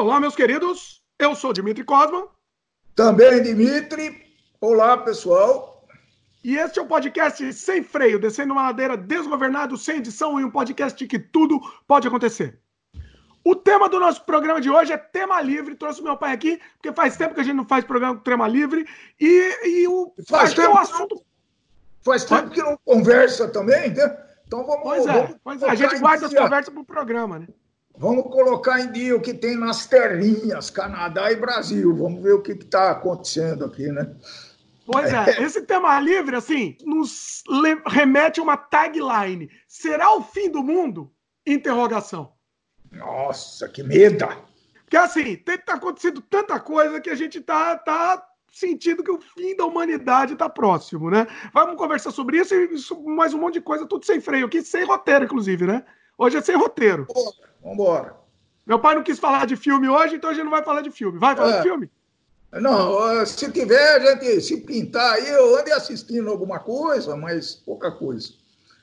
Olá, meus queridos. Eu sou Dimitri Cosma. Também, Dimitri. Olá, pessoal. E este é o podcast Sem Freio, descendo uma ladeira desgovernado, sem edição, e um podcast que tudo pode acontecer. O tema do nosso programa de hoje é tema livre. Trouxe meu pai aqui, porque faz tempo que a gente não faz programa com tema livre. E, e o, faz tempo, o assunto. Faz tempo que não conversa também, né? Então vamos. Pois é, vamos pois é. a gente guarda as conversas para o programa, né? Vamos colocar em dia o que tem nas terrinhas, Canadá e Brasil. Vamos ver o que está acontecendo aqui, né? Pois é, esse tema livre, assim, nos remete a uma tagline. Será o fim do mundo? Interrogação. Nossa, que medo! Porque assim, tem tá acontecendo tanta coisa que a gente tá, tá sentindo que o fim da humanidade está próximo, né? Vamos conversar sobre isso e mais um monte de coisa, tudo sem freio aqui, sem roteiro, inclusive, né? Hoje é sem roteiro. Vamos embora. Meu pai não quis falar de filme hoje, então a gente não vai falar de filme. Vai falar é. de filme? Não, se tiver, a gente se pintar aí, eu ande assistindo alguma coisa, mas pouca coisa.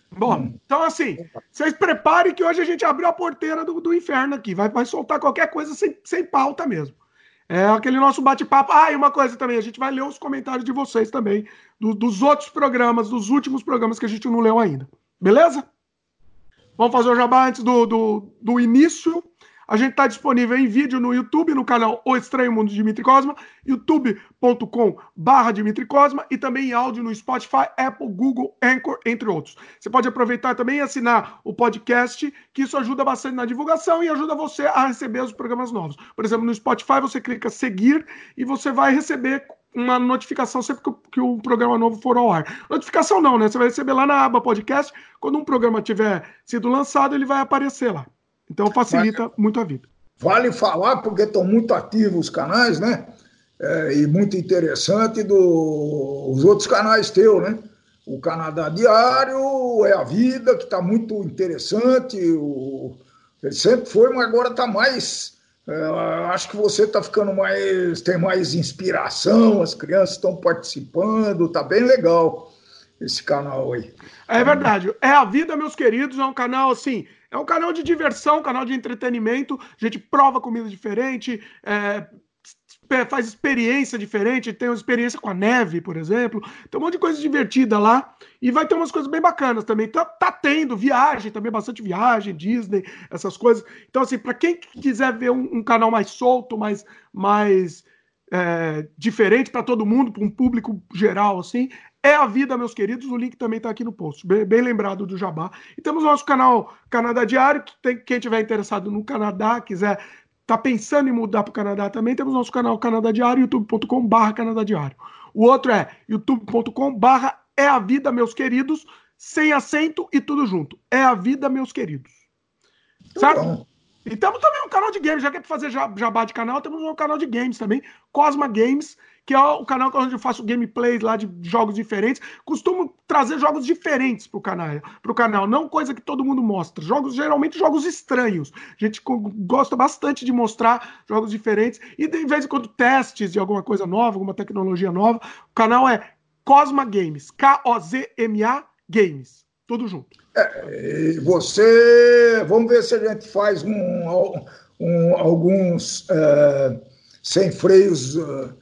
Bom, hum. então assim, vocês preparem que hoje a gente abriu a porteira do, do inferno aqui. Vai, vai soltar qualquer coisa sem, sem pauta mesmo. É aquele nosso bate-papo. Ah, e uma coisa também, a gente vai ler os comentários de vocês também, do, dos outros programas, dos últimos programas que a gente não leu ainda. Beleza? Vamos fazer o jabá antes do, do, do início. A gente está disponível em vídeo no YouTube, no canal O Estranho Mundo de Dimitri Cosma, youtube.com barra Dimitri Cosma e também em áudio no Spotify, Apple, Google, Anchor, entre outros. Você pode aproveitar também e assinar o podcast, que isso ajuda bastante na divulgação e ajuda você a receber os programas novos. Por exemplo, no Spotify você clica seguir e você vai receber uma notificação sempre que o, que programa novo for ao ar. Notificação não, né? Você vai receber lá na aba podcast. Quando um programa tiver sido lançado, ele vai aparecer lá. Então facilita Mas, muito a vida. Vale falar, porque estão muito ativos os canais, né? É, e muito interessante do, os outros canais teus, né? O Canadá Diário, É a Vida, que está muito interessante. O, ele sempre foi, mas agora está mais acho que você está ficando mais. tem mais inspiração, as crianças estão participando, tá bem legal esse canal aí. É verdade. É a vida, meus queridos, é um canal assim. É um canal de diversão, canal de entretenimento. A gente prova comida diferente, é, faz experiência diferente, tem uma experiência com a neve, por exemplo. Tem um monte de coisa divertida lá. E vai ter umas coisas bem bacanas também. Tá, tá tendo viagem, também bastante viagem, Disney, essas coisas. Então, assim, para quem quiser ver um, um, canal mais solto, mais, mais é, diferente para todo mundo, para um público geral, assim, é a vida, meus queridos. O link também está aqui no post. Bem, bem, lembrado do Jabá. E temos o nosso canal Canadá Diário, que tem, quem tiver interessado no Canadá, quiser tá pensando em mudar para o Canadá também, temos nosso canal Canadá Diário, youtube.com.br Canadá Diário. O outro é youtube.com.br É a Vida, meus queridos, sem acento e tudo junto. É a Vida, meus queridos. Certo? E temos também um canal de games, já que é para fazer jabá de canal, temos um canal de games também, Cosma Games, que é o canal onde eu faço gameplays lá de jogos diferentes. Costumo trazer jogos diferentes pro canal, pro canal, não coisa que todo mundo mostra. Jogos, geralmente jogos estranhos. A gente gosta bastante de mostrar jogos diferentes e de vez em quando testes de alguma coisa nova, alguma tecnologia nova. O canal é Cosma Games, K-O-Z-M-A Games. Tudo junto. É, você. Vamos ver se a gente faz um, um alguns uh, sem freios. Uh,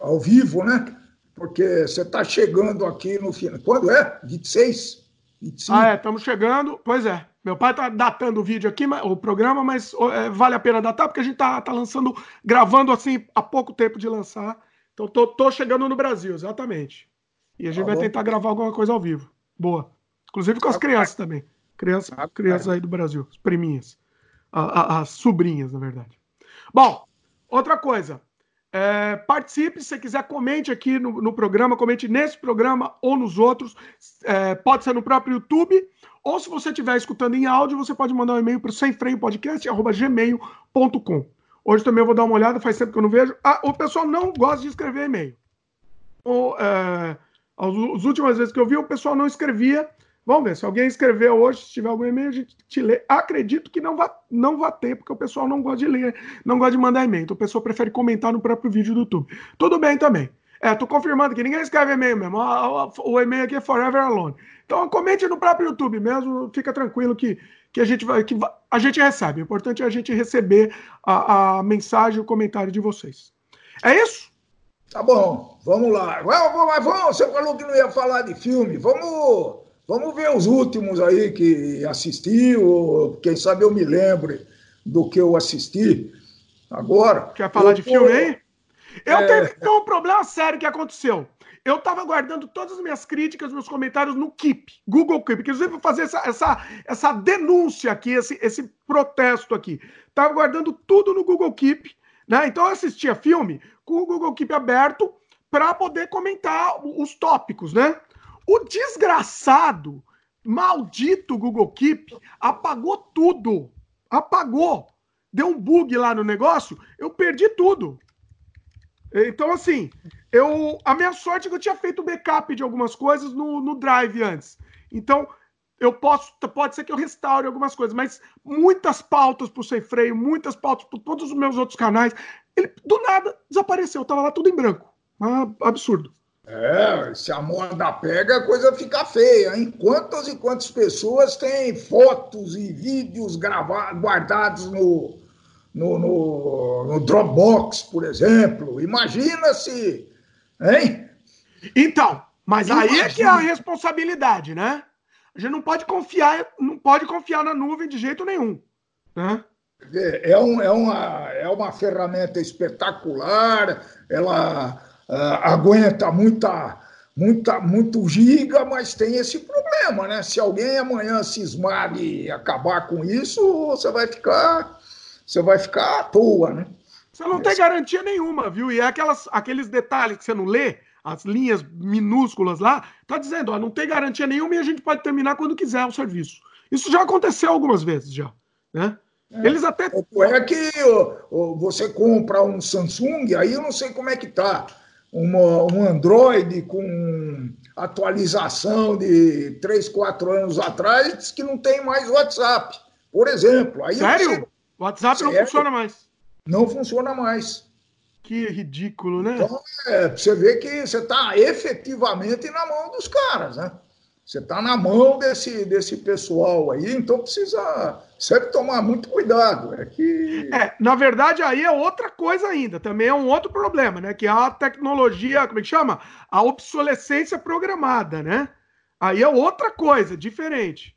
ao vivo, né? Porque você está chegando aqui no final. Quando é? 26? 25? Ah, é, estamos chegando. Pois é. Meu pai está datando o vídeo aqui, o programa, mas é, vale a pena datar, porque a gente está tá lançando, gravando assim, há pouco tempo de lançar. Então, tô, tô chegando no Brasil, exatamente. E a gente tá vai tentar gravar alguma coisa ao vivo. Boa. Inclusive com as crianças também. Crianças, crianças aí do Brasil, as priminhas. as sobrinhas, na verdade. Bom, outra coisa. É, participe, se você quiser, comente aqui no, no, programa, comente nesse programa ou nos outros. É, pode ser no próprio YouTube, ou se você estiver escutando em áudio, você pode mandar um e-mail para o semfreiopodcast.gmail.com. Hoje também eu vou dar uma olhada, faz tempo que eu não vejo. Ah, o pessoal não gosta de escrever e-mail. Ou, é, as últimas vezes que eu vi, o pessoal não escrevia. Vamos ver, se alguém escreveu hoje, se tiver algum e-mail, a gente te lê. Acredito que não vá, não vá ter, porque o pessoal não gosta de ler, não gosta de mandar e-mail. Então o pessoal prefere comentar no próprio vídeo do YouTube. Tudo bem também. É, tô confirmando que ninguém escreve e-mail mesmo. O, e-mail aqui é Forever Alone. Então comente no próprio YouTube mesmo, fica tranquilo que, que a gente vai, que a gente recebe. O importante é a gente receber a, a mensagem, o comentário de vocês. É isso? Tá bom, vamos lá. Vamos, vamos, você falou que não ia falar de filme. Vamos, vamos ver os últimos aí que assisti, ou quem sabe eu me lembre do que eu assisti agora. Quer falar de filme aí? Eu é... tenho um problema sério que aconteceu. Eu estava guardando todas as minhas críticas, meus comentários no Keep, Google Keep, inclusive vou fazer essa, essa, essa denúncia aqui, esse, esse protesto aqui. Estava guardando tudo no Google Keep, né? Então eu assistia filme com o Google Keep aberto para poder comentar os tópicos, né? O desgraçado, maldito Google Keep apagou tudo. Apagou. Deu um bug lá no negócio, eu perdi tudo. Então, assim, eu a minha sorte é que eu tinha feito backup de algumas coisas no, no Drive antes. Então, eu posso, pode ser que eu restaure algumas coisas, mas muitas pautas para o Sem Freio, muitas pautas para todos os meus outros canais, ele do nada desapareceu, tava lá tudo em branco. Ah, absurdo. É, se a moda pega, a coisa fica feia, hein? Quantas e quantas pessoas têm fotos e vídeos gravados, guardados no, no, no, no Dropbox, por exemplo. Imagina se. Hein? Então, mas Imagina. aí é que é a responsabilidade, né? A gente não pode confiar, não pode confiar na nuvem de jeito nenhum. Né? É, um, é, uma, é uma ferramenta espetacular, ela uh, aguenta muita, muita, muito giga, mas tem esse problema, né? Se alguém amanhã cismar e acabar com isso, você vai ficar você vai ficar à toa, né? Você não tem garantia nenhuma, viu? E é aquelas, aqueles detalhes que você não lê, as linhas minúsculas lá, tá dizendo, ó, não tem garantia nenhuma e a gente pode terminar quando quiser o serviço. Isso já aconteceu algumas vezes já, né? É, Eles até. É que você compra um Samsung, aí eu não sei como é que tá. Uma, um Android com atualização de 3, 4 anos atrás, diz que não tem mais WhatsApp, por exemplo. Aí Sério? O WhatsApp não funciona mais. Não funciona mais. Que ridículo, né? Então, é, você vê que você está efetivamente na mão dos caras, né? Você está na mão desse, desse pessoal aí, então precisa sempre tomar muito cuidado. É que. É, na verdade, aí é outra coisa ainda. Também é um outro problema, né? Que é a tecnologia, como é que chama? A obsolescência programada, né? Aí é outra coisa, diferente.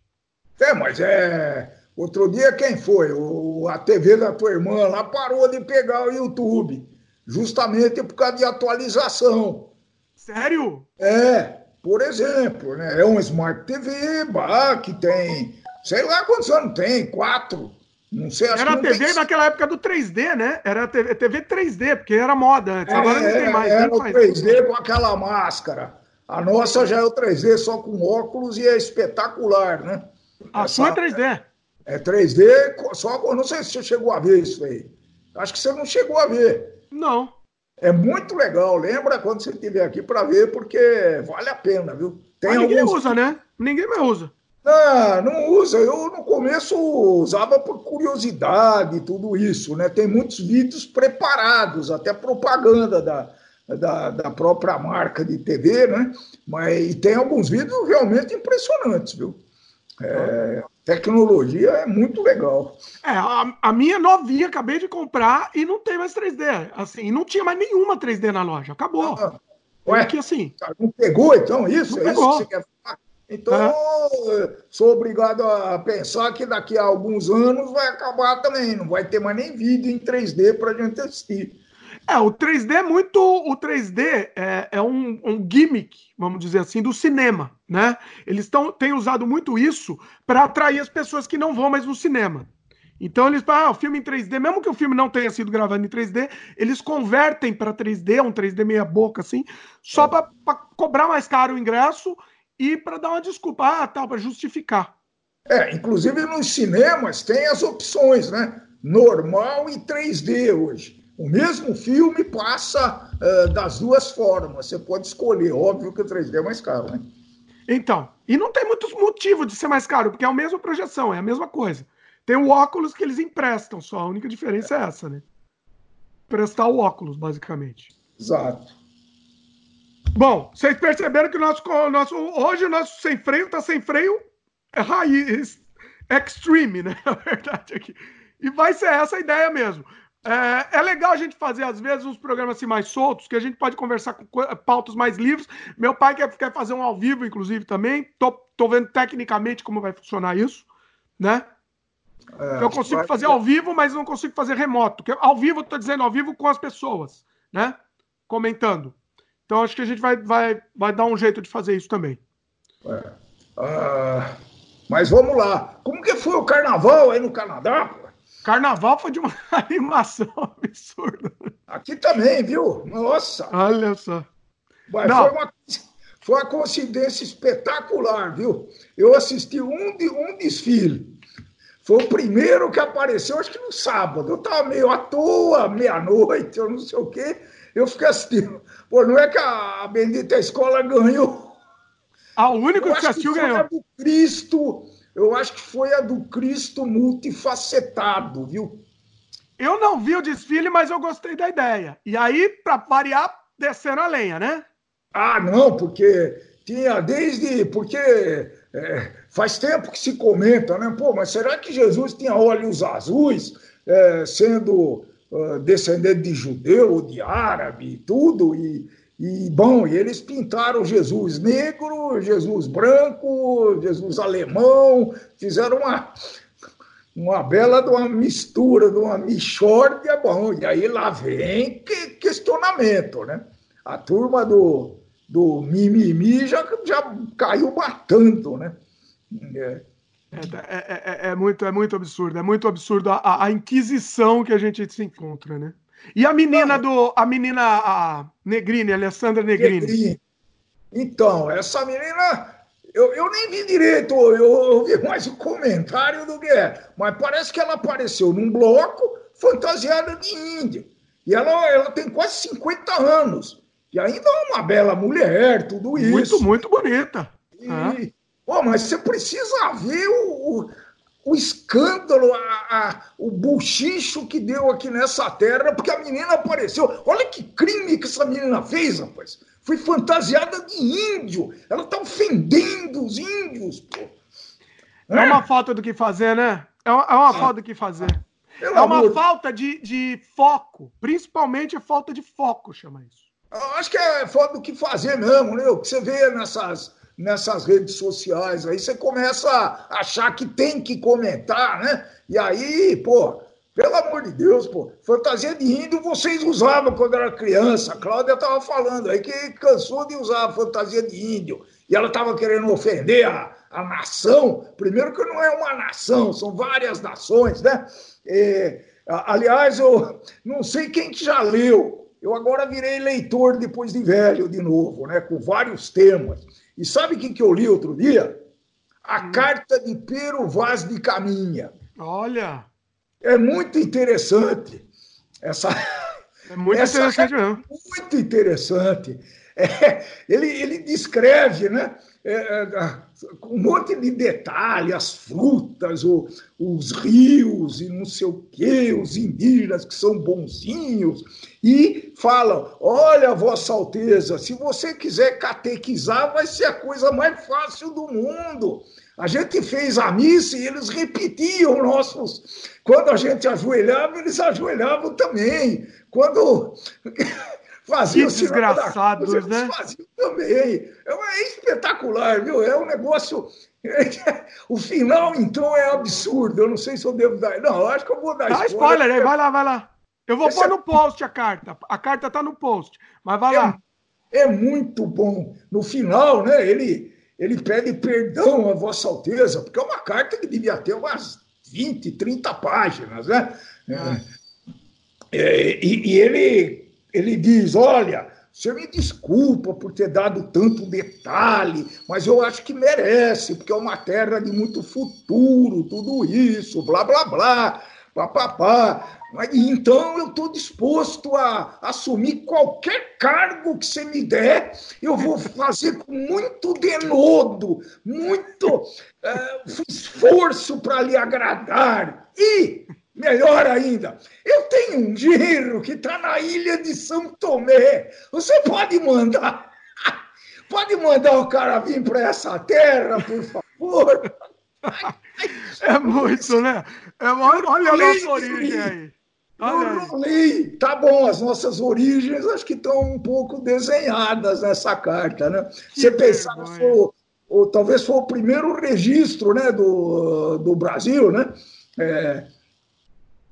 É, mas é. Outro dia, quem foi? O, a TV da tua irmã lá parou de pegar o YouTube, justamente por causa de atualização. Sério? É, por exemplo, né? É um Smart TV bah, que tem, sei lá quantos anos tem, quatro. Não sei, acho era a TV tem... naquela época do 3D, né? Era TV, TV 3D, porque era moda antes. É, Agora não tem mais. Era o 3D com aquela máscara. A nossa já é o 3D só com óculos e é espetacular, né? A Essa... sua é 3D. É 3D, só não sei se você chegou a ver isso aí. Acho que você não chegou a ver. Não. É muito legal. Lembra quando você estiver aqui para ver, porque vale a pena, viu? Tem Mas ninguém alguns... usa, né? Ninguém mais usa. Não, não usa. Eu no começo usava por curiosidade, tudo isso, né? Tem muitos vídeos preparados, até propaganda da, da, da própria marca de TV, né? Mas e tem alguns vídeos realmente impressionantes, viu? É, tecnologia é muito legal. É, a, a, minha novinha acabei de comprar e não tem mais 3D. Assim, não tinha mais nenhuma 3D na loja. Acabou. Ah, ué, aqui assim. Não pegou, então, isso? Não é pegou. isso que você quer falar? Então, é. sou obrigado a pensar que daqui a alguns anos vai acabar também. Não vai ter mais nem vídeo em 3D para a gente assistir. É, o 3D é muito. O 3D é, é um, um, gimmick, vamos dizer assim, do cinema, né? Eles tão, têm usado muito isso para atrair as pessoas que não vão mais no cinema. Então eles ah, o filme em 3D, mesmo que o filme não tenha sido gravado em 3D, eles convertem para 3D, um 3D meia boca assim, só para cobrar mais caro o ingresso e para dar uma desculpa, ah, tal, para justificar. É, inclusive nos cinemas tem as opções, né? Normal e 3D hoje. O mesmo filme passa uh, das duas formas. Você pode escolher. Óbvio que o 3D é mais caro, né? Então, e não tem muitos motivos de ser mais caro, porque é a mesma projeção, é a mesma coisa. Tem o óculos que eles emprestam só. A única diferença é, é essa, né? Prestar o óculos, basicamente. Exato. Bom, vocês perceberam que o nosso, nosso hoje o nosso sem freio tá sem freio é raiz, extreme, né? A verdade aqui. E vai ser essa a ideia mesmo. É, é, legal a gente fazer, às vezes, uns programas assim mais soltos, que a gente pode conversar com pautas mais livres. Meu pai quer, quer fazer um ao vivo, inclusive, também. Tô, tô vendo tecnicamente como vai funcionar isso, né? É, eu consigo vai... fazer ao vivo, mas não consigo fazer remoto. Porque ao vivo, tô dizendo ao vivo com as pessoas, né? Comentando. Então acho que a gente vai, vai, vai dar um jeito de fazer isso também. É. Uh, mas vamos lá. Como que foi o carnaval aí no Canadá? Carnaval foi de uma animação absurda. Aqui também, viu? Nossa! Olha só. Mas foi uma, foi uma coincidência espetacular, viu? Eu assisti um, de, um desfile. Foi o primeiro que apareceu, acho que no sábado. Eu estava meio à toa, meia-noite, eu não sei o quê. Eu fiquei assistindo. Pô, não é que a bendita escola ganhou. Ah, o único que assistiu ganhou. A do Cristo, eu acho que foi a do Cristo multifacetado, viu? Eu não vi o desfile, mas eu gostei da ideia. E aí, para variar, descendo a lenha, né? Ah, não, porque tinha desde. Porque é, faz tempo que se comenta, né? Pô, mas será que Jesus tinha olhos azuis, é, sendo uh, descendente de judeu, de árabe e tudo? E, e, bom, eles pintaram Jesus negro, Jesus branco, Jesus alemão, fizeram uma, uma bela de uma mistura, de uma mixórdia, bom, e aí lá vem que, questionamento, né? A turma do, do mimimi já, já caiu matando, né? É. É, é, é, é, muito, é muito absurdo, é muito absurdo a, a inquisição que a gente se encontra, né? E a menina do. A menina a Negrini, Alessandra Negrini. Negrini. Então, essa menina. Eu, eu nem vi direito, eu, eu vi mais o comentário do que é. Mas parece que ela apareceu num bloco fantasiada de índio. E ela, ela tem quase 50 anos. E ainda é uma bela mulher, tudo isso. Muito, muito bonita. E, ah. oh, mas você precisa ver o, o o escândalo, a, a, o buchicho que deu aqui nessa terra, porque a menina apareceu. Olha que crime que essa menina fez, rapaz. Foi fantasiada de índio. Ela está ofendendo os índios, pô. É, é uma falta do que fazer, né? É uma, é uma falta do que fazer. Pelo é uma amor... falta de, de foco. Principalmente a falta de foco, chama isso. Eu acho que é falta do que fazer mesmo, né? O que você vê nessas nessas redes sociais. Aí você começa a achar que tem que comentar, né? E aí, pô, pelo amor de Deus, pô, fantasia de índio vocês usavam quando era criança. A Cláudia estava falando aí que cansou de usar a fantasia de índio. E ela estava querendo ofender a, a nação. Primeiro que não é uma nação, são várias nações, né? É, aliás, eu não sei quem que já leu. Eu agora virei leitor depois de velho de novo, né? Com vários temas. E sabe o que, que eu li outro dia? A hum. carta de Pero Vaz de Caminha. Olha! É muito interessante. Essa, é muito essa interessante mesmo. Muito interessante. É, ele, ele descreve, né? É, é, um monte de detalhe, as frutas, o, os rios e não sei o quê, os indígenas que são bonzinhos, e falam: Olha, Vossa Alteza, se você quiser catequizar, vai ser a coisa mais fácil do mundo. A gente fez a missa e eles repetiam nossos. Quando a gente ajoelhava, eles ajoelhavam também. Quando faziam que desgraçados, né? Faziam também. É, espetacular, viu? É um negócio. O final, então, é absurdo. Eu não sei se eu devo dar. Não, eu acho que eu vou dar Dá spoiler. spoiler aí, vai lá, vai lá. Eu vou Esse pôr é... no post a carta. A carta tá no post, mas vai é, lá. É muito bom. No final, né, ele, ele pede perdão a Vossa Alteza, porque é uma carta que devia ter umas 20, 30 páginas, né? É. É, e, e ele ele diz: Olha, você me desculpa por ter dado tanto detalhe, mas eu acho que merece, porque é uma terra de muito futuro, tudo isso, blá, blá, blá, papapá. Então eu estou disposto a assumir qualquer cargo que você me der, eu vou fazer com muito denodo, muito é, esforço para lhe agradar. E Melhor ainda, eu tenho um dinheiro que está na ilha de São Tomé. Você pode mandar, pode mandar o cara vir para essa terra, por favor? é muito, né? É, olha, olha a nossa origem aí. Olha Tá bom, as nossas origens acho que estão um pouco desenhadas nessa carta, né? Que Você pensar, foi, ou, talvez foi o primeiro registro né, do, do Brasil, né? É,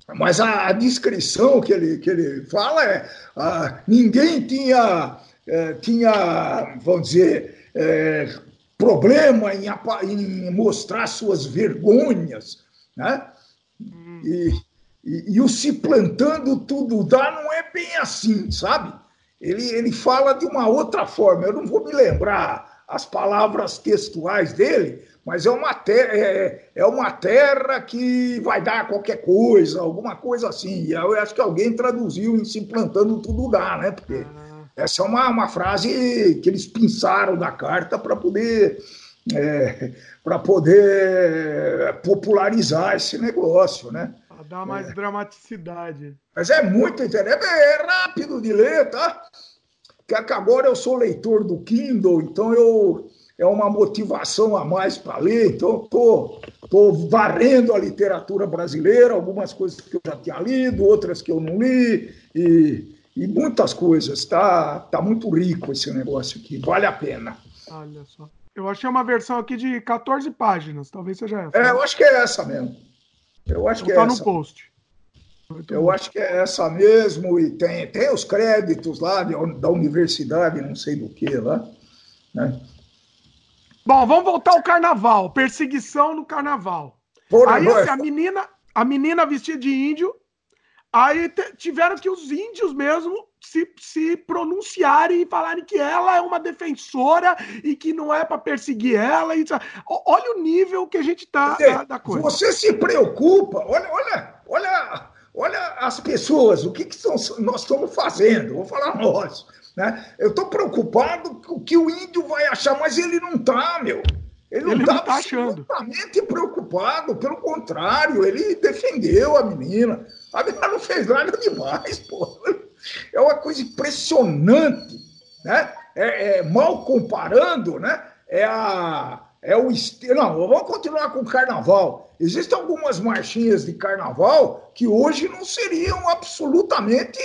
mas a, a, descrição que ele, que ele fala é: ah, ninguém tinha, é, tinha, vamos dizer, é, problema em, em, mostrar suas vergonhas, né? Hum. E, e, e, o se plantando tudo dá não é bem assim, sabe? Ele, ele fala de uma outra forma. Eu não vou me lembrar as palavras textuais dele, mas é uma, terra, é, é uma terra que vai dar qualquer coisa, alguma coisa assim. E eu acho que alguém traduziu em se plantando tudo dá, né? Porque ah. essa é uma, uma frase que eles pinçaram da carta para poder. É, para poder popularizar esse negócio, né? Para dar mais é. dramaticidade. Mas é muito interessante, é, é rápido de ler, tá? Que agora eu sou leitor do Kindle, então eu é uma motivação a mais para ler. Então, estou tô, tô varrendo a literatura brasileira, algumas coisas que eu já tinha lido, outras que eu não li, e, e muitas coisas. Está tá muito rico esse negócio aqui, vale a pena. Olha só. Eu achei uma versão aqui de 14 páginas, talvez seja essa. É, eu acho que é essa mesmo. Eu acho então que é tá essa. no post. Muito eu bom. acho que é essa mesmo, e tem, tem os créditos lá de, da universidade, não sei do que lá. Né? Bom, vamos voltar ao carnaval. Perseguição no carnaval. Porra, aí assim, a menina, a menina vestida de índio, aí tiveram que os índios mesmo se, se pronunciarem e falarem que ela é uma defensora e que não é para perseguir ela. E, olha o nível que a gente tá da, da, coisa. Você se preocupa, olha, olha, olha, olha as pessoas, o que, que são, nós estamos fazendo? Vou falar nós. Né? Eu estou preocupado com o que o índio vai achar, mas ele não está, meu. Ele não está tá absolutamente preocupado, pelo contrário, ele defendeu a menina. A menina não fez nada demais, pô. É uma coisa impressionante, né? É, é, mal comparando, né? É a é o não, vamos continuar com o carnaval. Existem algumas marchinhas de carnaval que hoje não seriam absolutamente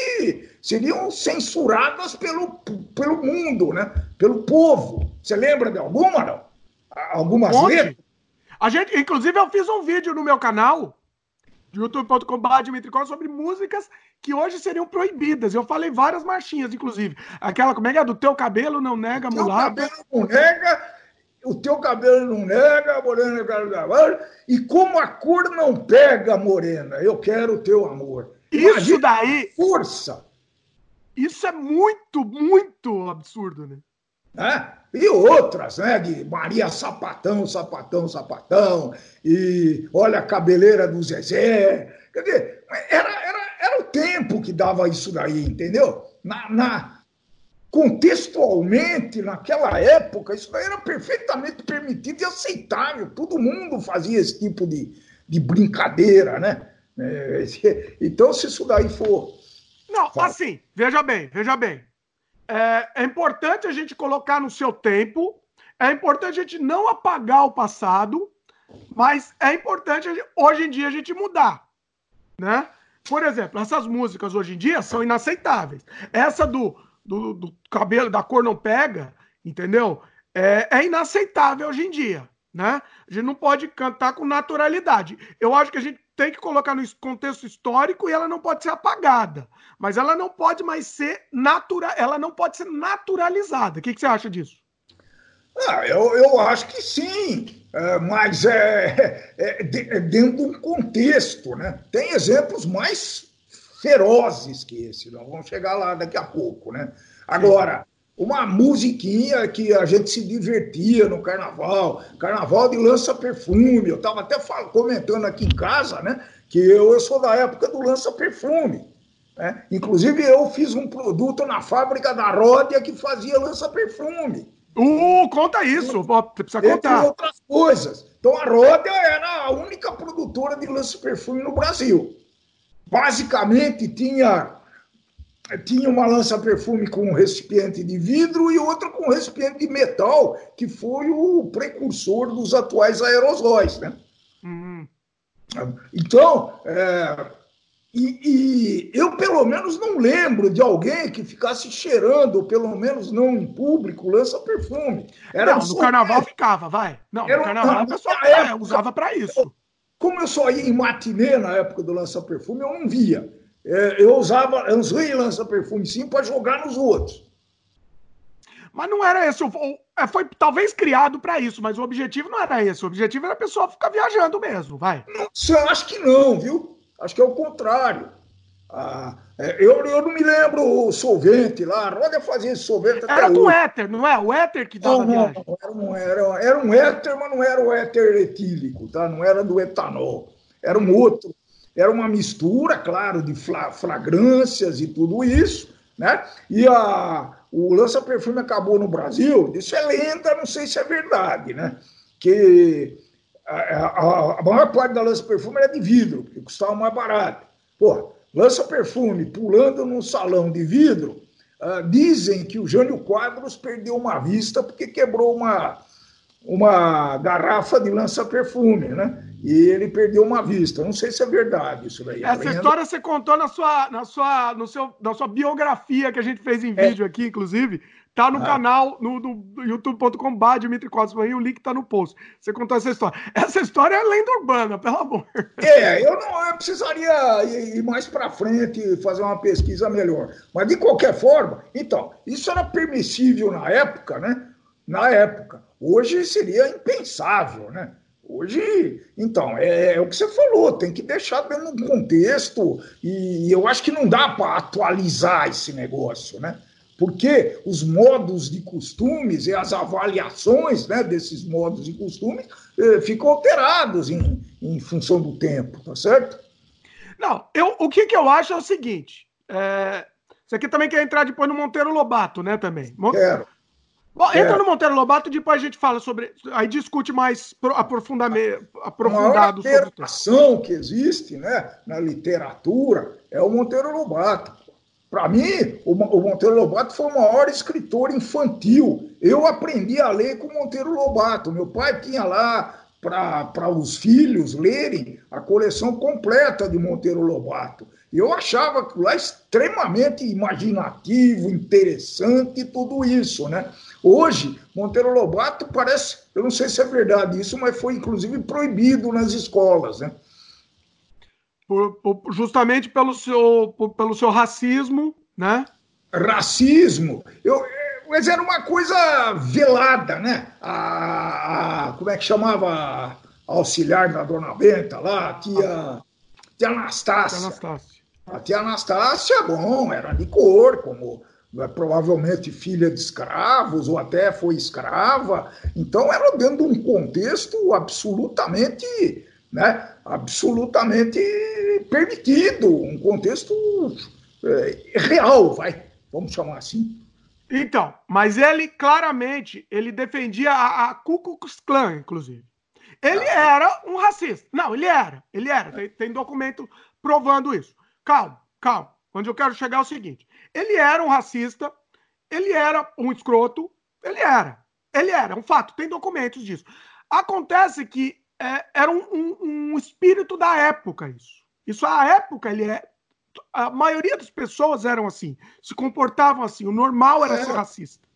seriam censuradas pelo, pelo mundo, né? Pelo povo. Você lembra de alguma, não? Algumas um letras? A gente, inclusive, eu fiz um vídeo no meu canal, youtube.com.br sobre músicas que hoje seriam proibidas. Eu falei várias marchinhas, inclusive. Aquela, como é que é? Do teu cabelo não nega mulata. Teu cabelo não nega o teu cabelo não nega, morena, quero cabelo, e como a cor não pega, morena, eu quero o teu amor. Isso daí. Força. Isso é muito, muito absurdo, né? É? E outras, né? De Maria Sapatão, Sapatão, Sapatão, e olha a cabeleira do Zezé. Quer dizer, era, era, era o tempo que dava isso daí, entendeu? Na, na, contextualmente, naquela época, isso era perfeitamente permitido e aceitável. Todo mundo fazia esse tipo de, de brincadeira, né? É, então, se isso daí for. Não, assim, veja bem, veja bem. É, é importante a gente colocar no seu tempo, é importante a gente não apagar o passado, mas é importante hoje em dia a gente mudar, né? Por exemplo, essas músicas hoje em dia são inaceitáveis. Essa do do, do cabelo, da cor não pega, entendeu? É, é inaceitável hoje em dia, né? A gente não pode cantar com naturalidade. Eu acho que a gente tem que colocar no contexto histórico e ela não pode ser apagada, mas ela não pode mais ser natural, ela não pode ser naturalizada. O que, que você acha disso? Ah, eu, eu acho que sim, é, mas é, é, é, dentro de um contexto, né? Tem exemplos mais ferozes que esse. Nós vamos chegar lá daqui a pouco, né? Agora, uma musiquinha que a gente se divertia no carnaval, carnaval de lança-perfume. Eu estava até comentando aqui em casa, né? Que eu, eu sou da época do lança-perfume. Né? Inclusive, eu fiz um produto na fábrica da Ródia que fazia lança-perfume. Uh, conta isso, precisa contar. Entre outras coisas. Então, a Ródia era a única produtora de lança-perfume no Brasil basicamente tinha tinha uma lança-perfume com um recipiente de vidro e outra com um recipiente de metal, que foi o precursor dos atuais aerosóis. Né? Uhum. Então, é, e, e, eu, pelo menos, não lembro de alguém que ficasse cheirando, pelo menos não em público, lança-perfume. Era não, no carnaval ficava, vai. Não, no carnaval pessoa é, usava para isso. Como eu só ia em matinê na época do lança-perfume, eu não via. É, eu usava, eu usei lança-perfume sim para jogar nos outros. Mas não era esse. É, foi talvez criado para isso, mas o objetivo não era esse. O objetivo era a pessoa ficar viajando mesmo, vai. Não, acho que não, viu? Acho que é o contrário. Ah, é, eu, eu não me lembro o solvente lá, Roda fazia esse solvente Era do éter, não é? O éter que dava não, não, não, era, era, era um éter, mas não era o éter etílico, tá? não era do etanol. Era um outro era uma mistura, claro, de fragrâncias e tudo isso, né? E a, o lança-perfume acabou no Brasil, isso é lenda, não sei se é verdade, né? Que a, a, a maior parte da lança-perfume era de vidro, porque custava mais barato. Pô, lança-perfume pulando num salão de vidro, uh, dizem que o Jânio Quadros perdeu uma vista porque quebrou uma, uma garrafa de lança-perfume, né? e ele perdeu uma vista. Não sei se é verdade isso daí. Essa história você contou na sua, na sua, no seu, na sua biografia que a gente fez em é. vídeo aqui, inclusive. Tá no ah. canal, no, no youtube.com.br Dimitri o link tá no post. Você contou essa história. Essa história é lenda urbana, pelo amor. É, eu não eu precisaria ir mais para frente fazer uma pesquisa melhor. Mas de qualquer forma, então, isso era permissível na época, né? Na época. Hoje seria impensável, né? Hoje, então, é, é, o que você falou, tem que deixar dentro do contexto, e eu acho que não dá para atualizar esse negócio, né? Porque os modos de costumes e as avaliações né, desses modos de costumes eh, ficam alterados em, em função do tempo, tá certo? Não, eu, o que, que eu acho é o seguinte: é, você aqui também quer entrar depois no Monteiro Lobato, né? Também. Quero. Bom, entra é. no Monteiro Lobato, depois a gente fala sobre. Aí discute mais aprofundamento, aprofundado sobre. A alteração que existe né, na literatura é o Monteiro Lobato. Para mim, o, Monteiro Lobato foi o maior escritor infantil. Eu aprendi a ler com o Monteiro Lobato. Meu pai tinha lá para os filhos lerem a coleção completa de Monteiro Lobato. Eu achava lá extremamente imaginativo, interessante tudo isso, né? Hoje, Monteiro Lobato parece, eu não sei se é verdade isso, mas foi inclusive proibido nas escolas, né? Por, por, justamente pelo seu, pelo seu racismo, né? Racismo. Eu, mas era uma coisa velada, né? A, a como é que chamava a auxiliar da dona Benta lá, a tia, tia Anastácia. Tia Anastácia. A tia Anastácia, bom, era de cor, como é provavelmente filha de escravos ou até foi escrava. Então era dentro de um contexto absolutamente, né, absolutamente permitido, um contexto é, real, vai, vamos chamar assim. Então, mas ele claramente ele defendia a, a Ku Klux Klan, inclusive. Ele ah. era um racista. Não, ele era. Ele era. Tem, tem documento provando isso. Calma, calma. Onde eu quero chegar é o seguinte: ele era um racista, ele era um escroto, ele era. Ele era, um fato, tem documentos disso. Acontece que é, era um, um, um, espírito da época isso. Isso, a época, ele é. A maioria das pessoas eram assim, se comportavam assim. O normal era é. ser racista,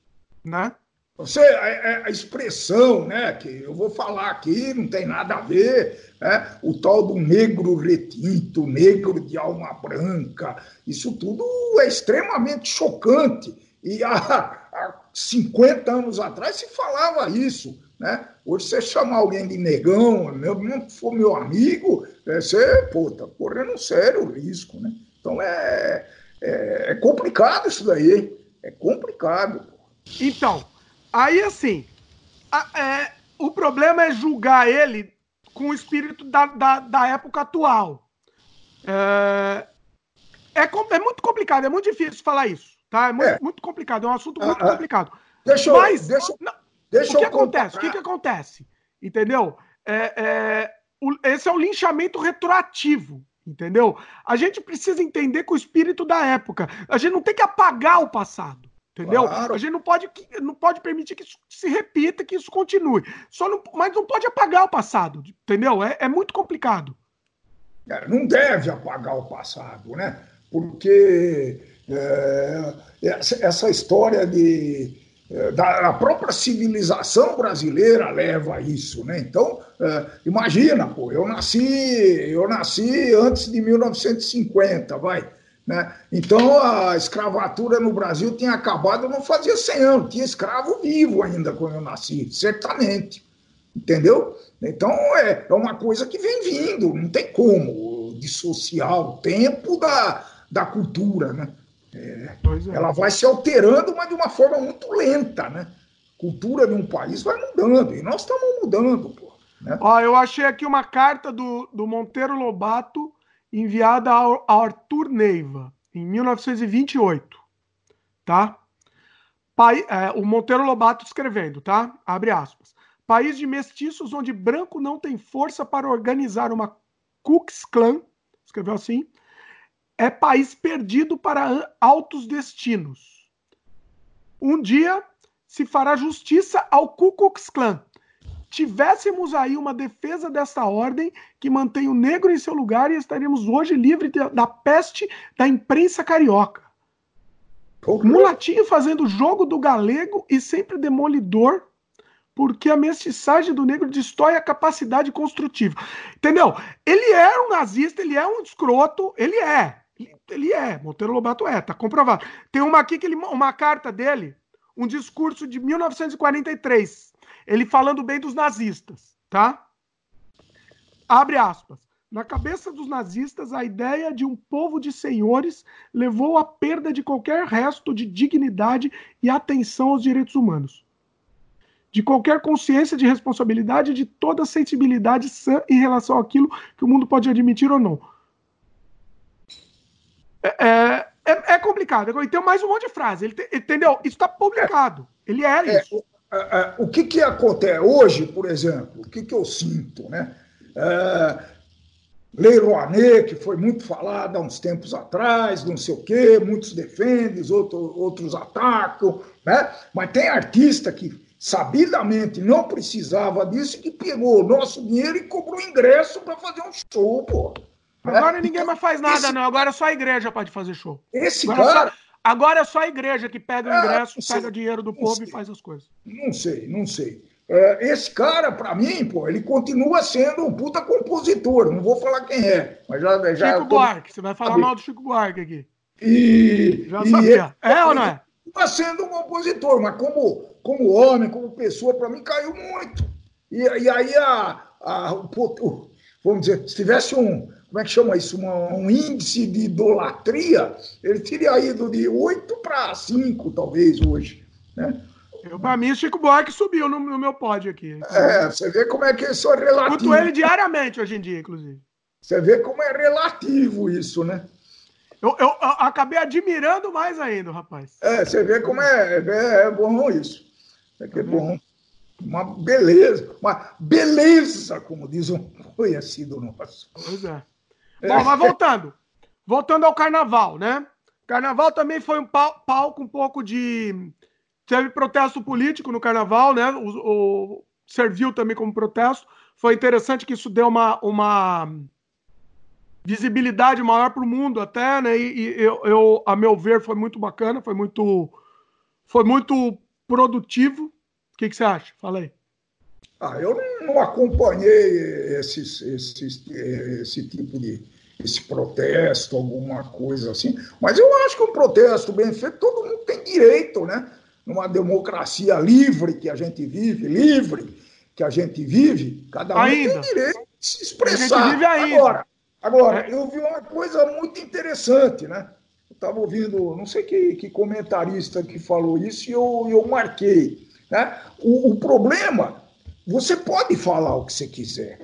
né? Você, a, a, expressão, né, que eu vou falar aqui, não tem nada a ver, né, o tal do negro retinto, negro de alma branca, isso tudo é extremamente chocante. E há, há 50 anos atrás se falava isso. Né? Hoje você chamar alguém de negão, mesmo não for meu amigo, é, você pô, tá correndo sério o risco. Né? Então é, é, é complicado isso daí, é complicado. Então, Aí, assim, a, é, o problema é julgar ele com o espírito da, da, da época atual. É, é, é, muito complicado, é muito difícil falar isso. Tá? É muito, é. muito complicado, é um assunto muito ah, ah. complicado. Deixa eu, Mas, deixa, não, deixa o que acontece? O que, que acontece? Entendeu? É, é, o, esse é o linchamento retroativo. entendeu? A gente precisa entender com o espírito da época. A gente não tem que apagar o passado. Entendeu? Claro. A gente não pode, não pode permitir que isso se repita, que isso continue. Só não, mas não pode apagar o passado, entendeu? É, é muito complicado. É, não deve apagar o passado, né? Porque é, essa história de da a própria civilização brasileira leva a isso, né? Então, é, imagina, pô, eu nasci, eu nasci antes de 1950, vai. Né? Então a escravatura no Brasil tinha acabado não fazia 100 anos, tinha escravo vivo ainda quando eu nasci, certamente. Entendeu? Então é, é uma coisa que vem vindo, não tem como dissociar o tempo da, da cultura. Né? É. Ela vai se alterando, mas de uma forma muito lenta. Né? Cultura de um país vai mudando, e nós estamos mudando. Pô, né? Ó, eu achei aqui uma carta do, do Monteiro Lobato enviada ao, Arthur Neiva, em 1928, tá? Pai, é, o Monteiro Lobato escrevendo, tá? Abre aspas. País de mestiços onde branco não tem força para organizar uma Ku Klux Klan, escreveu assim, é país perdido para altos destinos. Um dia se fará justiça ao Ku Klux Klan, tivéssemos aí uma defesa desta ordem que mantém o negro em seu lugar e estaríamos hoje livres da peste da imprensa carioca. Mulatinho fazendo jogo do galego e sempre demolidor, porque a mestiçagem do negro destrói a capacidade construtiva. Entendeu? Ele é um nazista, ele é um escroto, ele é. Ele é, Monteiro Lobato é, tá comprovado. Tem uma aqui que ele, uma carta dele, um discurso de 1943 ele falando bem dos nazistas, tá? Abre aspas. Na cabeça dos nazistas, a ideia de um povo de senhores levou à perda de qualquer resto de dignidade e atenção aos direitos humanos. De qualquer consciência de responsabilidade, de toda sensibilidade sã em relação àquilo que o mundo pode admitir ou não. É, é, é, é complicado. E tem mais um monte de frase. Ele, entendeu? Isso está publicado. Ele é, é isso o que, que acontece hoje, por exemplo, o que, que eu sinto, né? É, Lei Rouanet, que foi muito falada há uns tempos atrás, não sei o quê, muitos defendem, outros, outros atacam, né? mas tem artista que sabidamente não precisava disso e que pegou o nosso dinheiro e cobrou ingresso para fazer um show, pô. Agora ninguém então, mais faz nada, esse... não. Agora só a igreja pode fazer show. Esse Agora cara. Só... Agora é só a igreja que pega o é, ingresso, é, pega dinheiro do povo sei. e faz as coisas. Não sei, não sei. É, esse cara, para mim, pô, ele continua sendo um puta compositor. Não vou falar quem é, mas já. já Chico tô... Buarque, você vai falar mal do Chico Buarque aqui. E. Já sabia. Ele, é ou não é? Continua sendo um compositor, mas como, como homem, como pessoa, para mim caiu muito. E, e aí a, a, o, vamos dizer, se tivesse um, como é que chama isso? Uma, um índice de idolatria, ele teria ido de 8 para 5, talvez, hoje. Né? Para mim, o Chico Buarque subiu no, no, meu pódio aqui. É, você vê como é que isso é relativo. Escuto ele diariamente hoje em dia, inclusive. Você vê como é relativo isso, né? Eu, eu, eu acabei admirando mais ainda, rapaz. É, você vê como é, é, é bom isso. É que é bom uma beleza, uma beleza, como diz um conhecido nosso. Pois é. É. Bom, mas voltando. Voltando ao carnaval, né? Carnaval também foi um palco um pouco de. Teve protesto político no carnaval, né? O, o... serviu também como protesto. Foi interessante que isso deu uma, uma visibilidade maior para o mundo, até, né? E, e eu, eu, a meu ver, foi muito bacana, foi muito, foi muito produtivo que, que você acha? Fala aí. Ah, eu não acompanhei esses, esses, esse tipo de esse protesto, alguma coisa assim, mas eu acho que um protesto bem feito, todo mundo tem direito, né? Numa democracia livre que a gente vive, livre que a gente vive, cada um ainda. tem direito de se expressar. Agora, agora é. eu vi uma coisa muito interessante, né? Eu estava ouvindo, não sei que, que comentarista que falou isso e eu, eu marquei. Né? O, o problema, você pode falar o que você quiser,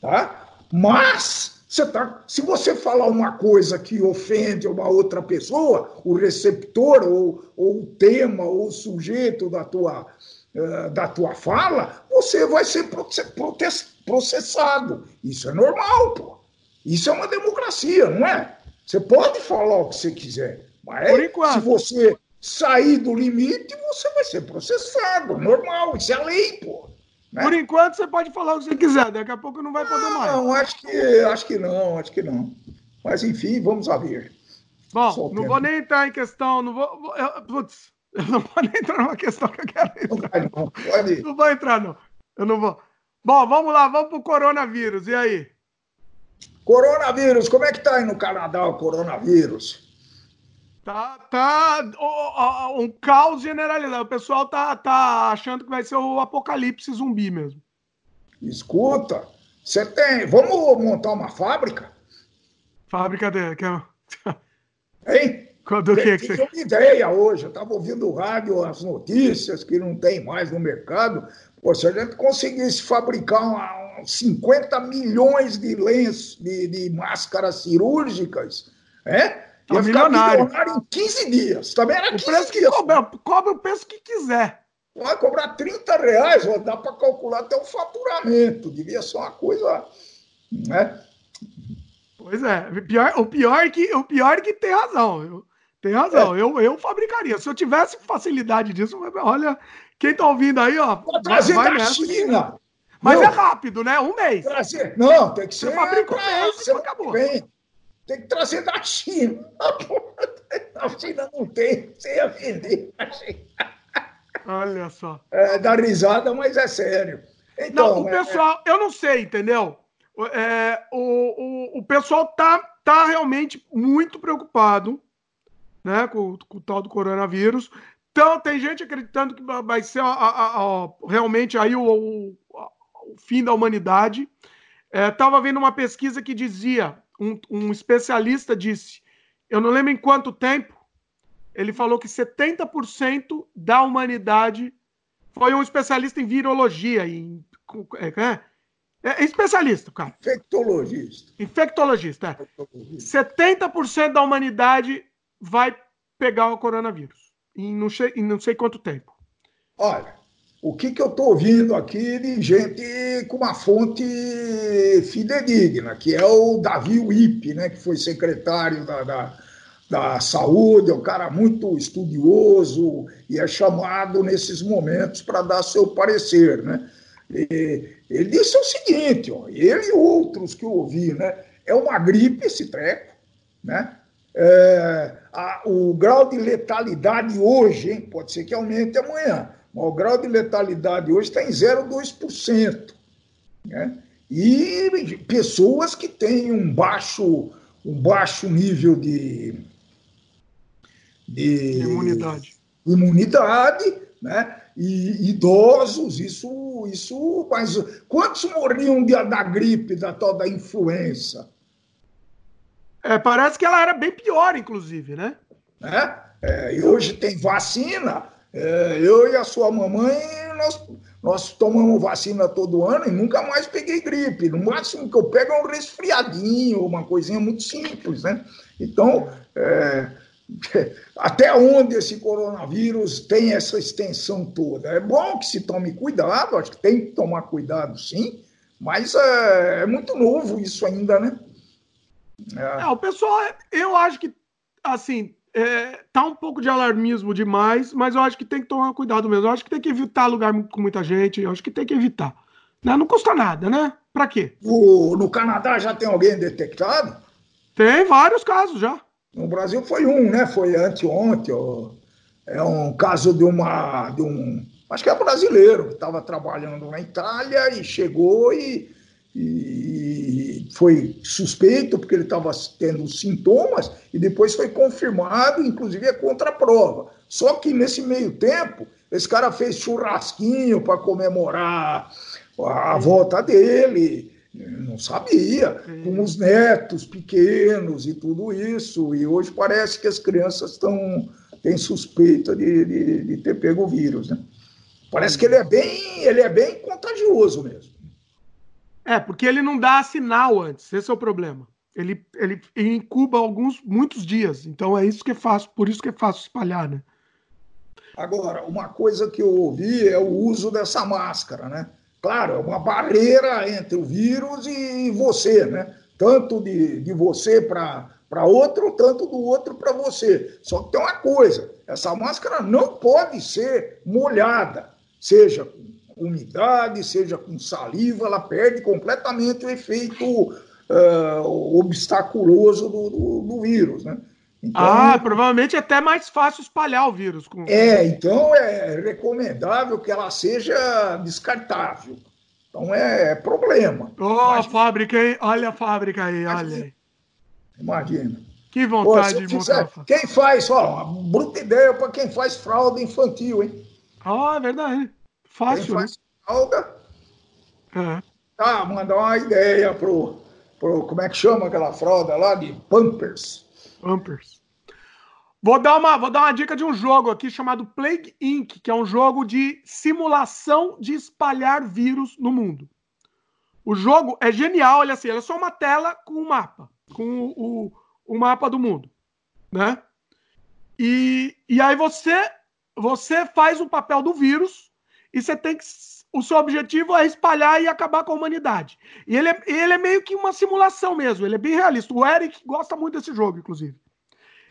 tá? mas você tá, se você falar uma coisa que ofende uma outra pessoa, o receptor, ou, ou o tema, ou o sujeito da tua, uh, da tua fala, você vai ser processado. Isso é normal, pô. Isso é uma democracia, não é? Você pode falar o que você quiser, mas se você sair do limite, você vai ser processado, normal, isso é lei, pô. Né? Por enquanto você pode falar o que você quiser, daqui a pouco não vai poder mais. Não, acho que, acho que não, acho que não. Mas enfim, vamos a ver. Bom, não vou nem entrar em questão, não vou. Eu, putz, eu não vou nem entrar numa questão que eu quero entrar. Não, não, pode. não vou entrar, não. Eu não vou. Bom, vamos lá, vamos pro coronavírus. E aí? Coronavírus, como é que tá aí no Canadá o coronavírus? Tá, tá um caos generalizado. O pessoal tá, tá achando que vai ser o apocalipse zumbi mesmo. Escuta, você tem. Vamos montar uma fábrica? Fábrica de. Que... Hein? Do que, que você... uma ideia hoje. Eu estava ouvindo o rádio, as notícias que não tem mais no mercado. Pô, se a gente conseguisse fabricar uma, 50 milhões de lenços, de, de máscaras cirúrgicas, é? Ia milionário. milionário em 15 dias. Também era o 15 preço dias. Que cobra, cobra o preço que quiser. Vai cobrar 30 reais, ó, dá para calcular até o faturamento. Devia ser uma coisa. Né? Pois é. O pior, o pior, é que, o pior é que tem razão. Eu, tem razão. É. Eu, eu fabricaria. Se eu tivesse facilidade disso, olha, quem tá ouvindo aí, ó. Trazer vai da nessa. China. Mas Meu, é rápido, né? Um mês. Trazer. Não, tem que ser. Você fabrica um mês e acabou. Vem. Tem que trazer da China. A China não tem, você ia vender. Olha só. É, dá risada, mas é sério. Então, não, o é, pessoal, eu não sei, entendeu? É, o, o, o pessoal tá, tá realmente muito preocupado né, com, com o tal do coronavírus. Então, tem gente acreditando que vai ser a, a, a, realmente aí o, o, o, fim da humanidade. Estava é, vendo uma pesquisa que dizia um, um especialista disse, eu não lembro em quanto tempo, ele falou que 70% da humanidade foi um especialista em virologia, em, é, é, é especialista, cara. Infectologista. Infectologista, é. Infectologista. 70% da humanidade vai pegar o coronavírus. Em não, sei, em não sei quanto tempo. Olha, o que, que eu estou ouvindo aqui de gente com uma fonte fidedigna, que é o Davi Wipp, né, que foi secretário da, da, da Saúde, é um cara muito estudioso e é chamado nesses momentos para dar seu parecer. Né? E, ele disse o seguinte, ó, ele e outros que eu ouvi, né, é uma gripe esse treco, né? É, a, o grau de letalidade hoje, hein, pode ser que aumente amanhã, o grau de letalidade hoje está em 0,2%. Né? E pessoas que têm um baixo, um baixo nível de, de imunidade. imunidade né? E idosos, isso, isso. Mas quantos morriam de, da gripe, da tal da influenza? É, parece que ela era bem pior, inclusive, né? É, é, e hoje tem vacina, é, eu e a sua mamãe, nós, nós tomamos vacina todo ano e nunca mais peguei gripe. No máximo que eu pego é um resfriadinho, uma coisinha muito simples, né? Então, é, até onde esse coronavírus tem essa extensão toda? É bom que se tome cuidado, acho que tem que tomar cuidado, sim, mas é, é muito novo isso ainda, né? É. é o pessoal, eu acho que, assim, é, tá um pouco de alarmismo demais, mas eu acho que tem que tomar cuidado mesmo. Eu acho que tem que evitar lugar com muita gente, eu acho que tem que evitar. Né? Não custa nada, né? Pra quê? O, no Canadá já tem alguém detectado? Tem vários casos já. No Brasil foi um, né? Foi anteontem. Ó. É um caso de uma. De um, acho que é brasileiro, que estava trabalhando na Itália e chegou e e foi suspeito porque ele estava tendo sintomas e depois foi confirmado, inclusive é contra a prova. Só que nesse meio tempo, esse cara fez churrasquinho para comemorar a volta dele, não sabia, com os netos pequenos e tudo isso. E hoje parece que as crianças estão têm suspeita de, de, de ter pego o vírus, né? Parece que ele é bem, ele é bem contagioso mesmo. É, porque ele não dá sinal antes, esse é o problema. Ele, ele, incuba alguns, muitos dias, então é isso que é fácil, por isso que é fácil espalhar, né? Agora, uma coisa que eu ouvi é o uso dessa máscara, né? Claro, é uma barreira entre o vírus e você, né? tanto de, de você para outro, tanto do outro para você. Só que tem uma coisa: essa máscara não pode ser molhada, seja com umidade, seja com saliva, ela perde completamente o efeito uh, obstaculoso do, do, do vírus, né? Então, ah, provavelmente é até mais fácil espalhar o vírus. Com... É, então é recomendável que ela seja descartável. Então é, é problema. Ó, oh, a fábrica aí, olha a fábrica aí, olha aí. Imagina. Que vontade Pô, de fizer, Quem faz, ó, uma bruta ideia para quem faz fralda infantil, hein? Ah, é verdade. Fácil. Quem faz né? fralda. É. Tá, mandar uma ideia pro, pro. Como é que chama aquela fralda lá? De Pampers. Pampers. Vou dar, uma, vou dar uma dica de um jogo aqui chamado Plague Inc., que é um jogo de simulação de espalhar vírus no mundo. O jogo é genial, olha assim, é só uma tela com um mapa, com o, o, o mapa do mundo, né? E, e aí você você faz o papel do vírus e você tem que o seu objetivo é espalhar e acabar com a humanidade. E ele é, ele é meio que uma simulação mesmo, ele é bem realista. O Eric gosta muito desse jogo, inclusive.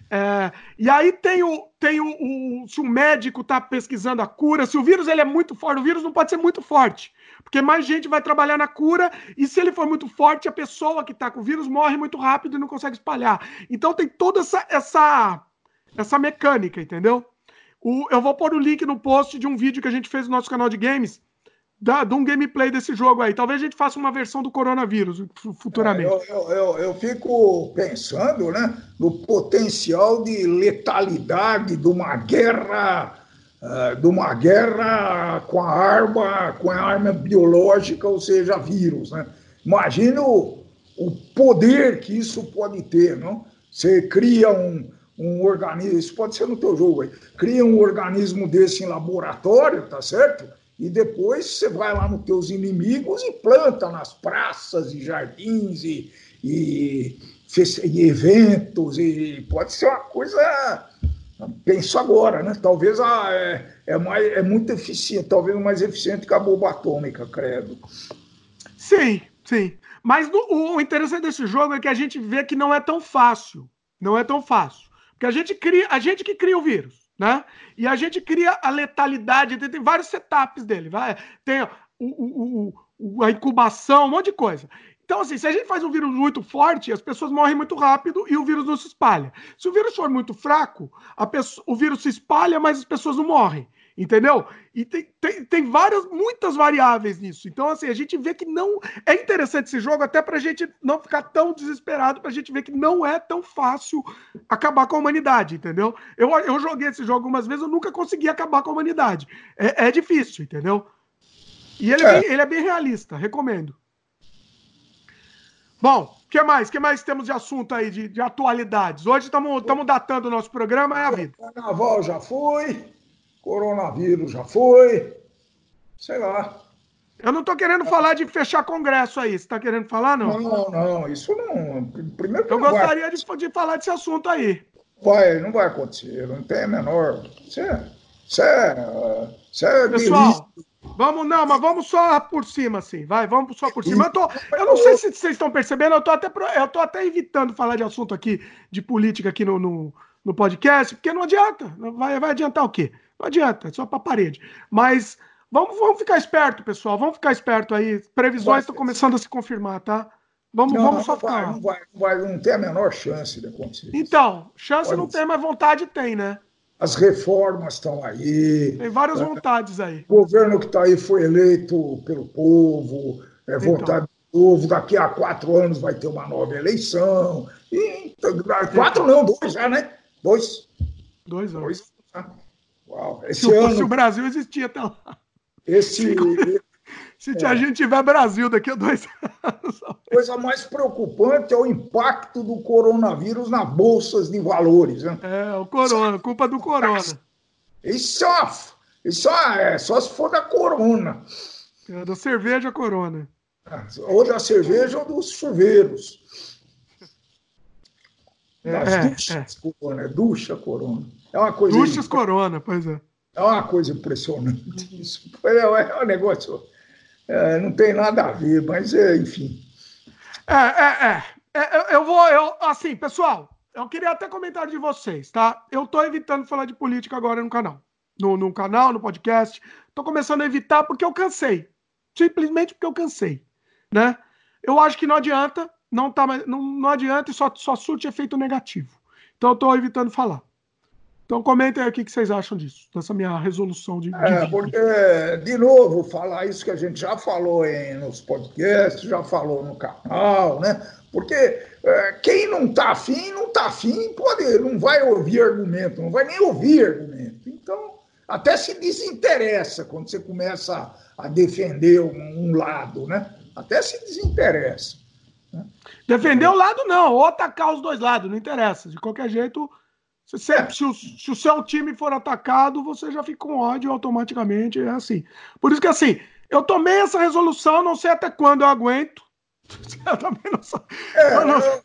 É, e aí tem o, tem o, o se o médico está pesquisando a cura, se o vírus ele é muito forte, o vírus não pode ser muito forte, porque mais gente vai trabalhar na cura, e se ele for muito forte, a pessoa que está com o vírus morre muito rápido e não consegue espalhar. Então tem toda essa, essa, essa mecânica, entendeu? O, eu vou pôr o link no post de um vídeo que a gente fez no nosso canal de games, da, de um gameplay desse jogo aí. Talvez a gente faça uma versão do coronavírus futuramente. É, eu, eu, eu, fico pensando né, no potencial de letalidade de uma guerra. Uh, de uma guerra com a arma, com a arma biológica, ou seja, vírus. Né? Imagina o, o poder que isso pode ter. Não? Você cria um, um organismo, isso pode ser no teu jogo aí, cria um organismo desse em laboratório, tá certo? e depois você vai lá nos teus inimigos e planta nas praças e jardins e, e, e eventos, e pode ser uma coisa. Penso agora, né? Talvez a, é, é, mais, é muito eficiente, talvez mais eficiente que a bomba atômica, credo. Sim, sim. Mas no, o interessante desse jogo é que a gente vê que não é tão fácil. Não é tão fácil. Porque a gente cria, a gente que cria o vírus né? E a gente cria a letalidade, tem, tem vários setups dele, vai, tem o, o, o, a incubação, um monte de coisa. Então, assim, se a gente faz um vírus muito forte, as pessoas morrem muito rápido e o vírus não se espalha. Se o vírus for muito fraco, pessoa, o vírus se espalha, mas as pessoas não morrem. Entendeu? E tem, tem, tem, várias, muitas variáveis nisso. Então, assim, a gente vê que não. É interessante esse jogo, até pra gente não ficar tão desesperado, pra gente ver que não é tão fácil acabar com a humanidade, entendeu? Eu, eu joguei esse jogo algumas vezes, eu nunca consegui acabar com a humanidade. É, é difícil, entendeu? E ele é, é. Bem, ele é bem realista, recomendo. Bom, o que mais? que mais temos de assunto aí, de, de atualidades? Hoje estamos datando o nosso programa, é a vida. Carnaval já foi coronavírus já foi, sei lá. Eu não estou querendo falar de fechar congresso aí. Você está querendo falar, não? Não, não, isso não. Primeiro Eu gostaria de, de, falar desse assunto aí. Vai, não vai acontecer, não tem a menor. Você, você, você é Pessoal, vamos não, mas vamos só por cima, assim. Vai, vamos só por cima. Eu, tô, eu não sei se vocês estão percebendo, eu tô até, eu tô até evitando falar de assunto aqui, de política aqui no, no, no podcast, porque não adianta. Vai, vai adiantar o quê? Não adianta, é só para parede. Mas vamos, vamos ficar esperto, pessoal. Vamos ficar esperto aí. Previsões estão começando a se confirmar, tá? Vamos, não, vamos só ficar. Não vai, não vai, não tem a menor chance de acontecer. Então, chance Pode não ser. tem, mas vontade tem, né? As reformas estão aí. Tem várias né? vontades aí. O governo que está aí foi eleito pelo povo, é então. vontade do povo. Daqui a quatro anos vai ter uma nova eleição. E, quatro não, dois já, né? Dois. Dois anos. Dois, né? Uau, esse se, ano... se o Brasil existia até lá. Esse, se é. a gente tiver Brasil daqui a dois anos. Coisa mais preocupante é o impacto do coronavírus nas bolsas de valores. Né? É, o corona, culpa do corona. Isso só, isso só, é, só se for da corona. É, da cerveja corona. Ou da cerveja ou dos chuveiros. É, duchas é. corona, ducha corona. É uma coisa. Duchas corona, pois é. É uma coisa impressionante isso. É, é um negócio. É, não tem nada a ver, mas é, enfim. É, é, é. Eu, vou, eu, assim, pessoal, eu queria até comentar de vocês, tá? Eu tô evitando falar de política agora no canal. No, no canal, no podcast. Tô começando a evitar porque eu cansei. Simplesmente porque eu cansei, né? Eu acho que não adianta, não, tá, não, não adianta e só, só surte efeito negativo. Então eu tô evitando falar. Então comentem aí o que vocês acham disso, dessa minha resolução de. É, porque, de novo, falar isso que a gente já falou em, nos podcasts, já falou no canal, né? Porque é, quem não está afim, não está afim, pode, não vai ouvir argumento, não vai nem ouvir argumento. Então, até se desinteressa quando você começa a, a defender um, um, lado, né? Até se desinteressa. Né? Defender o lado não, ou atacar os dois lados, não interessa. De qualquer jeito se, se, é. se, o, se, o, seu time for atacado, você já fica com ódio automaticamente. É assim. Por isso que assim, eu tomei essa resolução, não sei até quando eu aguento. Eu também não. É, eu, não... Eu,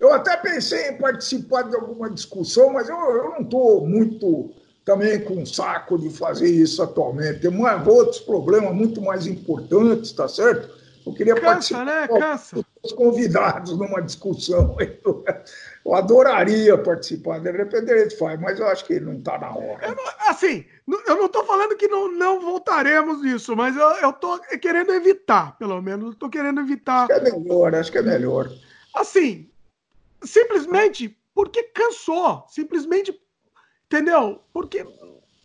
eu, até pensei em participar de alguma discussão, mas eu, eu não estou muito também com saco de fazer isso atualmente. Tem mais, outros problemas muito mais importantes, tá certo? Eu queria Cansa, participar né? Cansa. Os convidados numa discussão. Eu adoraria participar, de repente gente faz, mas eu acho que não está na hora. Não, assim, eu não estou falando que não, não voltaremos nisso, mas eu estou querendo evitar, pelo menos. Estou querendo evitar. Acho que é melhor, acho que é melhor. Assim, simplesmente porque cansou. Simplesmente, entendeu? Porque.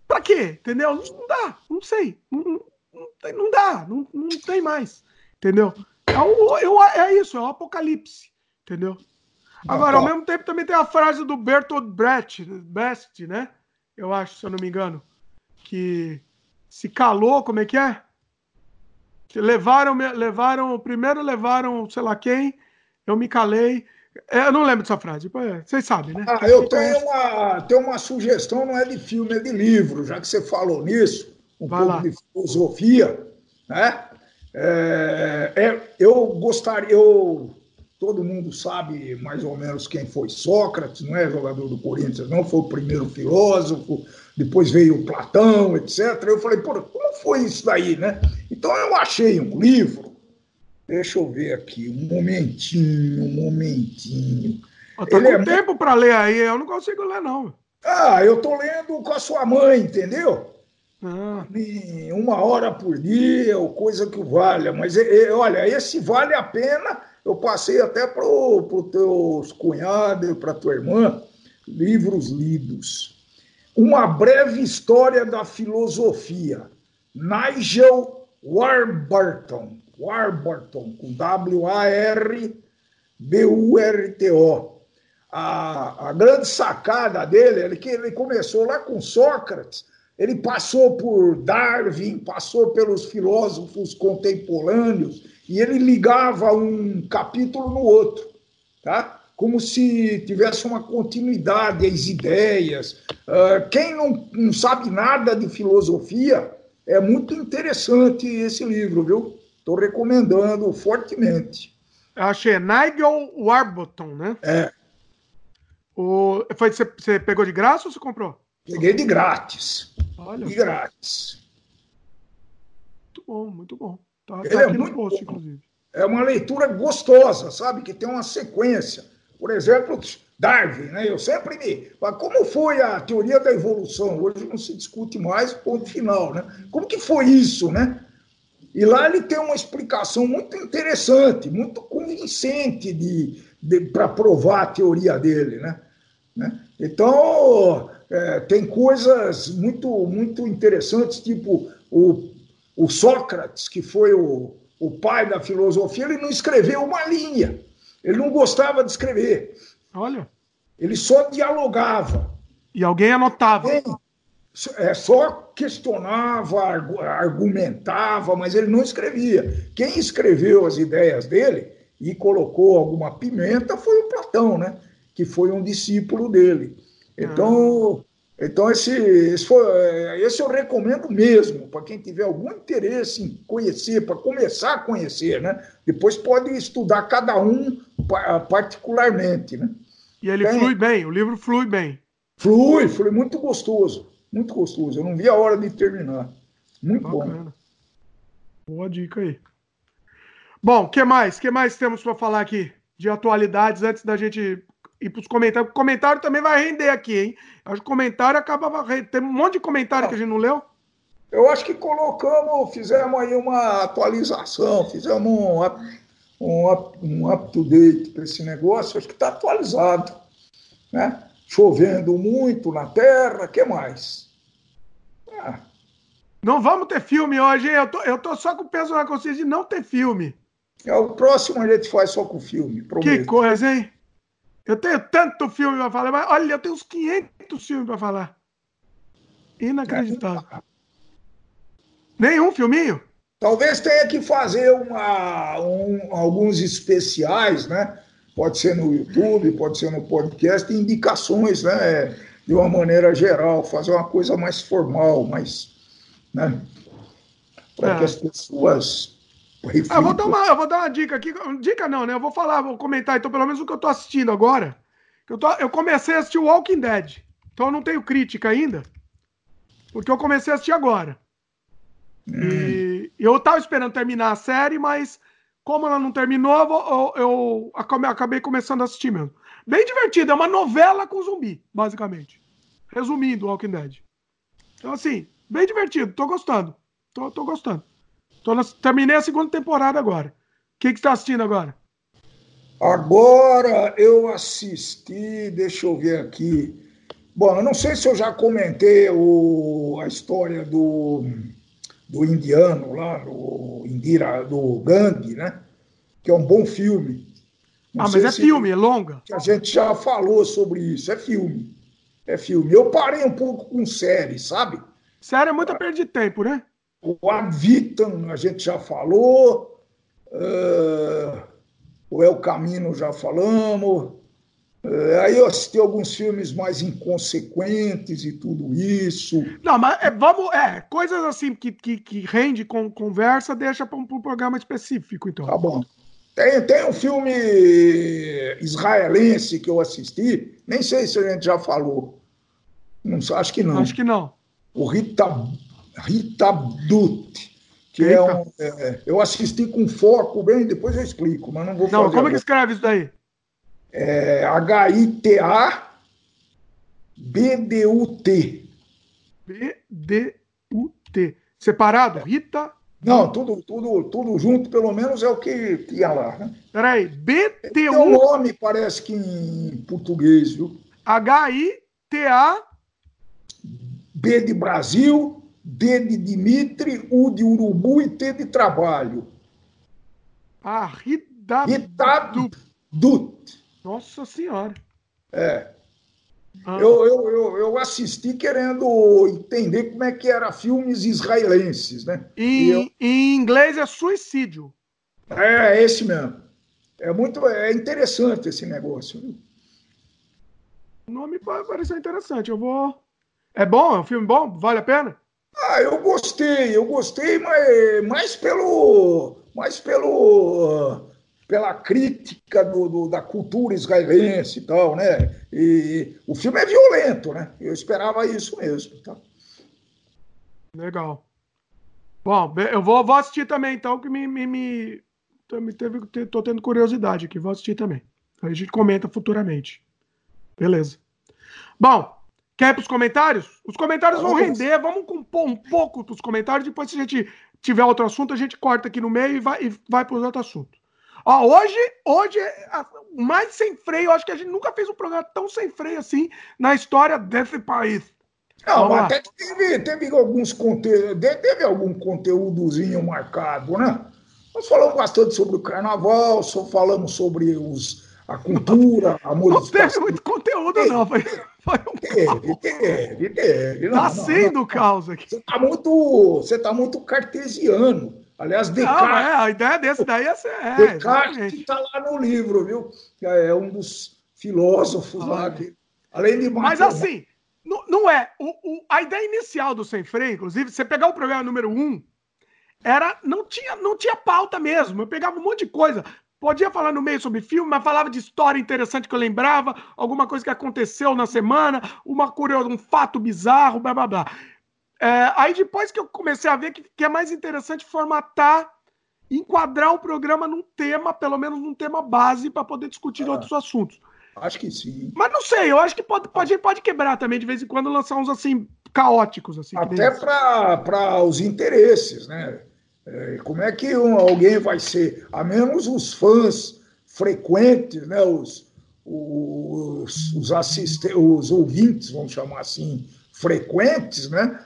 Pra quê? Entendeu? Não dá, não sei. Não, não, não dá, não, não tem mais. Entendeu? É, o, é isso, é o apocalipse. Entendeu? Agora, ao mesmo tempo, também tem a frase do Bertolt Brecht, Brecht, né? Eu acho, se eu não me engano, que se calou, como é que é? Que levaram, levaram, primeiro levaram, sei lá quem, eu me calei. É, eu não lembro dessa frase, é, vocês sabem, né? Ah, eu tenho uma, tenho uma sugestão, não é de filme, é de livro, já que você falou nisso, um Vai pouco lá. de filosofia, né? É, é, eu gostaria, eu todo mundo sabe mais ou menos quem foi Sócrates, não é jogador do Corinthians, não foi o primeiro filósofo, depois veio Platão, etc. Eu falei, pô, como foi isso daí, né? Então eu achei um livro, deixa eu ver aqui, um momentinho, um momentinho. tá Ele com é tempo para ler aí, eu não consigo ler, não. Ah, eu tô lendo com a sua mãe, entendeu? Ah. Uma hora por dia, ou coisa que valha. Mas, olha, esse vale a pena eu passei até para os teus cunhados para tua irmã livros lidos. Uma breve história da filosofia. Nigel Warburton, Warburton, com W-A-R-B-U-R-T-O. A, a grande sacada dele é que ele começou lá com Sócrates, ele passou por Darwin, passou pelos filósofos contemporâneos, e ele ligava um capítulo no outro, tá? como se tivesse uma continuidade, as ideias. Uh, quem não, não sabe nada de filosofia, é muito interessante esse livro, viu? Estou recomendando fortemente. Eu achei, Nigel Warburton, né? É. O, foi, você, você pegou de graça ou você comprou? Peguei de grátis. Olha. De grátis. Muito bom, muito bom. Tá, tá é muito post, inclusive. É uma leitura gostosa, sabe? Que tem uma sequência. Por exemplo, Darwin, né? Eu sempre me. Como foi a teoria da evolução? Hoje não se discute mais, ponto final, né? Como que foi isso, né? E lá ele tem uma explicação muito interessante, muito convincente de, de para provar a teoria dele, né? né? Então, é, tem coisas muito, muito interessantes, tipo o o Sócrates, que foi o, o pai da filosofia, ele não escreveu uma linha. Ele não gostava de escrever. Olha. Ele só dialogava. E alguém anotava. é, só questionava, argumentava, mas ele não escrevia. Quem escreveu as ideias dele e colocou alguma pimenta foi o Platão, né? que foi um discípulo dele. Então, ah. Então, esse, esse, foi, esse eu recomendo mesmo, para quem tiver algum interesse em conhecer, para começar a conhecer, né? Depois pode estudar cada um particularmente, né? E ele Tem... flui bem, o livro flui bem. Flui, flui muito gostoso, muito gostoso. Eu não vi a hora de terminar. Muito Bacana. bom. Boa dica aí. Bom, o que mais? que mais temos para falar aqui? de atualidades antes da gente ir para os comentários. O comentário também vai render aqui, hein? Acho que o comentário acaba. Tem um monte de comentário que a gente não leu. Eu acho que colocamos, fizemos aí uma atualização, fizemos um, um, up, um up-to-date para esse negócio, acho que está atualizado. Né? Chovendo muito na terra, que mais? Ah. Não vamos ter filme hoje, hein? Eu tô, eu tô só com o peso na consciência de não ter filme. É, o próximo a gente faz só com filme. Prometo. Que coisa, hein? Eu tenho tanto filme para falar, mas olha, eu tenho uns 500 filmes para falar. Inacreditável. Nenhum filminho? Talvez tenha que fazer uma, um, alguns especiais, né? Pode ser no YouTube, pode ser no podcast, indicações, né? De uma maneira geral, fazer uma coisa mais formal, mais. Né? Para que as pessoas. Ah, vou, dar uma, eu vou dar uma dica aqui. Dica não, né? Eu vou falar, vou comentar, então, pelo menos o que eu estou assistindo agora. Eu, tô, eu comecei a assistir Walking Dead. Então eu não tenho crítica ainda. Porque eu comecei a assistir agora. E eu tava esperando terminar a série, mas como ela não terminou, eu, eu, eu acabei começando a assistir mesmo. Bem divertido, é uma novela com zumbi, basicamente. Resumindo, Walking Dead. Então, assim, bem divertido, tô gostando. Tô, tô gostando. Tô na, terminei a segunda temporada agora. O que, que você tá assistindo agora? Agora eu assisti, deixa eu ver aqui. Bom, eu não sei se eu já comentei o, a história do do indiano lá, do Indira, do Gang, né? Que é um bom filme. Não ah, mas é filme, é longa. A gente já falou sobre isso, é filme. É filme. Eu parei um pouco com série, sabe? Série é muita perda de tempo, né? O Avitan, a gente já falou. Uh, o El Camino já falamos. É, aí eu assisti alguns filmes mais inconsequentes e tudo isso. Não, mas é, vamos. É, coisas assim que, que, que rende com conversa, deixa para um, um, programa específico, então. Tá bom. Tem, tem um filme israelense que eu assisti, nem sei se a gente já falou. Não, acho que não. Acho que não. O Rita, Rita Dut. Que é um, é, eu assisti com foco bem, depois eu explico, mas não vou. Não, como é que escreve isso daí? é, H-I-T-A B-D-U-T. B-D-U-T. Separado? Rita? Não, tudo, tudo, tudo junto, pelo menos é o que tinha lá. Né? Peraí, B-T-U. Um nome, parece que em português, viu? H-I-T-A. B de Brasil, D de Dimitri, U de Urubu e T de Trabalho. Ah, Rita. Rita Dut. Nossa Senhora. É. Ah. Eu, eu, eu, eu, assisti querendo entender como é que era filmes israelenses, né? Em, eu... em inglês é suicídio. É, é, esse mesmo. É muito é interessante esse negócio. O nome pareceu interessante. Eu vou. É bom? É um filme bom? Vale a pena? Ah, eu gostei, eu gostei, mas mais pelo. Mais pelo pela crítica do, do, da cultura israelense e tal, né? E o filme é violento, né? Eu esperava isso mesmo. Tá? Legal. Bom, eu vou, vou assistir também, então, que me, me, me, me teve, tô tendo curiosidade aqui, vou assistir também. A gente comenta futuramente. Beleza. Bom, quer para os comentários? Os comentários vão render, vamos compor um pouco dos comentários, depois se a gente tiver outro assunto, a gente corta aqui no meio e vai, e vai para os outros assuntos. Ó, hoje, hoje, mais sem freio, acho que a gente nunca fez um programa tão sem freio assim na história desse país. Não, mas até teve, teve alguns conteúdos, teve algum conteúdozinho marcado, né? Nós falamos bastante sobre o carnaval, só falamos sobre os, a cultura, a música. Não teve muito conteúdo, não. Foi, foi um teve, teve, teve. Não, tá sendo não, caos aqui. Você tá muito, você tá muito cartesiano. Aliás, Descartes. Não, é, a ideia desse daí é ser. É, Descartes está lá no livro, viu? É um dos filósofos lá que. Além de Mas assim, não, não é. O, o, a ideia inicial do Sem Freio, inclusive, você pegar o programa número um, era. Não tinha, não tinha pauta mesmo. Eu pegava um monte de coisa. Podia falar no meio sobre filme, mas falava de história interessante que eu lembrava, alguma coisa que aconteceu na semana, uma curiosa, um fato bizarro, blá blá blá. É, aí depois que eu comecei a ver que, que, é mais interessante formatar enquadrar o programa num tema, pelo menos num tema base, para poder discutir ah, outros assuntos. Acho que sim. Mas não sei, eu acho que pode, pode, pode quebrar também, de vez em quando, lançar uns assim, caóticos. assim. Até para os interesses, né? É, como é que um, alguém vai ser, a menos os fãs frequentes, né? Os, os, os, assistentes, os ouvintes, vamos chamar assim, frequentes, né?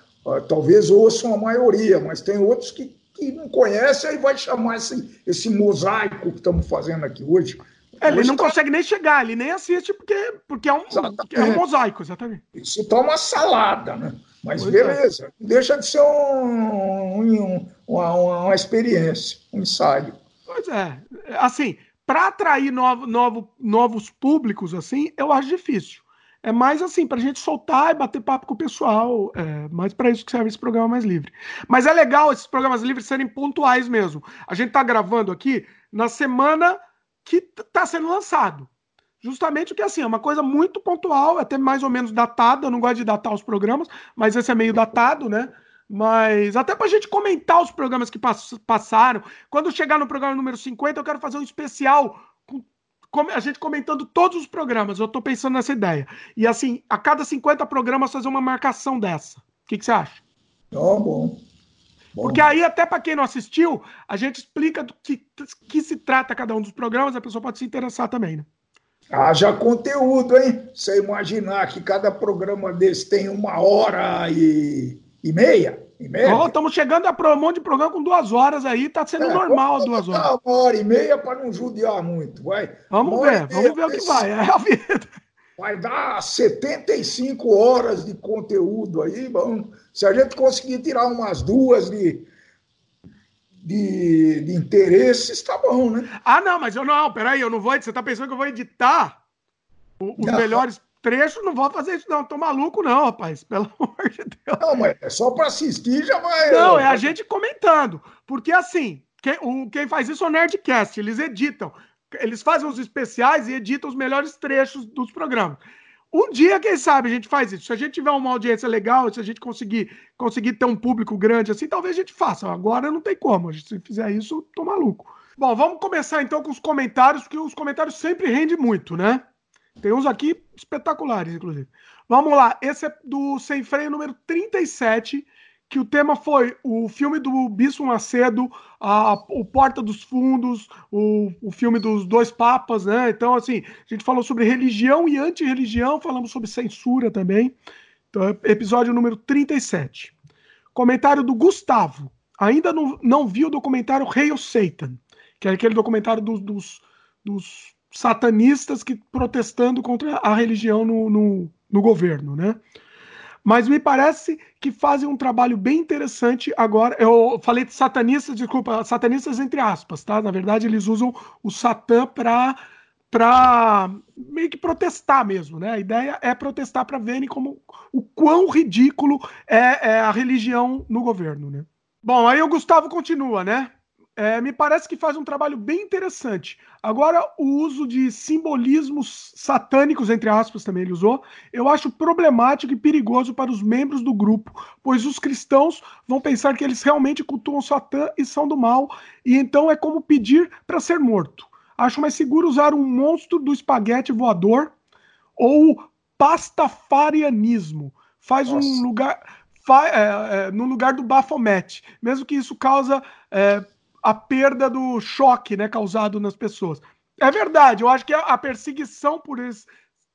Talvez ouçam a maioria, mas tem outros que, que não conhecem e vai chamar esse, esse mosaico que estamos fazendo aqui hoje. É, ele não tá... consegue nem chegar, ele nem assiste porque, porque é, um, é um mosaico, exatamente. Isso está uma salada, né? Mas pois é. beleza, é. deixa de ser um, um, uma, uma, experiência, um ensaio. Pois é, assim, para atrair novo, novo, novos públicos, assim, eu acho difícil. É mais assim, para a gente soltar e bater papo com o pessoal. É mais para isso que serve esse programa mais livre. Mas é legal esses programas livres serem pontuais mesmo. A gente está gravando aqui na semana que está sendo lançado. Justamente porque assim, é uma coisa muito pontual, até mais ou menos datada. Eu não gosto de datar os programas, mas esse é meio datado, né? Mas até para a gente comentar os programas que pass passaram. Quando chegar no programa número 50, eu quero fazer um especial com a gente comentando todos os programas. Eu estou pensando nessa ideia. E assim, a cada 50 programas fazer uma marcação dessa. O que, que você acha? Tá bom. Porque aí, até para quem não assistiu, a gente explica do que, que se trata cada um dos programas, a pessoa pode se interessar também, né? Haja conteúdo, hein? Você imaginar que cada programa desse tem uma hora e, e meia? Estamos oh, chegando a um monte de programa com duas horas aí, tá sendo é, normal duas horas. Uma hora e meia para não judiar muito, vai. Vamos ver, vamos ver o que vai, é a vida. Vai dar 75 horas de conteúdo aí, vamos. Se a gente conseguir tirar umas duas de, de, de interesses, está bom, né? Ah, não, mas eu não, peraí, eu não vou. Você está pensando que eu vou editar os não. melhores trechos? Não vou fazer isso, não. Tô maluco, não, rapaz. Pelo amor de Deus. Não, mas é só para assistir já vai. Não, é a gente comentando. Porque assim, quem, o, quem faz isso é o Nerdcast, eles editam. Eles fazem os especiais e editam os melhores trechos dos programas. Um dia, quem sabe, a gente faz isso. Se a gente tiver uma audiência legal, se a gente conseguir, conseguir ter um público grande assim, talvez a gente faça. Agora não tem como. Se fizer isso, tô maluco. Bom, vamos começar então com os comentários, porque os comentários sempre rendem muito, né? Tem uns aqui espetaculares, inclusive. Vamos lá. Esse é do Sem Freio número 37 que o tema foi o filme do Bispo Macedo, a, o Porta dos Fundos, o, o filme dos dois papas, né? Então, assim, a gente falou sobre religião e antirreligião, falamos sobre censura também. Então, episódio número 37. Comentário do Gustavo. Ainda não, não vi o documentário Hail Satan, que é aquele documentário dos, dos, dos satanistas que protestando contra a religião no, no, no governo, né? mas me parece que fazem um trabalho bem interessante agora. Eu falei de satanistas, desculpa, satanistas entre aspas, tá? Na verdade, eles usam o Satã para para meio que protestar mesmo, né? A ideia é protestar para verem como o quão ridículo é, é, a religião no governo, né? Bom, aí o Gustavo continua, né? É, me parece que faz um trabalho bem interessante. Agora, o uso de simbolismos satânicos, entre aspas, também ele usou, eu acho problemático e perigoso para os membros do grupo, pois os cristãos vão pensar que eles realmente cultuam Satã e são do mal, e então é como pedir para ser morto. Acho mais seguro usar um monstro do espaguete voador ou pastafarianismo. Faz Nossa. um lugar. Fa, é, é, no lugar do Baphomet, mesmo que isso causa é, a perda do choque né, causado nas pessoas. É verdade, eu acho que a perseguição por eles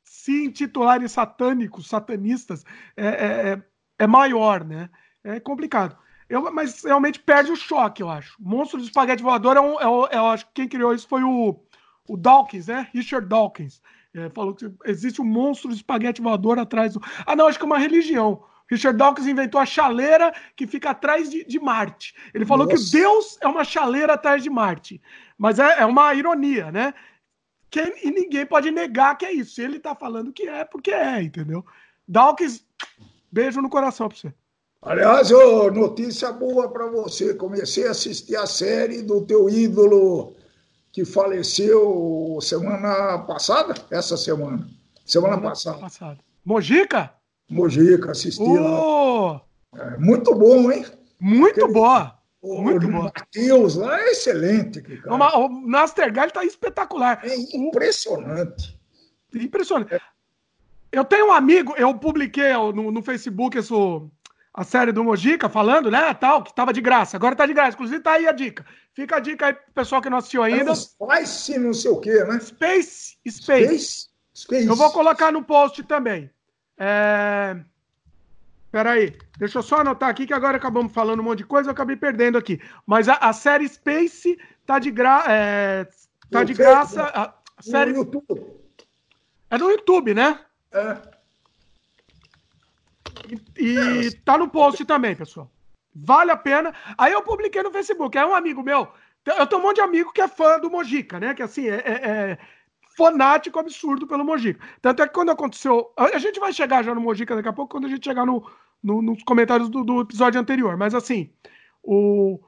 se intitularem satânicos, satanistas, é, é, é, é maior, né? É complicado. Eu, mas realmente perde o choque, eu acho. Monstro de espaguete voador é um. É, é, eu acho que quem criou isso foi o, o Dawkins, né? Richard Dawkins. É, falou que existe um monstro de espaguete voador atrás do. Ah, não, acho que é uma religião. Richard Dawkins inventou a chaleira que fica atrás de, de Marte. Ele falou Nossa. que Deus é uma chaleira atrás de Marte. Mas é, é uma ironia, né? Que, e ninguém pode negar que é isso. Se ele tá falando que é, porque é, entendeu? Dawkins, beijo no coração pra você. Aliás, oh, notícia boa para você. Comecei a assistir a série do teu ídolo que faleceu semana passada? Essa semana. Semana, semana passada. passada. Mojica? Mojica, assisti oh! lá. É, muito bom, hein? Muito Aquele, boa. O, muito o Matheus lá é excelente. Cara. O, o Nastergal está espetacular. É impressionante. Impressionante. Eu tenho um amigo, eu publiquei no, no Facebook isso, a série do Mojica falando, né, tal, que tava de graça. Agora tá de graça. Inclusive tá aí a dica. Fica a dica aí pro pessoal que não assistiu ainda. Spice não sei o quê, né? Space, Space. Space. Space. Eu vou colocar no post também. É... Peraí, deixa eu só anotar aqui que agora acabamos falando um monte de coisa, eu acabei perdendo aqui. Mas a, a série Space tá de, gra... É... tá de graça. A série... No YouTube. É no YouTube, né? É. E, e tá no post também, pessoal. Vale a pena. Aí eu publiquei no Facebook. É um amigo meu. Eu tenho um monte de amigo que é fã do Mojica, né? Que assim, é, é, é fanático absurdo pelo Mojica. Tanto é que quando aconteceu. A gente vai chegar já no Mojica daqui a pouco, quando a gente chegar no, no nos comentários do, do, episódio anterior. Mas assim, o.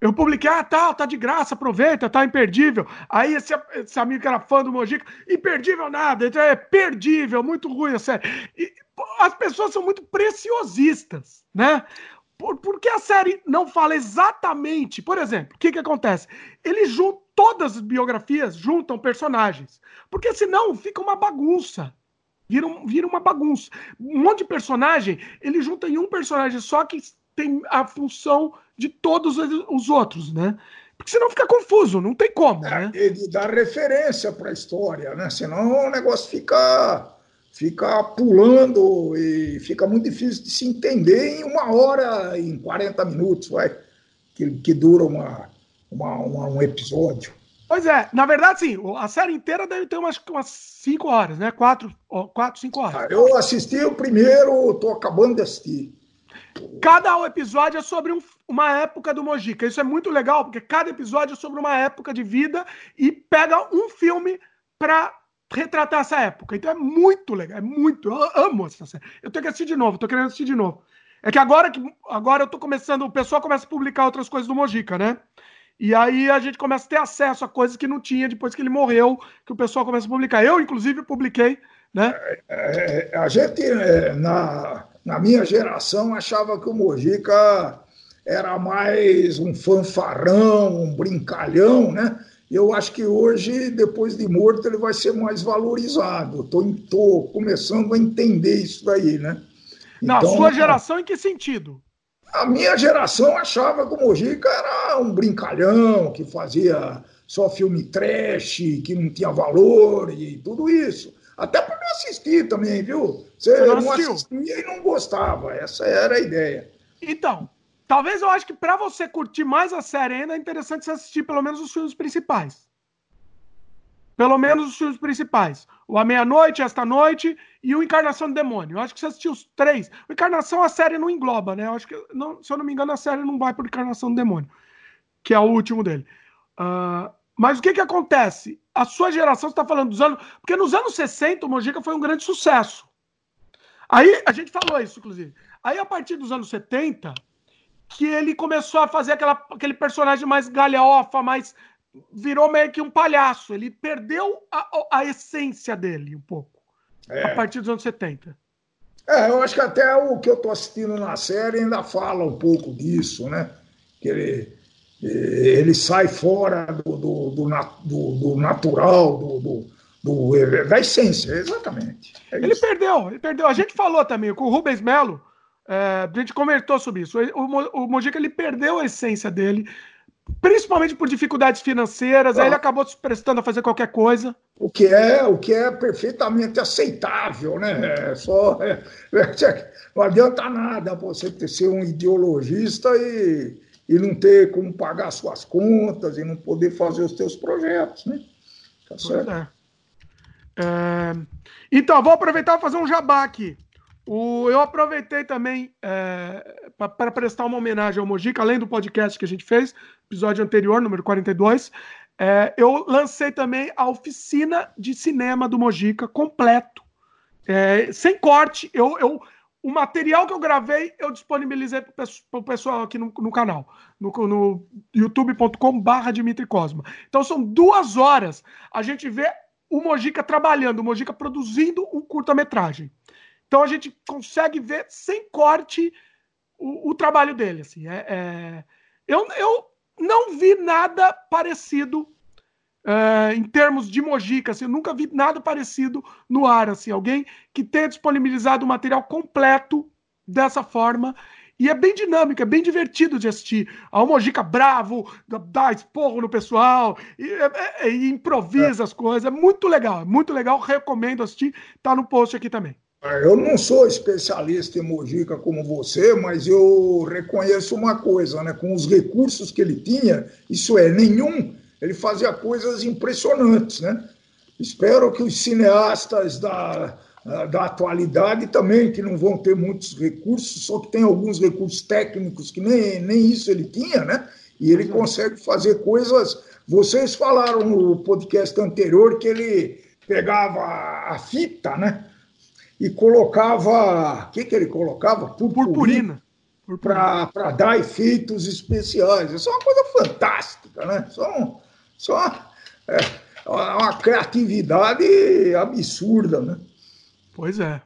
Eu publiquei, ah, tá, tá de graça, aproveita, tá imperdível. Aí esse, esse amigo que era fã do Mojica, imperdível nada, é perdível, muito ruim, sério. E, as pessoas são muito preciosistas, né? Por, porque a série não fala exatamente. Por exemplo, o que, que acontece? Eles juntam todas as biografias, juntam personagens. Porque senão fica uma bagunça. Vira, um, vira uma bagunça. Um monte de personagem, ele junta em um personagem só que tem a função de todos os outros, né? Porque senão fica confuso, não tem como, é, né? Ele dá referência para a história, né? Senão o negócio fica fica pulando e fica muito difícil de se entender em uma hora, em 40 minutos, vai, que, que dura uma, uma, uma, um episódio. Pois é, na verdade, sim, a série inteira deve ter umas, umas cinco horas, né? Quatro, quatro cinco horas. Ah, eu assisti o primeiro, estou acabando de assistir. Cada episódio é sobre um, uma época do Mojica. Isso é muito legal, porque cada episódio é sobre uma época de vida e pega um filme para retratar essa época. Então é muito legal, é muito. Eu amo essa série. Eu tenho que assistir de novo, tô querendo assistir de novo. É que agora que agora eu tô começando, o pessoal começa a publicar outras coisas do Mojica, né? E aí a gente começa a ter acesso a coisas que não tinha depois que ele morreu, que o pessoal começa a publicar. Eu, inclusive, publiquei, né? É, é, a gente, é, na, na minha geração, achava que o Mojica era mais um fanfarrão, um brincalhão, né? Eu acho que hoje, depois de morto, ele vai ser mais valorizado. Estou começando a entender isso daí, né? Na então, sua geração, em que sentido? A minha geração achava que o Mojica era um brincalhão, que fazia só filme trash, que não tinha valor e tudo isso. Até porque eu assisti também, viu? Você, Você não, não assistia e não gostava. Essa era a ideia. Então, Talvez eu acho que para você curtir mais a série ainda é interessante você assistir pelo menos os filmes principais. Pelo menos os filmes principais. O A Meia-Noite, Esta Noite e o Encarnação do Demônio. Eu acho que você assistiu os três. O Encarnação a série não engloba, né? Eu acho que, não, se eu não me engano, a série não vai por Encarnação do Demônio, que é o último dele. Uh, mas o que que acontece? A sua geração está falando dos anos. Porque nos anos 60 o Mojica foi um grande sucesso. Aí a gente falou isso, inclusive. Aí a partir dos anos 70 que ele começou a fazer aquela, aquele personagem mais galhofa, mais. virou meio que um palhaço. Ele perdeu a, a essência dele um pouco. É. A partir dos anos 70. É, eu acho que até o que eu estou assistindo na série ainda fala um pouco disso, né? Que ele, ele sai fora do, do, do, do, do natural, do, do, da essência, exatamente. É ele perdeu, ele perdeu. A gente falou também com o Rubens Melo é, a gente comentou sobre isso. O, o Mojica ele perdeu a essência dele, principalmente por dificuldades financeiras. Ah. Aí ele acabou se prestando a fazer qualquer coisa. O que é, o que é perfeitamente aceitável, né? É só é, é, não adianta nada você ter, ser um ideologista e, e não ter como pagar suas contas e não poder fazer os seus projetos, né? Tá certo? É. É... Então, vou aproveitar e fazer um jabá aqui. O, eu aproveitei também é, para prestar uma homenagem ao Mojica, além do podcast que a gente fez, episódio anterior, número 42. É, eu lancei também a oficina de cinema do Mojica completo, é, sem corte. Eu, eu, o material que eu gravei eu disponibilizei para o pessoal aqui no, no canal, no, no youtube.com/barra Dimitri Cosma. Então são duas horas a gente vê o Mojica trabalhando, o Mojica produzindo um curta-metragem. Então a gente consegue ver sem corte o, o trabalho dele. Assim, é, é, Eu, eu não vi nada parecido Uh, em termos de Mojica, assim, eu nunca vi nada parecido no ar, assim, alguém que tenha disponibilizado o material completo dessa forma. E é bem dinâmico, é bem divertido de assistir. A Mojica bravo, dá esporro no pessoal, e, é, é, e improvisa é. as coisas. É muito legal, é muito legal. Recomendo assistir. Tá no post aqui também. É, eu não sou especialista em Mojica como você, mas eu reconheço uma coisa, né? Com os recursos que ele tinha, isso é, nenhum ele fazia coisas impressionantes, né? Espero que os cineastas da, da atualidade também, que não vão ter muitos recursos, só que tem alguns recursos técnicos que nem, nem isso ele tinha, né? E ele uhum. consegue fazer coisas. Vocês falaram no podcast anterior que ele pegava a fita, né? E colocava. O que, que ele colocava? Purpurina. Purpurina. Para dar efeitos especiais. Isso é uma coisa fantástica, né? São só é, uma criatividade absurda, né? Pois é.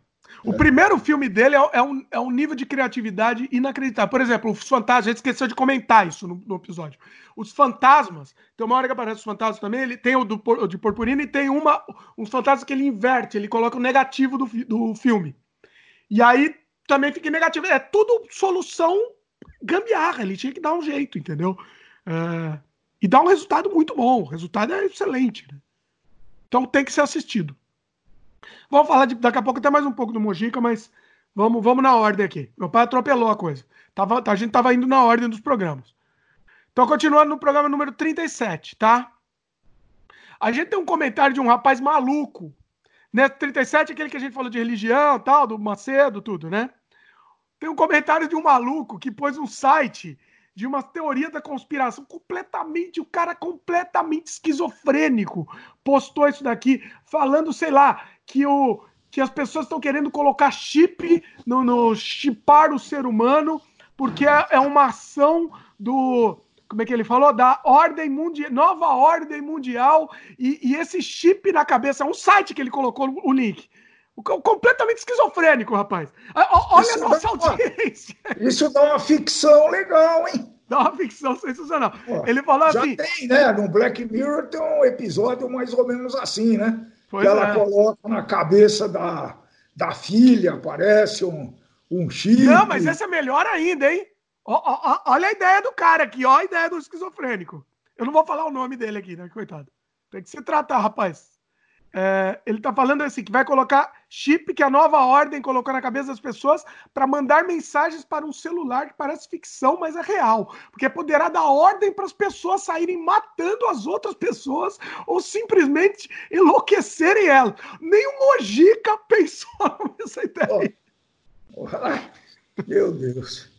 O é. primeiro filme dele é, é, um, é um nível de criatividade inacreditável. Por exemplo, os fantasmas, a gente esqueceu de comentar isso no, no, episódio. Os fantasmas, tem uma hora que aparece os fantasmas também, ele tem o do, de purpurina e tem uma, uns fantasmas que ele inverte, ele coloca o negativo do, do filme. E aí também fica negativo. É tudo solução gambiarra, ele tinha que dar um jeito, entendeu? É, e dá um resultado muito bom. O resultado é excelente. Né? Então tem que ser assistido. Vamos falar de, daqui a pouco até mais um pouco do Mojica, mas vamos, vamos na ordem aqui. Meu pai atropelou a coisa. Tava, a gente tava indo na ordem dos programas. Então, continuando no programa número 37, tá? A gente tem um comentário de um rapaz maluco. Né? 37 é aquele que a gente falou de religião, tal, do Macedo, tudo, né? Tem um comentário de um maluco que pôs um site de uma teoria da conspiração completamente, o cara completamente esquizofrênico postou isso daqui, falando, sei lá, que o que as pessoas estão querendo colocar chip no, no chipar o ser humano, porque é, é uma ação do como é que ele falou? Da ordem mundial, nova ordem mundial, e, e, esse chip na cabeça, é um site que ele colocou o link. Completamente esquizofrênico, rapaz. Olha isso a nossa audiência. Isso dá uma ficção legal, hein? Dá uma ficção sensacional. Pô, Ele falou assim. Já tem, né? No Black Mirror tem um episódio mais ou menos assim, né? Pois que ela é. coloca na cabeça da, da filha, aparece um, um chip. Não, mas essa é melhor ainda, hein? olha a ideia do cara aqui, ó a ideia do esquizofrênico. Eu não vou falar o nome dele aqui, né? Coitado. Tem que se tratar, rapaz. É, ele está falando assim que vai colocar chip que a nova ordem colocou na cabeça das pessoas para mandar mensagens para um celular que parece ficção, mas é real, porque poderá dar ordem para as pessoas saírem matando as outras pessoas ou simplesmente enlouquecerem elas. Nem o Mojica pensou nessa ideia. Oh. Meu Deus.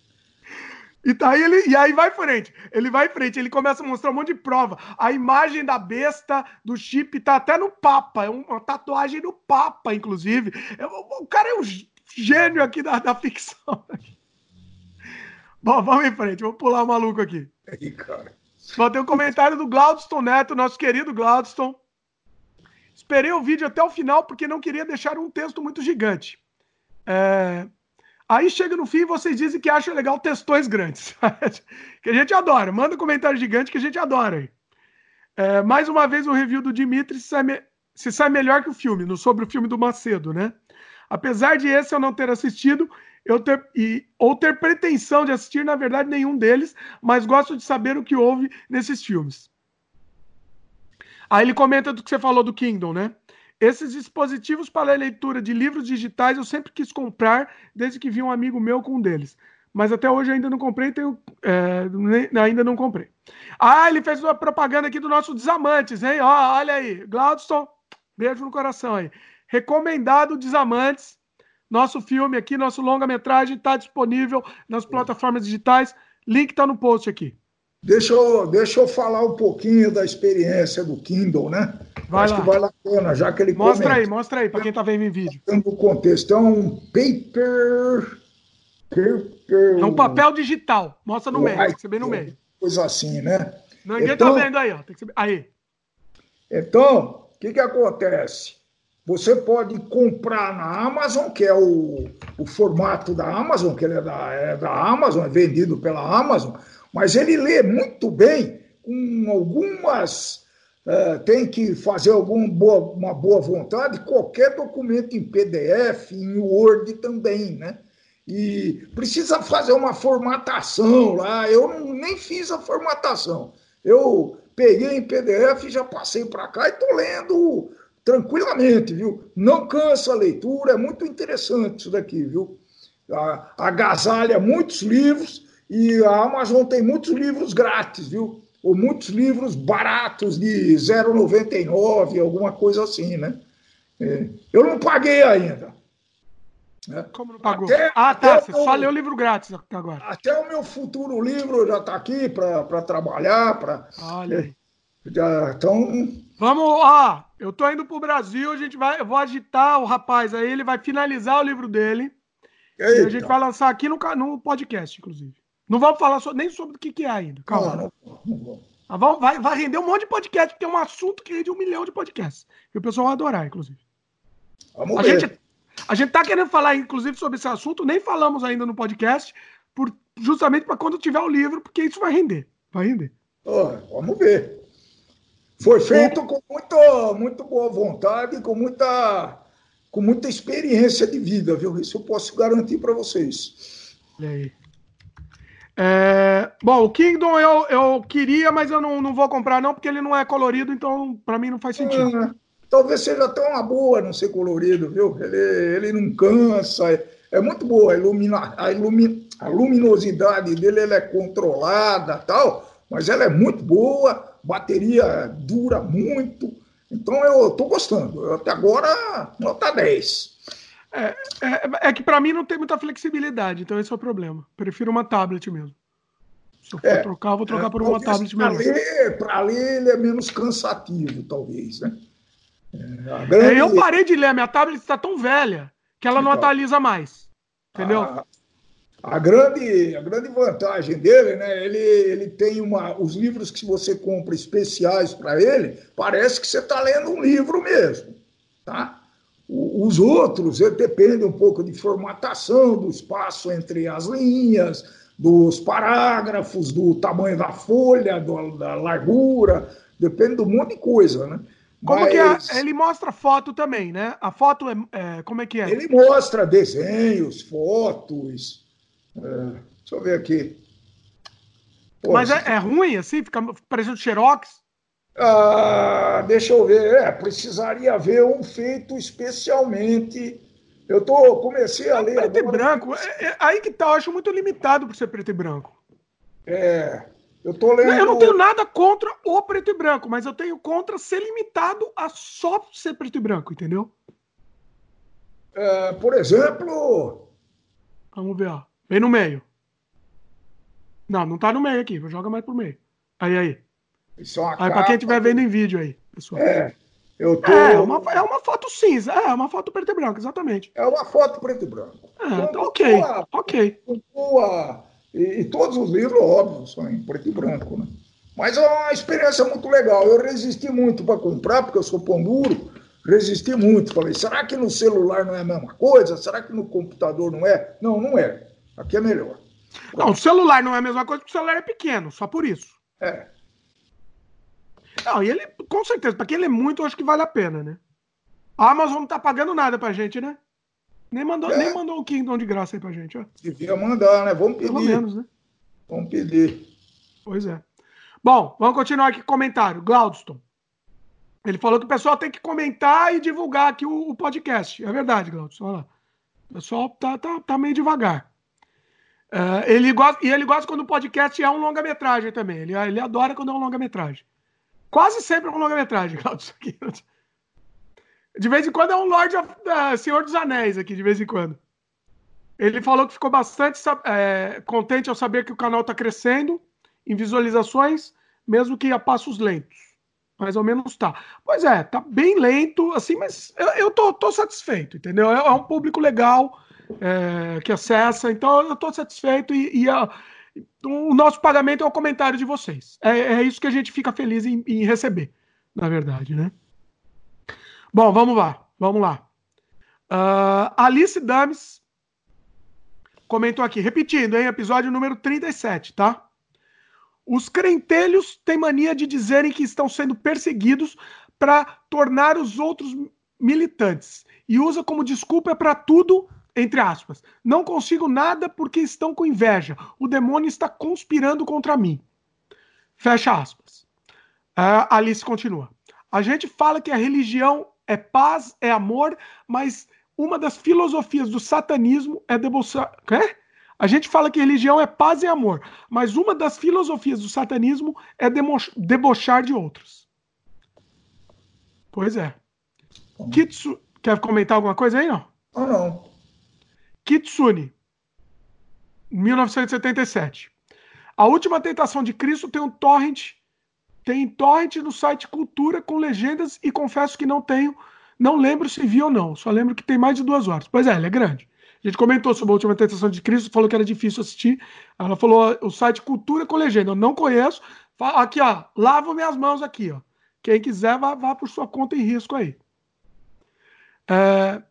E, tá aí ele, e aí vai frente. Ele vai em frente, ele começa a mostrar um monte de prova. A imagem da besta, do chip, tá até no Papa. É uma tatuagem no Papa, inclusive. É, o cara é um gênio aqui da, da ficção. Bom, vamos em frente, vamos pular o maluco aqui. Aí, cara. Bom, tem um comentário do Glaudston Neto, nosso querido Glaudston. Esperei o vídeo até o final porque não queria deixar um texto muito gigante. É, Aí chega no fim e vocês dizem que acham legal textões grandes. que a gente adora. Manda um comentário gigante que a gente adora aí. É, mais uma vez o review do Dimitri se sai, me... se sai melhor que o filme, no, sobre o filme do Macedo, né? Apesar de esse eu não ter assistido, eu ter, e, ou ter pretensão de assistir, na verdade, nenhum deles, mas gosto de saber o que houve nesses filmes. Aí ele comenta do que você falou do Kingdom, né? Esses dispositivos para leitura de livros digitais eu sempre quis comprar, desde que vi um amigo meu com um deles. Mas até hoje ainda não comprei, tenho, é, ainda não comprei. Ah, ele fez uma propaganda aqui do nosso Desamantes, hein? Ó, olha aí, Glaudston, beijo no coração aí. Recomendado Desamantes, nosso filme aqui, nosso longa-metragem está disponível nas plataformas digitais. Link está no post aqui. Deixa eu, deixa eu falar um pouquinho da experiência do Kindle, né? Vai Acho lá. que vale a pena, já que ele Mostra comenta. aí, mostra aí, para quem está vendo em vídeo. Tendo contexto, é um paper... paper... É um papel digital. Mostra no meio, tem que ser bem no meio. Coisa assim, né? Ninguém tá então, tá vendo aí, ó. Ser... Aí. Então, o que que acontece? Você pode comprar na Amazon, que é o, o formato da Amazon, que ele é da, é da Amazon, é vendido pela Amazon, Mas ele lê muito bem, com algumas. Uh, tem que fazer alguma boa, uma boa vontade, qualquer documento em PDF, em Word também, né? E precisa fazer uma formatação lá. Eu nem fiz a formatação. Eu peguei em PDF, já passei para cá e estou lendo tranquilamente, viu? Não cansa a leitura, é muito interessante isso daqui, viu? Agasalha muitos livros e a Amazon tem muitos livros grátis, viu? Ou muitos livros baratos de 0,99, alguma coisa assim, né? É. Eu não paguei ainda. Né? Como não pagou? Até, ah, tá. Até você só leu o livro grátis agora. Até o meu futuro livro já está aqui para trabalhar. Pra, Olha aí. Já, então. Vamos, ó. Eu tô indo pro Brasil, a gente vai. Eu vou agitar o rapaz aí, ele vai finalizar o livro dele. Eita. E a gente vai lançar aqui no, no podcast, inclusive. Não vamos falar so, nem sobre o que, que é ainda. Calma. Não. Vai, vai render um monte de podcast, porque é um assunto que rende um milhão de podcasts. E o pessoal vai adorar, inclusive. Vamos a ver. Gente, a gente tá querendo falar, inclusive, sobre esse assunto, nem falamos ainda no podcast, por, justamente para quando tiver o livro, porque isso vai render. Vai render. Vamos ver. Foi feito com muito, muito boa vontade, com muita, com muita experiência de vida, viu? Isso eu posso garantir para vocês. Olha aí. É, bom, o Kingdom eu, eu queria, mas eu não, não vou comprar não, porque ele não é colorido, então para mim não faz sentido. É, talvez seja até uma boa não ser colorido, viu? Ele, ele não cansa, é, é muito boa, a, ilumina, a, ilumi, a luminosidade dele é controlada tal, mas ela é muito boa, bateria dura muito. Então eu estou gostando. Até agora, nota 10. É, é, é que para mim não tem muita flexibilidade, então esse é o problema. Prefiro uma tablet mesmo. Se eu for é, trocar, eu vou trocar é, por uma tablet mesmo. Para ler, ele é menos cansativo, talvez, né? É, grande... eu parei de ler, a minha tablet está tão velha que ela não então, atualiza mais. Entendeu? A, a grande, a grande vantagem dele, né? Ele, ele tem uma. Os livros que você compra especiais para ele, parece que você está lendo um livro mesmo. Tá? Os outros dependem um pouco de formatação, do espaço entre as linhas, dos parágrafos, do tamanho da folha, do, da largura, depende de um monte de coisa, né? Como Mas... que é? Ele mostra foto também, né? A foto é, é, como é que é? Ele mostra desenhos, fotos, é, deixa eu ver aqui. Pô, Mas é, é, ruim assim? Fica parecendo xerox? Ah, deixa eu ver. É, precisaria ver um feito especialmente. Eu tô, comecei a ler. Preto agora... e branco. É, é, aí que tá, eu acho muito limitado por ser preto e branco. É. Eu tô lendo. Eu não tenho nada contra o preto e branco, mas eu tenho contra ser limitado a só ser preto e branco, entendeu? É, por exemplo. Vamos ver, ó. Vem no meio. Não, não tá no meio aqui. Joga mais pro meio. Aí, aí. Isso é uma aí, pra quem estiver vendo em vídeo aí, pessoal. É. Eu tô... É, uma, é uma foto cinza. É, uma foto preto e branco, exatamente. É uma foto preto e branco. É, então, ok. ok. e, e, todos os livros, óbvio, são em preto e branco, né? Mas é uma experiência muito legal. Eu resisti muito para comprar, porque eu sou pão duro. Resisti muito. Falei, será que no celular não é a mesma coisa? Será que no computador não é? Não, não é. Aqui é melhor. Não, o celular não é a mesma coisa porque o celular é pequeno, só por isso. É. Não, e ele, com certeza, para quem ele é muito, eu acho que vale a pena, né? A Amazon não tá pagando nada pra gente, né? Nem mandou, é. nem mandou o Kingdom de graça aí pra gente, ó. Devia mandar, né? Vamos pedir. Pelo menos, né? Vamos pedir. Pois é. Bom, vamos continuar aqui com o comentário. Glaudston. Ele falou que o pessoal tem que comentar e divulgar aqui o, o podcast. É verdade, Glaudston. Olha lá. O pessoal tá, tá, tá meio devagar. Uh, ele gosta, e ele gosta quando o podcast é um longa-metragem também. Ele, ele adora quando é um longa-metragem. Quase sempre é um longa-metragem, De vez em quando é um Lord of, uh, Senhor dos Anéis aqui, de vez em quando. Ele falou que ficou bastante é, contente ao saber que o canal está crescendo em visualizações, mesmo que a passos lentos. Mais ou menos tá. Pois é, tá bem lento, assim, mas eu, eu tô, tô satisfeito, entendeu? É, é um público legal é, que acessa. Então eu estou satisfeito e, e a, o nosso pagamento é o comentário de vocês. É, é isso que a gente fica feliz em, em, receber, na verdade, né? Bom, vamos lá, vamos lá. Uh, Alice Dames comentou aqui, repetindo, hein? Episódio número 37, tá? Os crentelhos têm mania de dizerem que estão sendo perseguidos para tornar os outros militantes e usa como desculpa para tudo, entre aspas. Não consigo nada porque estão com inveja. O demônio está conspirando contra mim. Fecha aspas. Uh, Alice continua. A gente fala que a religião é paz, é amor, mas uma das filosofias do satanismo é debochar. Quê? A gente fala que religião é paz e amor, mas uma das filosofias do satanismo é debochar de outros. Pois é. Kitsu... Quer comentar alguma coisa aí, não? Não, não. Kitsune, 1977. A Última Tentação de Cristo tem um torrent, tem torrent no site Cultura com legendas e confesso que não tenho, não lembro se vi ou não, só lembro que tem mais de duas horas. Pois é, ele é grande. A gente comentou sobre a Última Tentação de Cristo, falou que era difícil assistir. Ela falou o site Cultura com legenda. Eu não conheço. Aqui, ó, lavo minhas mãos aqui, ó. Quem quiser, vá, vá por sua conta em risco aí. É,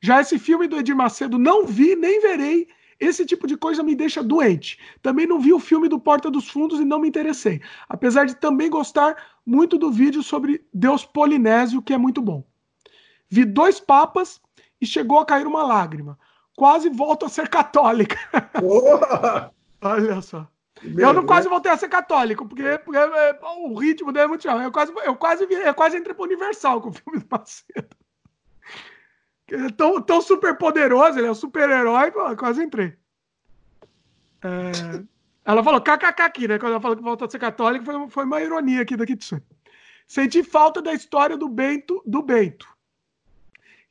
já esse filme do Edir Macedo não vi nem verei. Esse tipo de coisa me deixa doente. Também não vi o filme do Porta dos Fundos e não me interessei. Apesar de também gostar muito do vídeo sobre Deus Polinésio, que é muito bom. Vi dois papas e chegou a cair uma lágrima. Quase volto a ser católica. Olha só. eu não quase voltei a ser católico, porque, porque é, o ritmo dele é muito chato. Eu quase, eu quase, eu quase entrei pro Universal com o filme do Macedo. É tão, tão super poderoso, ele é um super-herói, quase entrei. É... Ela falou kkk aqui, né? Quando ela falou que voltou a ser católica, foi, foi uma ironia aqui de Sul. Senti falta da história do Bento, do Bento.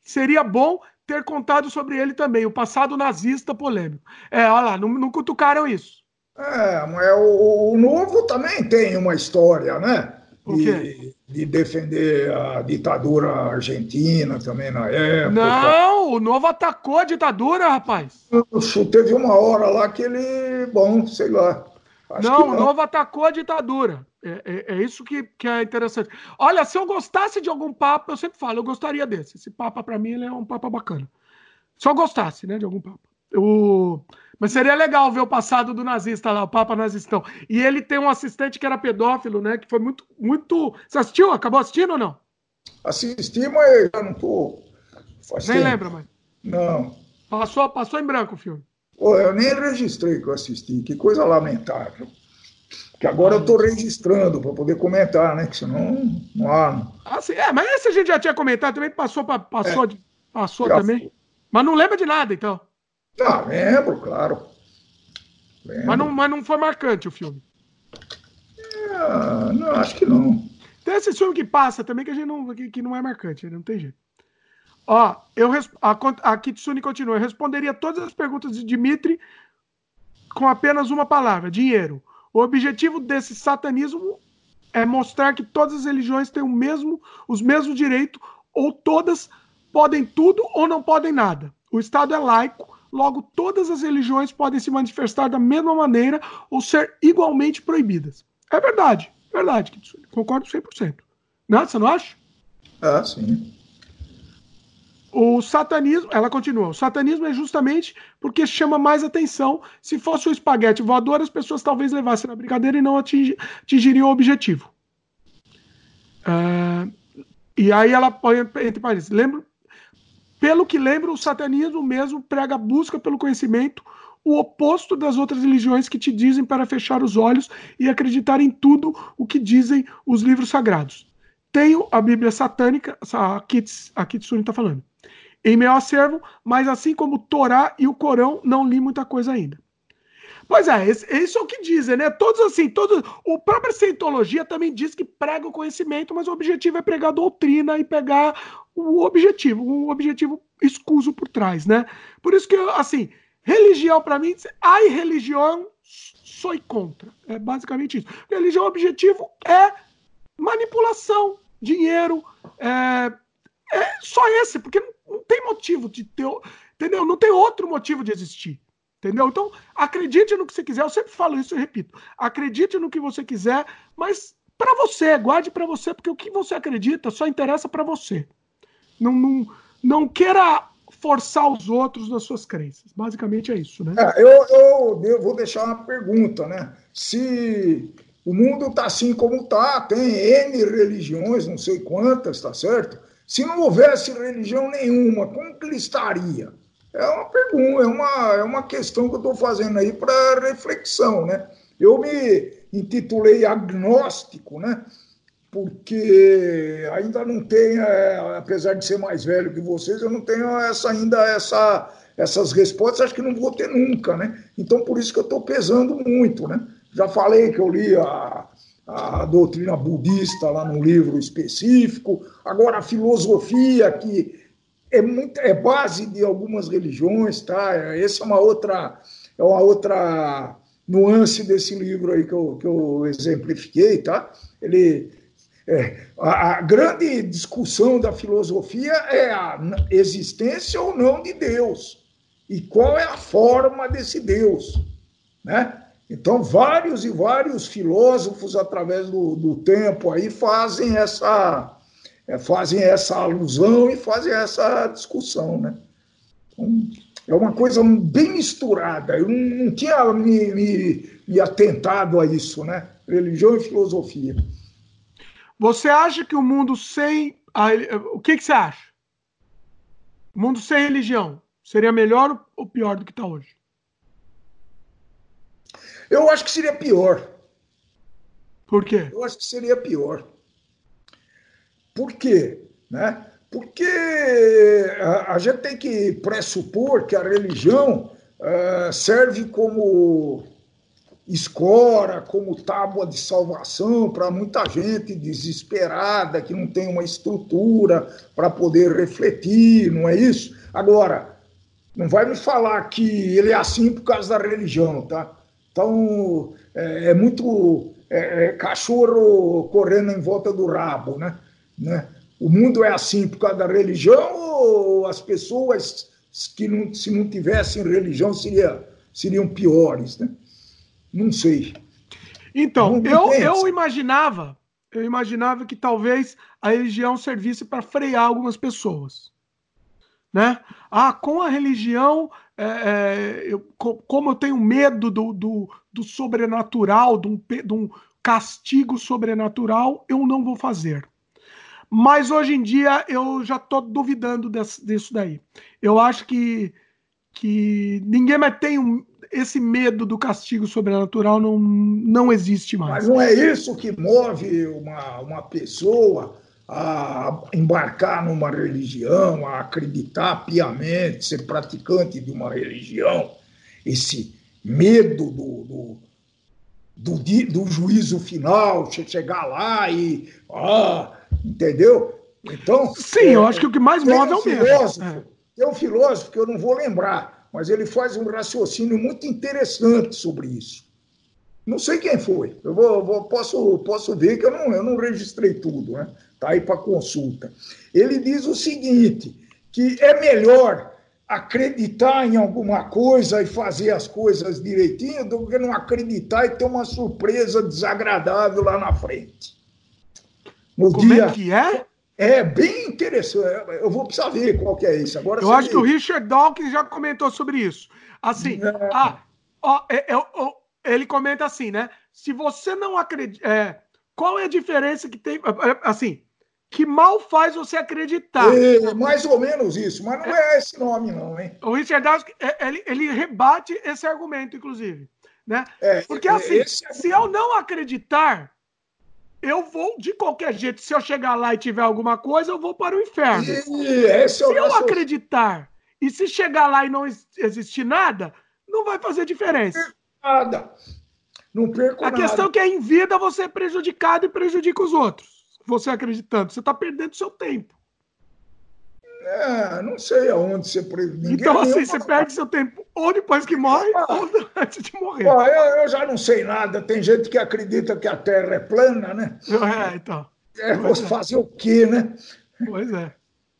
Seria bom ter contado sobre ele também, o passado nazista polêmico. É, olha lá, não, não cutucaram isso. É, mas o, o novo também tem uma história, né? de, de, defender a ditadura argentina também na época. Não, o Novo atacou a ditadura, rapaz. Isso, teve uma hora lá que ele, bom, sei lá. Não, não, o Novo atacou a ditadura. É, é, é, isso que, que é interessante. Olha, se eu gostasse de algum papa, eu sempre falo, eu gostaria desse. Esse papa, para mim, ele é um papa bacana. Se eu gostasse, né, de algum papa. O... Mas seria legal ver o passado do nazista lá, o Papa nazistão. E ele tem um assistente que era pedófilo, né? Que foi muito, muito. Você assistiu? Acabou assistindo ou não? Assisti, mas já não tô. Faz nem tempo. lembra, mais. Não. Passou, passou em branco o filme. Pô, eu nem registrei que eu assisti. Que coisa lamentável. Que agora eu estou registrando para poder comentar, né? Que senão não há. Ah, sim. É, mas esse a gente já tinha comentado também, passou, pra, passou, é, passou também. Foi. Mas não lembra de nada, então. Ah, lembro, claro. Lembro. Mas, não, mas não foi marcante o filme. É, não, acho que não. Tem esse filme que passa também que a gente não, que, que não é marcante, não tem jeito. Ó, eu, a, a Kitsune continua. Eu responderia todas as perguntas de Dimitri com apenas uma palavra: dinheiro. O objetivo desse satanismo é mostrar que todas as religiões têm o mesmo, os mesmos direitos, ou todas podem tudo ou não podem nada. O Estado é laico Logo, todas as religiões podem se manifestar da mesma maneira ou ser igualmente proibidas. É verdade, verdade, concordo 100%. Não, você não acha? Ah, sim. O satanismo, ela continua, o satanismo é justamente porque chama mais atenção. Se fosse o espaguete voador, as pessoas talvez levassem na brincadeira e não atingiriam o objetivo. Uh, e aí ela põe entre parênteses. Lembro, pelo que lembra, o satanismo mesmo prega a busca pelo conhecimento, o oposto das outras religiões que te dizem para fechar os olhos e acreditar em tudo o que dizem os livros sagrados. Tenho a Bíblia satânica, a, Kits, a Kitsune está falando, em meu acervo, mas assim como o Torá e o Corão, não li muita coisa ainda. Pois é, esse, isso é o que dizem, né? Todos assim, todos. O próprio Cientologia também diz que prega o conhecimento, mas o objetivo é pregar doutrina e pegar o objetivo, um objetivo escuso por trás, né? Por isso que, assim, religião para mim, ai religião, sou contra. É basicamente isso. Religião objetivo é manipulação, dinheiro, é, é só esse, porque não, não tem motivo de ter, entendeu? Não tem outro motivo de existir. Entendeu? Então, acredite no que você quiser. Eu sempre falo isso e repito. Acredite no que você quiser, mas para você, guarde para você, porque o que você acredita só interessa para você. Não, não, não queira forçar os outros nas suas crenças. Basicamente é isso, né? É, eu, eu, vou deixar uma pergunta, né? Se O mundo está assim como está, tem N religiões, não sei quantas, tá certo? Se não houvesse religião nenhuma, como que ele estaria? É uma pergunta, é uma, é uma questão que eu estou fazendo aí para reflexão, né? Eu me intitulei agnóstico, né? Porque ainda não tenho, é, apesar de ser mais velho que vocês, eu não tenho essa, ainda essa, essas respostas, acho que não vou ter nunca, né? Então, por isso que eu estou pesando muito, né? Já falei que eu li a, a doutrina budista lá num livro específico, agora a filosofia, que é, muito, é base de algumas religiões, tá? Essa é uma outra, é uma outra nuance desse livro aí que eu, que eu exemplifiquei, tá? Ele, é, a, a, grande discussão da filosofia é a existência ou não de Deus e qual é a forma desse Deus, né? Então, vários e vários filósofos, através do, do tempo, aí fazem essa, é, fazem essa alusão e fazem essa discussão. Né? Então, é uma coisa bem misturada. Eu não, tinha me, me, me, atentado a isso, né? Religião e filosofia. Você acha que o mundo sem. A, o que, que você acha? O mundo sem religião seria melhor ou pior do que está hoje? Eu acho que seria pior. Por quê? Eu acho que seria pior. Por quê? Né? Porque a, a gente tem que pressupor que a religião uh, serve como escora, como tábua de salvação para muita gente desesperada, que não tem uma estrutura para poder refletir, não é isso? Agora, não vai me falar que ele é assim por causa da religião, tá? Então, é, é muito é, é cachorro correndo em volta do rabo, né? Né? O mundo é assim por causa da religião ou as pessoas que não, se não tivessem religião seria, seriam piores, né? Não sei. Então, eu, eu imaginava, eu imaginava que talvez a religião servisse para frear algumas pessoas. Né? Ah, com a religião é, é, eu, como eu tenho medo do, do, do sobrenatural, de um, de um castigo sobrenatural, eu não vou fazer. Mas hoje em dia eu já estou duvidando desse, disso daí. Eu acho que, que ninguém mais tem um, esse medo do castigo sobrenatural, não, não existe mais. Mas não é isso que move uma, uma pessoa a embarcar numa religião, a acreditar piamente, ser praticante de uma religião, esse medo do, do, do, do juízo final, chegar lá e. Ah, entendeu? Então. Sim, é, eu acho que o que mais move é o filósofo. É. Tem um filósofo que eu não vou lembrar, mas ele faz um raciocínio muito interessante sobre isso. Não sei quem foi. Eu vou, vou, posso, posso ver que eu não, eu não registrei tudo, né? Está aí para consulta. Ele diz o seguinte: que é melhor acreditar em alguma coisa e fazer as coisas direitinho do que não acreditar e ter uma surpresa desagradável lá na frente. No Como dia... é que é? É bem interessante. Eu vou precisar ver qual que é isso. Agora, eu acho que o Richard Dawkins já comentou sobre isso. Assim, é... ah, ó, é, é, ele comenta assim, né? Se você não acredita. É, qual é a diferença que tem. É, é, assim, que mal faz você acreditar. É, mais ou menos isso, mas não é, é esse nome, não, hein? O Richard Dawkins, ele, ele rebate esse argumento, inclusive. Né? É, Porque assim, se eu não acreditar, eu vou de qualquer jeito. Se eu chegar lá e tiver alguma coisa, eu vou para o inferno. E, se eu acreditar e se chegar lá e não existir nada, não vai fazer diferença nada. Não perco A nada. questão é que é em vida você é prejudicado e prejudica os outros. Você acreditando. Você está perdendo seu tempo. É, não sei aonde você prejudica. Então, assim, você perde seu tempo ou depois que morre ah, ou antes de morrer. Eu, eu, já não sei nada. Tem gente que acredita que a Terra é plana, né? É, então. É, é. fazer o quê, né? Pois é.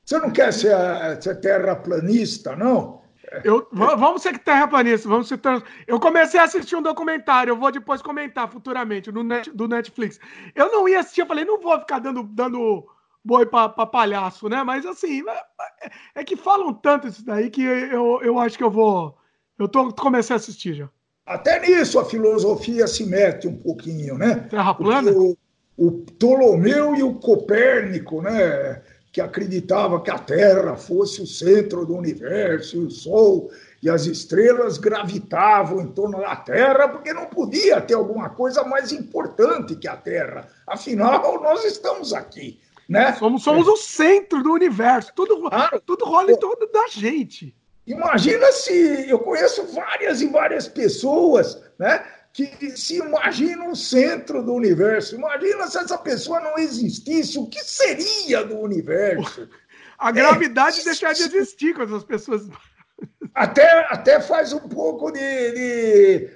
Você não quer ser, ser terraplanista, não? Eu, vamos ser terraplanista, vamos ser trans... Eu comecei a assistir um documentário, eu vou depois comentar futuramente no net, do Netflix. Eu não ia assistir, eu falei, não vou ficar dando, dando boi para palhaço, né? Mas assim, é, é, que falam tanto isso daí que eu, eu acho que eu vou. Eu tô, comecei a assistir já. Até nisso a filosofia se mete um pouquinho, né? Terra plana? O, o Ptolomeu e o Copérnico, né? Que acreditava que a Terra fosse o centro do universo, e o Sol e as estrelas gravitavam em torno da Terra, porque não podia ter alguma coisa mais importante que a Terra. Afinal, nós estamos aqui. Né? Somos, somos é. o centro do universo. Tudo, claro. tudo rola em torno da gente. Imagina se eu conheço várias e várias pessoas, né? Que se imaginam o centro do universo. Imagina se essa pessoa não existisse, o que seria do universo? A gravidade é, deixar de existir com essas pessoas. Até, até faz um pouco de. de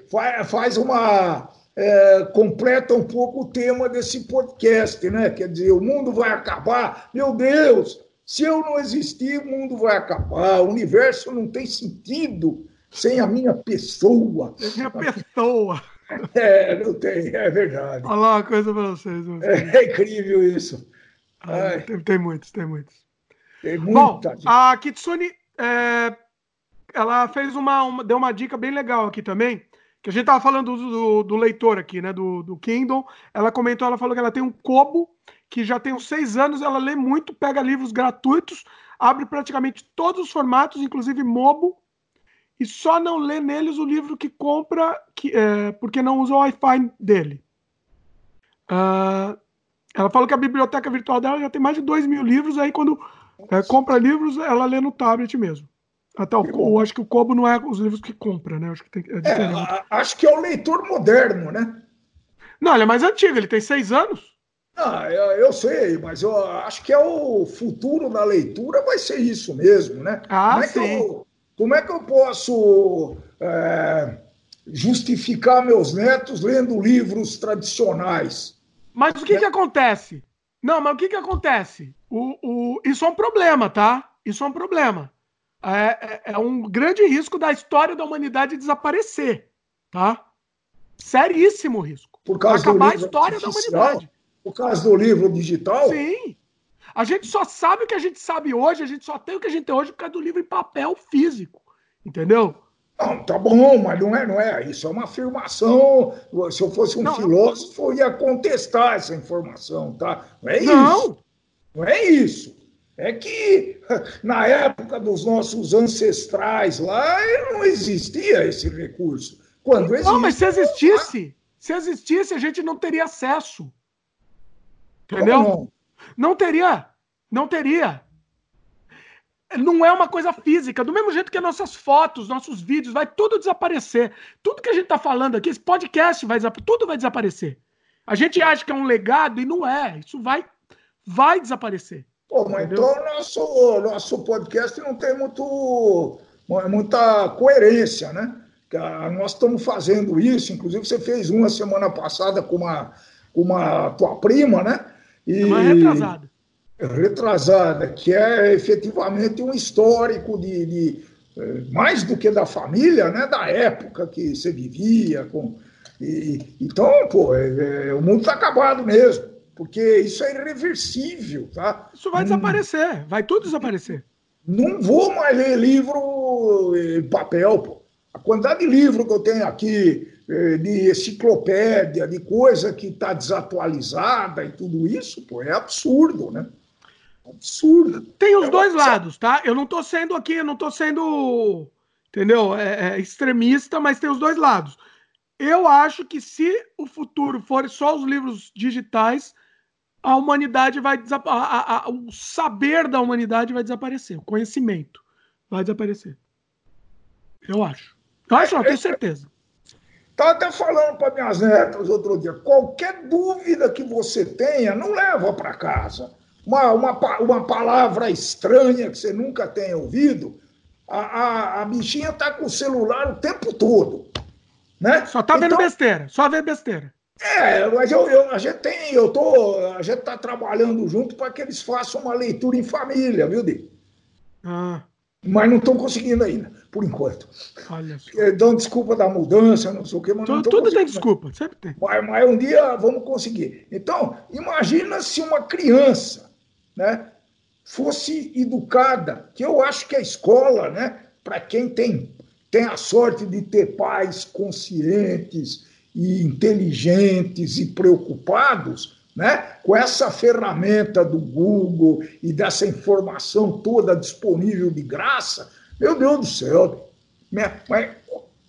faz uma. É, completa um pouco o tema desse podcast, né? Quer dizer, o mundo vai acabar. Meu Deus, se eu não existir, o mundo vai acabar. O universo não tem sentido sem a minha pessoa. Minha pessoa. É, não tem, é verdade. Olha lá uma coisa para vocês. É, é, incrível isso. Ah, tem, tem, muitos, tem muitos. Tem muita. Bom, a Kitsune, é, ela fez uma, uma, deu uma dica bem legal aqui também, que a gente tava falando do, do, do leitor aqui, né, do, do Kindle. Ela comentou, ela falou que ela tem um Kobo que já tem uns seis anos, ela lê muito, pega livros gratuitos, abre praticamente todos os formatos, inclusive Mobo, e só não lê neles o livro que compra, que, é, porque não usa o Wi-Fi dele. Uh, ela falou que a biblioteca virtual dela já tem mais de dois mil livros, aí quando é, compra livros, ela lê no tablet mesmo. Até o, eu acho que o Kobo não é os livros que compra, né? Acho que, tem, é é, acho que é o leitor moderno, né? Não, ele é mais antigo, ele tem seis anos. Ah, eu sei, mas eu acho que é o futuro da leitura vai ser isso mesmo, né? Ah, como, é sim. Eu, como é que eu posso é, justificar meus netos lendo livros tradicionais? Mas o que, né? que acontece? Não, mas o que, que acontece? O, o, isso é um problema, tá? Isso é um problema. É, é, é um grande risco da história da humanidade desaparecer, tá? Seríssimo risco. Por causa Acabar a história da humanidade. Por causa do livro digital? Sim. A gente só sabe o que a gente sabe hoje, a gente só tem o que a gente tem hoje por causa do livro em papel físico. Entendeu? Não, tá bom, mas não é, não é. Isso é uma afirmação. Se eu fosse um não, filósofo, eu ia contestar essa informação, tá? Não é não. isso. Não é isso. É que na época dos nossos ancestrais lá não existia esse recurso. Quando existia, não, mas se existisse, se existisse, a gente não teria acesso. Entendeu? Não? não teria. Não teria. Não é uma coisa física. Do mesmo jeito que as nossas fotos, nossos vídeos, vai tudo desaparecer. Tudo que a gente está falando aqui, esse podcast vai tudo vai desaparecer. A gente acha que é um legado e não é. Isso vai, vai desaparecer. Pô, mas Entendeu? então nosso, nosso podcast não tem muito, muita coerência, né? Nós estamos fazendo isso, inclusive você fez uma semana passada com uma, com uma tua prima, né? E, Uma retrasada. Retrasada, que é efetivamente um histórico de, de eh, mais do que da família, né, da época que você vivia. Com, e, então, pô, é, é, o mundo está acabado mesmo, porque isso é irreversível, tá? Isso vai desaparecer, vai tudo desaparecer. Não vou mais ler livro em papel, pô. A quantidade de livro que eu tenho aqui, é, de enciclopédia, de coisa que está desatualizada e tudo isso, pô, é absurdo, né? Absurdo. Tem os é dois lados, tá? Eu não estou sendo aqui, eu não estou sendo, entendeu? É, é, extremista, mas tem os dois lados. Eu acho que se o futuro for só os livros digitais, a humanidade vai desaparecer. O saber da humanidade vai desaparecer, o conhecimento vai desaparecer. Eu acho. Eu acho, não, tenho certeza. Estava até falando para minhas netas outro dia: qualquer dúvida que você tenha, não leva para casa. Uma, uma, uma palavra estranha que você nunca tenha ouvido, a, a, a bichinha está com o celular o tempo todo. Né? Só está vendo então, besteira, só vê besteira. É, mas eu, eu, a gente tem, eu tô, a gente está trabalhando junto para que eles façam uma leitura em família, viu, Di? Ah. Mas não estão conseguindo ainda por enquanto. Olha só. Dão desculpa da mudança, não sei o quê, mas tudo, tudo tem desculpa, sempre tem. Mas, mas um dia vamos conseguir. Então, imagina se uma criança né, fosse educada, que eu acho que a escola, né, para quem tem tem a sorte de ter pais conscientes e inteligentes e preocupados, né? com essa ferramenta do Google e dessa informação toda disponível de graça, meu Deus do céu, mas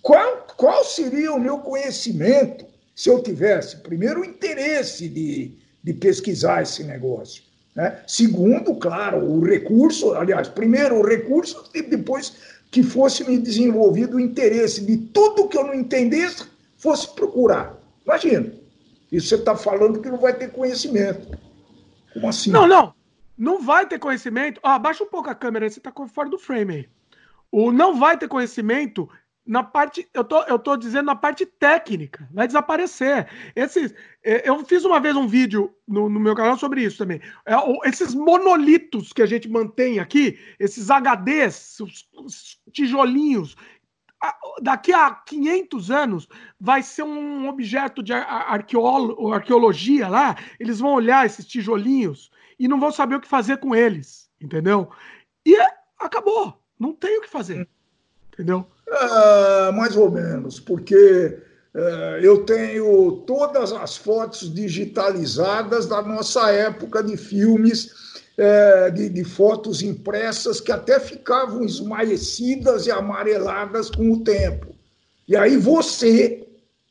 qual, qual seria o meu conhecimento se eu tivesse, primeiro, o interesse de, de pesquisar esse negócio? Né? Segundo, claro, o recurso, aliás, primeiro o recurso e depois que fosse me desenvolvido o interesse de tudo que eu não entendesse, fosse procurar. Imagina, isso você está falando que não vai ter conhecimento. Como assim? Não, não. Não vai ter conhecimento. Ah, abaixa um pouco a câmera, você está fora do frame aí. O não vai ter conhecimento na parte, eu tô, eu tô dizendo na parte técnica, vai desaparecer. Esses, é, eu fiz uma vez um vídeo no, no meu canal sobre isso também. É, esses monolitos que a gente mantém aqui, esses HDs, os, os tijolinhos, daqui a 500 anos vai ser um objeto de arqueolo, arqueologia lá, eles vão olhar esses tijolinhos e não vão saber o que fazer com eles, entendeu? E acabou, não tem o que fazer, entendeu? Ah, mais ou menos, porque uh, eu tenho todas as fotos digitalizadas da nossa época de filmes, uh, de, de, fotos impressas que até ficavam esmaecidas e amareladas com o tempo. E aí você,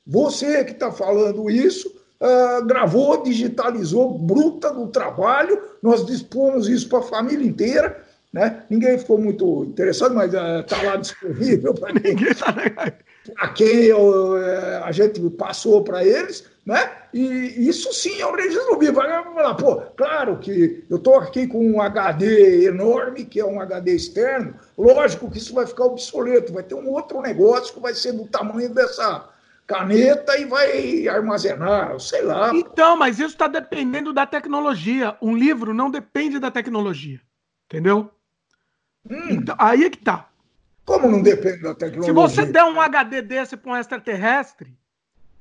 você que está falando isso, Uh, gravou, digitalizou, bruta do trabalho, nós dispomos isso para a família inteira, né? Ninguém ficou muito interessado, mas está uh, lá disponível para tá quem eu, uh, a gente passou para eles, né? E isso sim é um registro vivo. Lá, pô, claro que eu estou aqui com um HD enorme, que é um HD externo, lógico que isso vai ficar obsoleto, vai ter um outro negócio que vai ser do tamanho dessa caneta e vai armazenar, sei lá. Então, mas isso está dependendo da tecnologia. Um livro não depende da tecnologia. Entendeu? Hum. Então, aí é que tá. Como não depende da tecnologia? Se você der um HD desse para um extraterrestre,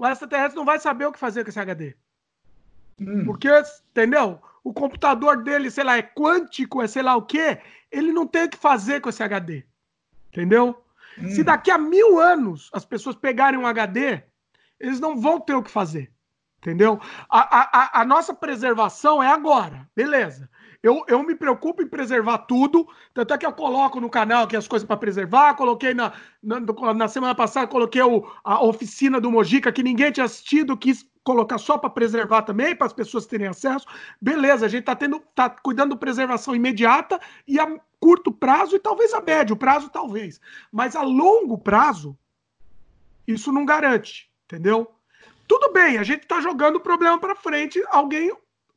o extraterrestre não vai saber o que fazer com esse HD. Hum. Porque, entendeu? O computador dele, sei lá, é quântico, é sei lá o quê, ele não tem o que fazer com esse HD. Entendeu? Hum. Se daqui a mil anos as pessoas pegarem um HD, eles não vão ter o que fazer. Entendeu? A, a, a nossa preservação é agora, beleza. Eu, eu me preocupo em preservar tudo, tanto é que eu coloco no canal aqui as coisas para preservar, coloquei na, na, na, semana passada, coloquei o, a oficina do Mojica, que ninguém tinha assistido, quis colocar só para preservar também, para as pessoas terem acesso. Beleza, a gente está tendo, tá cuidando de preservação imediata e a curto prazo e talvez a médio prazo, talvez. Mas a longo prazo, isso não garante, entendeu? Tudo bem, a gente está jogando o problema para frente, alguém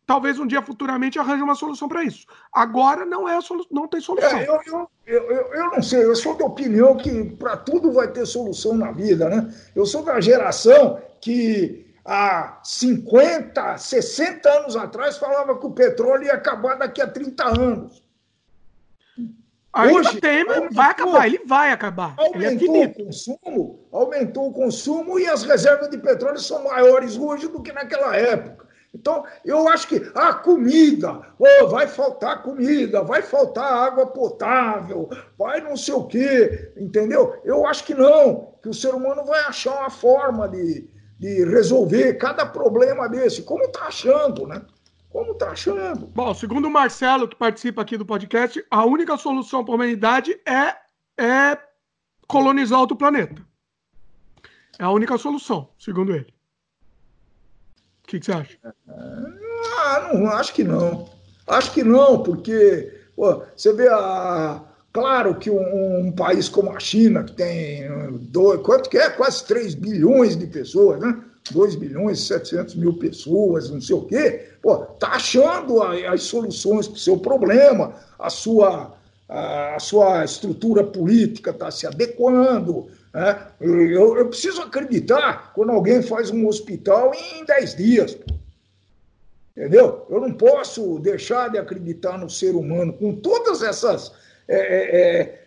talvez um dia futuramente arranje uma solução para isso. Agora não é solu não tem solução. É, eu, eu, eu, eu, não sei, eu sou da opinião que para tudo vai ter solução na vida, né? Eu sou da geração que há 50, 60 anos atrás falava que o petróleo ia acabar daqui a 30 anos. Ainda Hoje, tem, aumentou, vai acabar, ele vai acabar. Aumentou é o consumo, aumentou o consumo e as reservas de petróleo são maiores hoje do que naquela época. Então, eu acho que a comida, oh, vai faltar comida, vai faltar água potável, vai não sei o quê, entendeu? Eu acho que não, que o ser humano vai achar uma forma de, de resolver cada problema desse, como está achando, né? Como está achando. Bom, segundo o Marcelo, que participa aqui do podcast, a única solução para a humanidade é, é colonizar outro planeta. É a única solução, segundo ele. O que, que, você acha? Ah, não, acho que não. Acho que não, porque pô, você vê a. Claro que um, um, país como a China, que tem dois, quanto que é? Quase 3 bilhões de pessoas, né? 2 bilhões e 700 mil pessoas, não sei o quê, pô, tá achando as soluções para o seu problema, a sua, a, a sua estrutura política está se adequando, né? Eu, eu, preciso acreditar quando alguém faz um hospital em 10 dias. Entendeu? Eu não posso deixar de acreditar no ser humano com todas essas. É, é, é,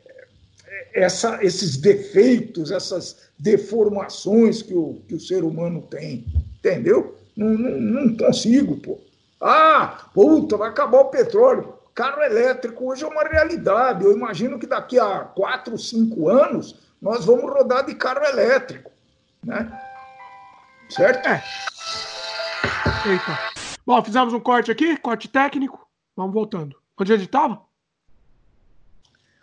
essa, esses defeitos, essas deformações que o, que o ser humano tem. Entendeu? Não, não, não consigo, pô. Ah, puta, vai acabar o petróleo. Carro elétrico hoje é uma realidade. Eu imagino que daqui a quatro, cinco anos nós vamos rodar de carro elétrico, né? Certo? É. Eita. Bom, fizemos um corte aqui, corte técnico. Vamos voltando. Onde a gente estava?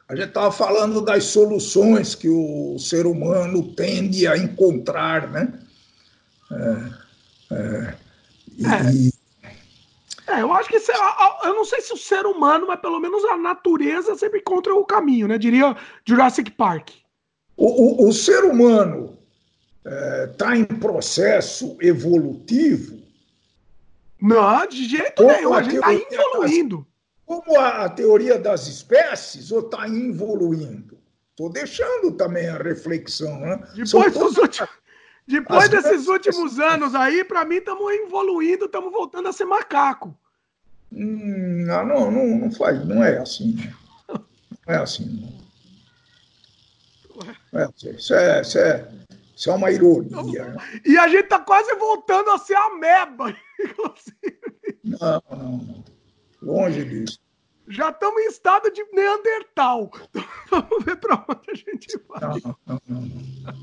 A gente estava falando das soluções que o ser humano tende a encontrar, né? É, é, e, é. é eu acho que eu não sei se o ser humano, mas pelo menos a natureza sempre encontra o caminho, né? Diria Jurassic Park. O, o, o ser humano está é, em processo evolutivo? Não, de jeito nenhum. A gente está evoluindo como a, teoria das espécies ou está evoluindo? Estou deixando também a reflexão. Né? Depois, dos últimos, depois desses últimos anos aí, para mim, estamos evoluindo, estamos voltando a ser macaco. Hum, não, não, não, não faz, não é assim. Não é assim. Não é. Isso, é, isso, é, isso é uma ironia. Né? E a gente está quase voltando a ser ameba, inclusive. Não, não, não. Longe disso. Já estamos em estado de Neandertal. vamos ver para onde a gente vai. Não, não, não.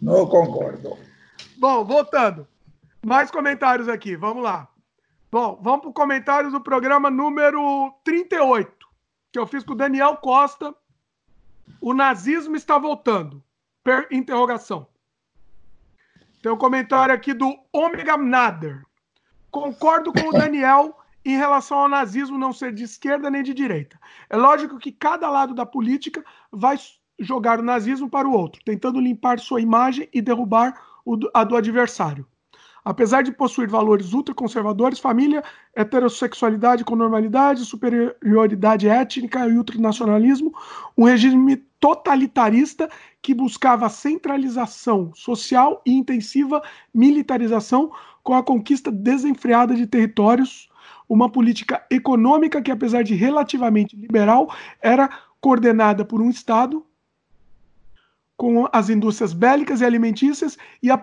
Não concordo. Bom, voltando. Mais comentários aqui, vamos lá. Bom, vamos para o comentário do programa número 38, que eu fiz com o Daniel Costa. O nazismo está voltando. Per interrogação. Tem um comentário aqui do Omega Nader. Concordo com o Daniel em relação ao nazismo não ser de esquerda nem de direita. É lógico que cada lado da política vai jogar o nazismo para o outro, tentando limpar sua imagem e derrubar a do adversário. Apesar de possuir valores ultraconservadores, família, heterossexualidade com normalidade, superioridade étnica e ultranacionalismo, um regime totalitarista que buscava centralização social e intensiva militarização com a conquista desenfreada de territórios, uma política econômica que, apesar de relativamente liberal, era coordenada por um Estado com as indústrias bélicas e alimentícias e a,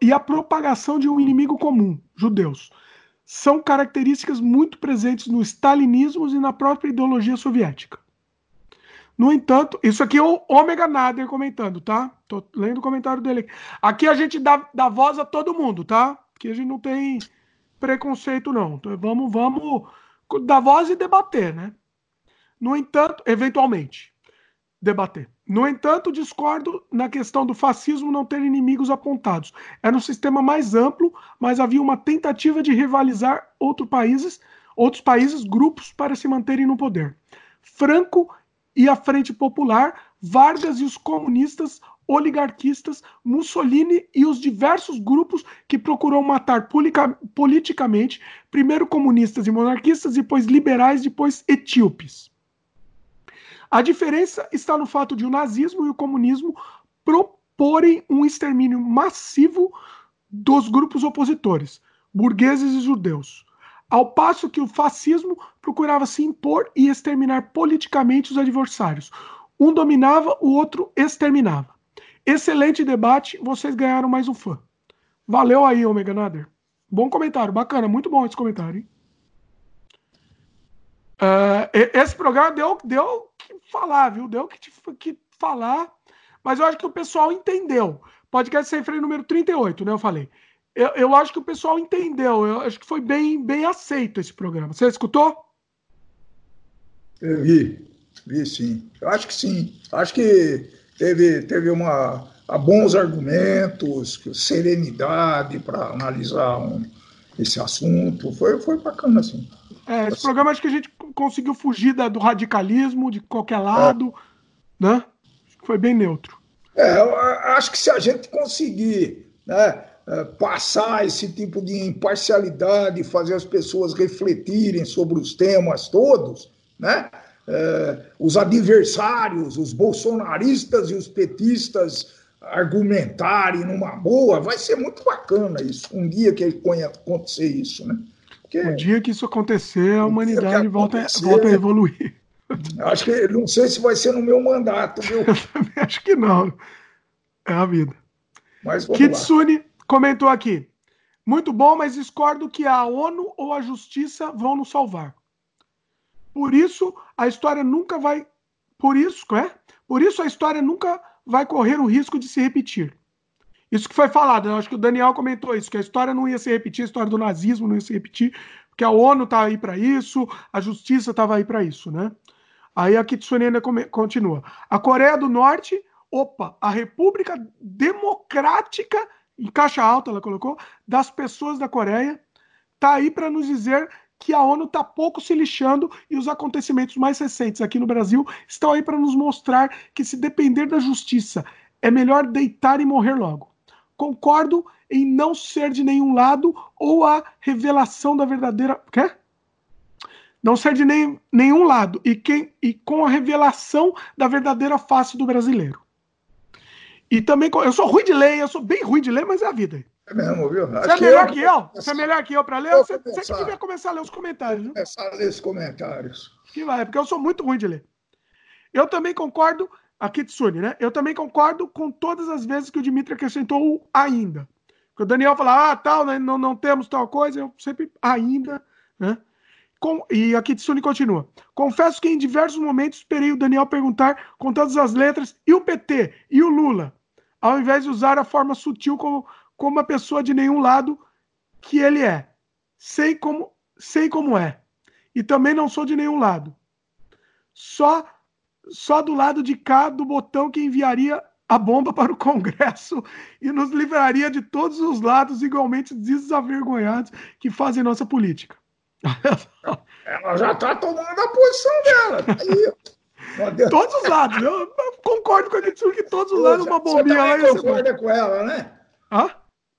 e a propagação de um inimigo comum, judeus. São características muito presentes no stalinismo e na própria ideologia soviética. No entanto, isso aqui é o Omega Nader comentando, tá? Tô lendo o comentário dele. Aqui a gente dá, dá voz a todo mundo, tá? Aqui a gente não tem preconceito, não. Então, vamos, vamos dar voz e debater, né? No entanto, eventualmente, debater. No entanto, discordo na questão do fascismo não ter inimigos apontados. Era um sistema mais amplo, mas havia uma tentativa de rivalizar outros países, outros países, grupos para se manterem no poder. Franco e a Frente Popular, Vargas e os comunistas oligarquistas, Mussolini e os diversos grupos que procurou matar politicamente, primeiro comunistas e monarquistas, depois liberais, depois etíopes. A diferença está no fato de o nazismo e o comunismo proporem um extermínio massivo dos grupos opositores, burgueses e judeus, ao passo que o fascismo procurava se impor e exterminar politicamente os adversários. Um dominava, o outro exterminava. Excelente debate, vocês ganharam mais um fã. Valeu aí, Omega Nader. Bom comentário, bacana, muito bom esse comentário. Hein? Uh, esse programa deu, deu que falar, viu? Deu que, que falar, mas eu acho que o pessoal entendeu. Podcast sem freio número 38, né? Eu falei. Eu, eu acho que o pessoal entendeu. Eu acho que foi bem, bem aceito esse programa. Você escutou? Eu vi, vi sim. Eu acho que sim. Acho que teve, teve uma, bons argumentos, serenidade para analisar um, esse assunto. Foi, foi bacana, assim. É, esse programa acho que a gente conseguiu fugir da, do radicalismo de qualquer lado, é. né? Foi bem neutro. É, acho que se a gente conseguir né, é, passar esse tipo de imparcialidade, fazer as pessoas refletirem sobre os temas todos, né? eh, os adversários, os bolsonaristas e os petistas argumentarem numa boa, vai ser muito bacana isso, um dia que acontecer isso, né? Porque, um dia que isso acontecer, a humanidade volta, volta a evoluir. Acho que, não sei se vai ser no meu mandato, viu? Eu também acho que não. É a vida. Mas Kitsune lá. comentou aqui. Muito bom, mas discordo que a ONU ou a justiça vão nos salvar. Por isso, a história nunca vai. Por isso, é? Por isso a história nunca vai correr o risco de se repetir. Isso que foi falado, eu acho que o Daniel comentou isso, que a história não ia se repetir, a história do nazismo não ia se repetir, porque a ONU estava aí para isso, a justiça estava aí para isso, né? Aí a Kitsune ainda continua. A Coreia do Norte, opa, a República Democrática, em caixa alta ela colocou, das pessoas da Coreia, tá aí para nos dizer que a ONU está pouco se lixando e os acontecimentos mais recentes aqui no Brasil estão aí para nos mostrar que se depender da justiça é melhor deitar e morrer logo. Concordo em não ser de nenhum lado ou a revelação da verdadeira. Quê? Não ser de nem, nenhum lado e, quem, e com a revelação da verdadeira face do brasileiro. E também, eu sou ruim de ler, eu sou bem ruim de ler, mas é a vida. É mesmo, viu? Você é melhor que eu? Você é melhor que eu para ler? Você, você que devia começar a ler os comentários. Viu? Começar a ler os comentários. Que vai, porque eu sou muito ruim de ler. Eu também concordo, a Kitsune, né? Eu também concordo com todas as vezes que o Dimitri acrescentou ainda. Porque o Daniel fala, ah, tal, né? não, não temos tal coisa, eu sempre ainda, né? Com, e a Kitsune continua. Confesso que em diversos momentos esperei o Daniel perguntar com todas as letras e o PT e o Lula, ao invés de usar a forma sutil como como uma pessoa de nenhum lado que ele é. Sei como, sei como é. E também não sou de nenhum lado. Só só do lado de cá do botão que enviaria a bomba para o Congresso e nos livraria de todos os lados igualmente desavergonhados que fazem nossa política. Ela já está tomando a posição dela. Tá aí. todos os lados. Eu concordo com a que todos os lados uma bombinha lá. Você concorda com ela, né? Hã?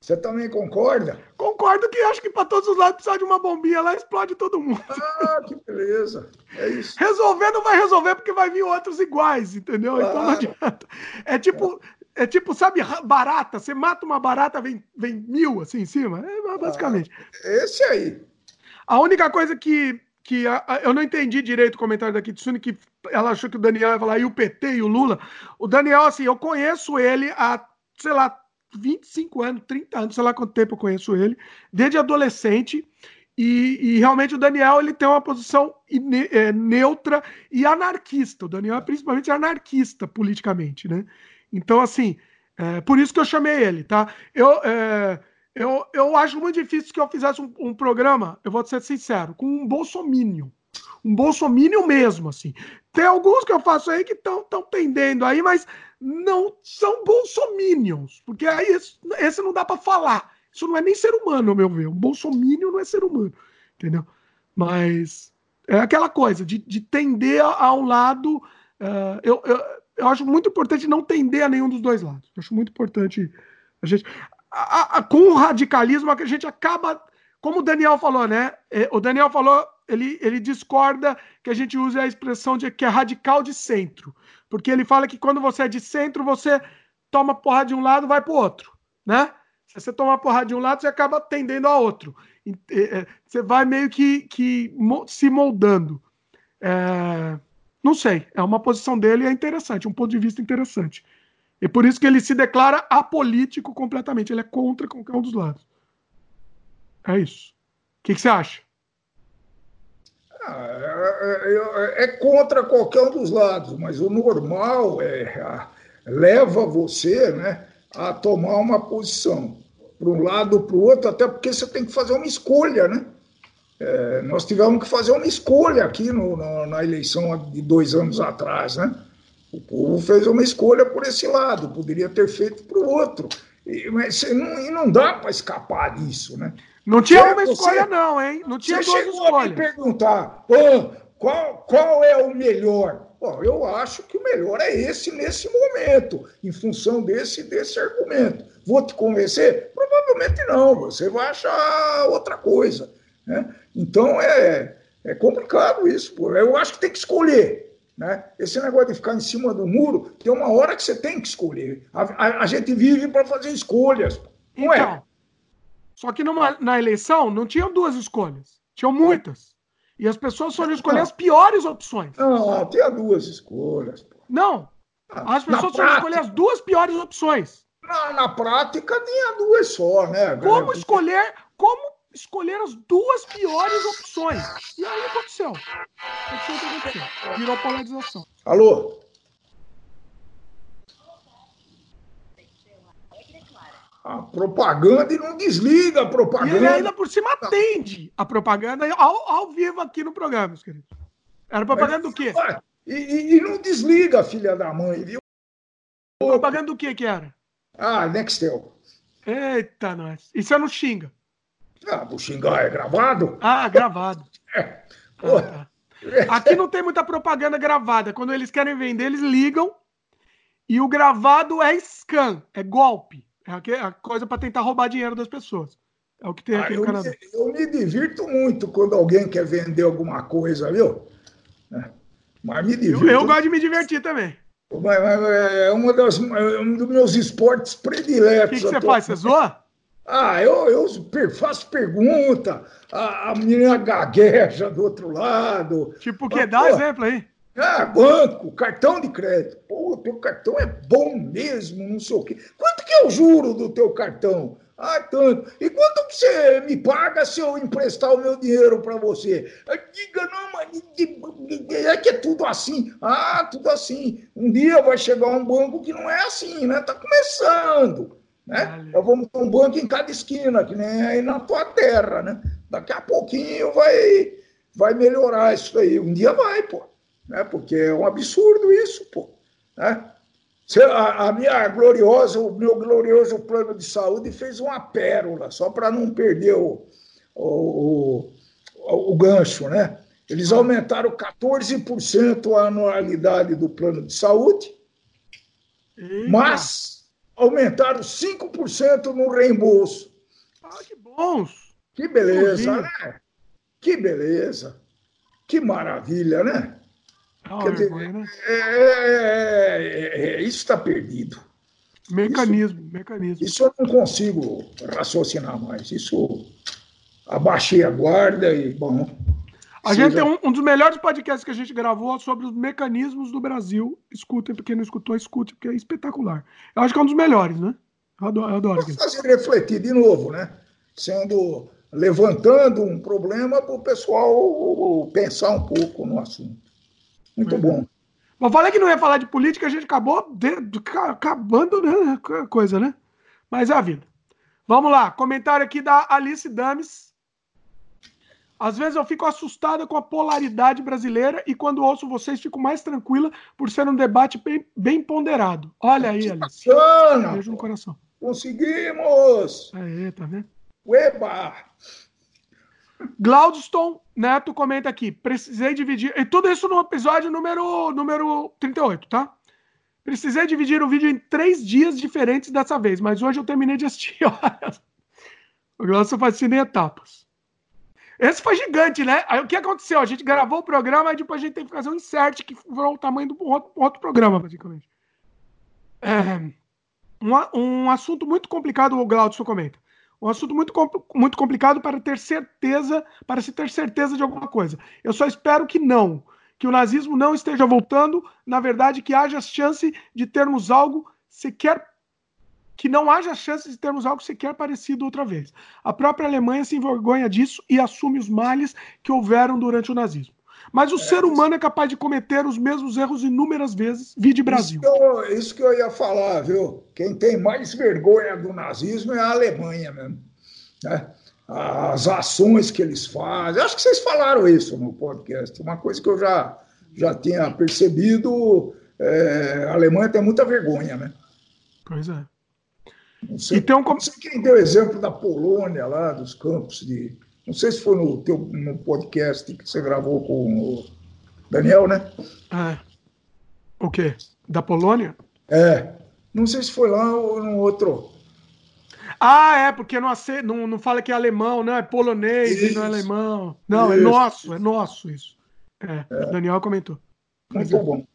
Você também concorda? Concordo que acho que para todos os lados precisar de uma bombinha lá explode todo mundo. Ah, que beleza. É isso. Resolver não vai resolver porque vai vir outros iguais, entendeu? Claro. Então não adianta. É tipo, é tipo, sabe, barata. Você mata uma barata, vem, vem mil assim em cima. É basicamente. Ah, esse aí. A única coisa que, que a, a, eu não entendi direito o comentário da Kitsune, que ela achou que o Daniel ia falar e o PT e o Lula. O Daniel, assim, eu conheço ele há, sei lá, 25 anos, 30 anos, sei lá quanto tempo eu conheço ele, desde adolescente. E, e realmente o Daniel ele tem uma posição é, neutra e anarquista. O Daniel é principalmente anarquista politicamente, né? Então, assim, é, por isso que eu chamei ele, tá? Eu, é, eu, eu acho muito difícil que eu fizesse um, um programa, eu vou ser sincero, com um bolsomínio um bolsomínio mesmo, assim. Tem alguns que eu faço aí que estão tendendo aí, mas não são bolsominions, porque aí esse, esse não dá para falar. Isso não é nem ser humano, ao meu ver. Um bolsominion não é ser humano, entendeu? Mas é aquela coisa de, de tender a, a um lado. Uh, eu, eu, eu acho muito importante não tender a nenhum dos dois lados. Eu acho muito importante a gente. A, a, com o radicalismo, a gente acaba. Como o Daniel falou, né? É, o Daniel falou ele, ele discorda que a gente use a expressão de que é radical de centro, porque ele fala que quando você é de centro, você toma porra de um lado, vai para o outro, né? Se você toma porra de um lado, você acaba tendendo a outro. É, você vai meio que, que se moldando. É... Não sei, é uma posição dele é interessante, um ponto de vista interessante. E por isso que ele se declara apolítico completamente, ele é contra qualquer um dos lados. É isso. O que, que você acha? É, é, é, contra qualquer um dos lados, mas o normal é leva você né, a tomar uma posição para um lado ou para o outro, até porque você tem que fazer uma escolha, né? É, nós tivemos que fazer uma escolha aqui no, na, na, eleição de dois anos atrás, né? O povo fez uma escolha por esse lado, poderia ter feito para o outro. E, mas não, e não dá para escapar disso, né? Não tinha uma escolha, não, hein? Não tinha você duas chegou escolhas. A me perguntar oh, qual, qual é o melhor. Bom, eu acho que o melhor é esse nesse momento, em função desse, desse argumento. Vou te convencer? Provavelmente não, você vai achar outra coisa. Né? Então é, é complicado isso. Pô. Eu acho que tem que escolher. Né? Esse negócio de ficar em cima do muro, tem uma hora que você tem que escolher. A, a, a gente vive para fazer escolhas. Não é? então, é? Só que numa, na eleição não tinham duas escolhas, tinham muitas. E as pessoas foram escolher as piores opções. Não, tinha duas escolhas. Não. Ah, as pessoas foram escolher as duas piores opções. Na, na prática tinha duas só, né? Como escolher, como escolher as duas piores opções? E aí aconteceu. Aconteceu o que aconteceu. Virou polarização. Alô? A propaganda e não desliga a propaganda. E ele ainda por cima atende a propaganda ao, ao vivo aqui no programa, meus queridos. Era propaganda do quê? E, e, e, não desliga, filha da mãe, viu? Propaganda do que que era? Ah, Nextel. Eita, nós. E você não xinga? Ah, vou xingar, é gravado? Ah, gravado. É. Ah, tá. Aqui não tem muita propaganda gravada. Quando eles querem vender, eles ligam. E o gravado é scan, é golpe. É a coisa para tentar roubar dinheiro das pessoas. É o que tem aqui ah, no Canadá. Eu me divirto muito quando alguém quer vender alguma coisa, viu? É. Mas me divirto. Eu, eu gosto de me divertir também. É, uma das, é um dos meus esportes prediletos. O que, que você faz? Você zoa? Ah, eu, eu faço pergunta, a, a menina gagueja do outro lado. Tipo o que? Dá exemplo aí. Ah, banco, cartão de crédito. Pô, teu cartão é bom mesmo, não sei o quê. Quanto que é o juro do teu cartão? Ah, tanto. E quanto que você me paga se eu emprestar o meu dinheiro para você? Ah, diga, não, mas é que é tudo assim. Ah, tudo assim. Um dia vai chegar um banco que não é assim, né? Tá começando. Né? Vale. Eu vou ter um banco em cada esquina, que nem aí na tua terra, né? Daqui a pouquinho vai, vai melhorar isso aí. Um dia vai, pô né? porque é um absurdo isso, pô. Né? A, a minha gloriosa, o meu glorioso plano de saúde fez uma pérola, só para não perder o, o, o, o gancho, né? Eles aumentaram 14% a anualidade do plano de saúde, Eita. mas aumentaram 5% no reembolso. Ah, que bons! Que beleza, né? Que beleza! Que maravilha, né? Dizer, né? é, é, é, isso está perdido. Mecanismo, isso, mecanismo. Isso eu não consigo raciocinar mais. Isso abaixei a guarda e, bom. A gente tem um, um, dos melhores podcasts que a gente gravou sobre os mecanismos do Brasil. Escutem, porque não escutou, escute, porque é espetacular. Eu acho que é um dos melhores, né? Eu adoro. Eu adoro fazer refletir de novo, né? Sendo levantando um problema para o pessoal pensar um pouco no assunto. Muito bom. Mas falei que não ia falar de política, a gente acabou de, de, acabando, né? Coisa, né? Mas é a vida. Vamos lá, comentário aqui da Alice Dames. Às vezes eu fico assustada com a polaridade brasileira e quando ouço vocês fico mais tranquila por ser um debate bem, bem ponderado. Olha aí, Alice. Bacana! Beijo no coração. Conseguimos! Aí, tá vendo? Ueba! Glaudston Neto comenta aqui. Precisei dividir. E tudo isso no episódio número, número 38, tá? Precisei dividir o vídeo em três dias diferentes dessa vez, mas hoje eu terminei de assistir. o Glaudston faz assim em etapas. Esse foi gigante, né? Aí o que aconteceu? A gente gravou o programa e depois a gente teve que fazer um insert que virou o tamanho do outro, outro programa, basicamente. É, um, um assunto muito complicado, o Glaudston comenta. Um assunto muito, muito complicado para ter certeza, para se ter certeza de alguma coisa. Eu só espero que não, que o nazismo não esteja voltando, na verdade, que haja chance de termos algo sequer que não haja chance de termos algo sequer parecido outra vez. A própria Alemanha se envergonha disso e assume os males que houveram durante o nazismo. Mas o é, ser humano é capaz de cometer os mesmos erros inúmeras vezes. Vide Brasil. Isso que, eu, isso que eu ia falar, viu? Quem tem mais vergonha do nazismo é a Alemanha mesmo. Né? As ações que eles fazem. Acho que vocês falaram isso no podcast. Uma coisa que eu já, já tinha percebido. É, a Alemanha tem muita vergonha, né? Pois é. Não sei, então, como... não sei quem deu exemplo da Polônia lá, dos campos de não sei se foi no teu no podcast que você gravou com o Daniel, né? É. O quê? Da Polônia? É. Não sei se foi lá ou no outro. Ah, é, porque não, não, não fala que é alemão, não, é polonês isso. e não é alemão. Não, é isso. é nosso, é nosso isso. É, é. Daniel comentou. Muito é. bom.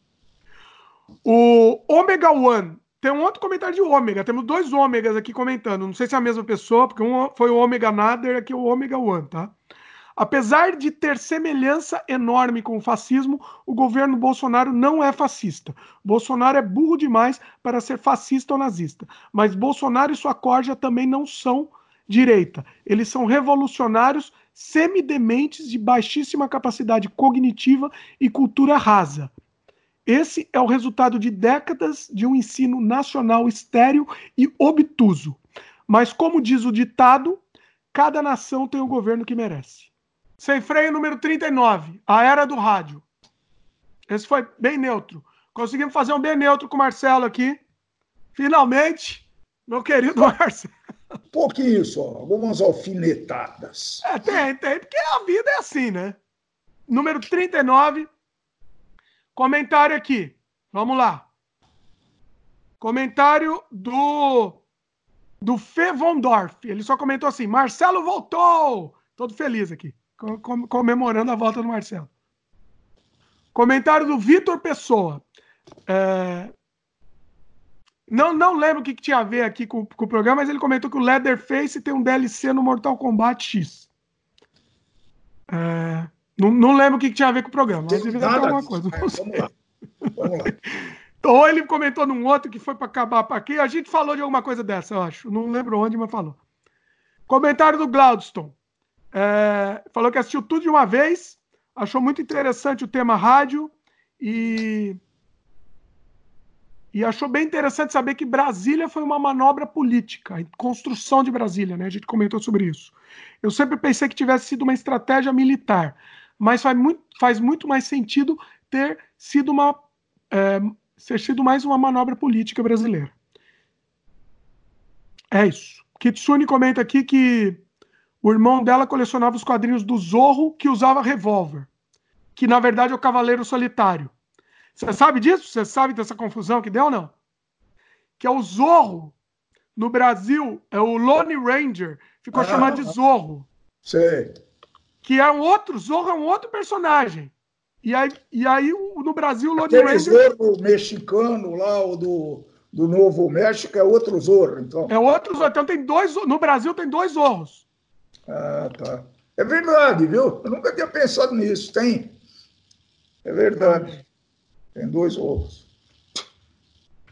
O Omega One tem um outro comentário de ômega. Temos dois ômegas aqui comentando. Não sei se é a mesma pessoa, porque um foi o ômega Nader, aqui o ômega One, tá? Apesar de ter semelhança enorme com o fascismo, o governo Bolsonaro não é fascista. Bolsonaro é burro demais para ser fascista ou nazista. Mas Bolsonaro e sua corja também não são direita. Eles são revolucionários semidementes de baixíssima capacidade cognitiva e cultura rasa. Esse é o resultado de décadas de um ensino nacional estéril e obtuso. Mas, como diz o ditado, cada nação tem o governo que merece. Sem freio número 39, a era do rádio. Esse foi bem neutro. Conseguimos fazer um bem neutro com o Marcelo aqui. Finalmente, meu querido Marcelo. Pouquinho só, algumas alfinetadas. É, tem, tem, porque a vida é assim, né? Número 39. Comentário aqui. Vamos lá. Comentário do do Fê Vondorf. Ele só comentou assim: Marcelo voltou! Todo feliz aqui, com, comemorando a volta do Marcelo. Comentário do Vitor Pessoa. É... Não, não lembro o que, que, tinha a ver aqui com, com, o programa, mas ele comentou que o Leatherface tem um DLC no Mortal Kombat X. É... Não, não lembro o que, que, tinha a ver com o programa, mas devia ter alguma coisa. Sei. Vamos lá. Vamos lá. Ou ele comentou num outro que foi para acabar para aqui. A gente falou de alguma coisa dessa, eu acho. Não lembro onde, mas falou. Comentário do Glaudston. É, falou que assistiu tudo de uma vez, achou muito interessante o tema rádio e e achou bem interessante saber que Brasília foi uma manobra política, a construção de Brasília, né? A gente comentou sobre isso. Eu sempre pensei que tivesse sido uma estratégia militar, mas faz muito, faz muito mais sentido ter sido uma é, sido mais uma manobra política brasileira. É isso. Kitsune comenta aqui que o irmão dela colecionava os quadrinhos do Zorro que usava revólver, que na verdade é o Cavaleiro Solitário. Você sabe disso? Você sabe dessa confusão que deu ou não? Que é o Zorro. No Brasil, é o Lone Ranger. Ficou ah, chamado de Zorro. Sei. Que é um outro. Zorro é um outro personagem. E aí, e aí no Brasil, o Lone Aquele Ranger. Zorro mexicano lá, o do, do Novo México, é outro Zorro, então. É outro Zorro. Então tem dois. No Brasil tem dois Zorros. Ah, tá. É verdade, viu? Eu nunca tinha pensado nisso. Tem. É verdade. Tem dois Zorros.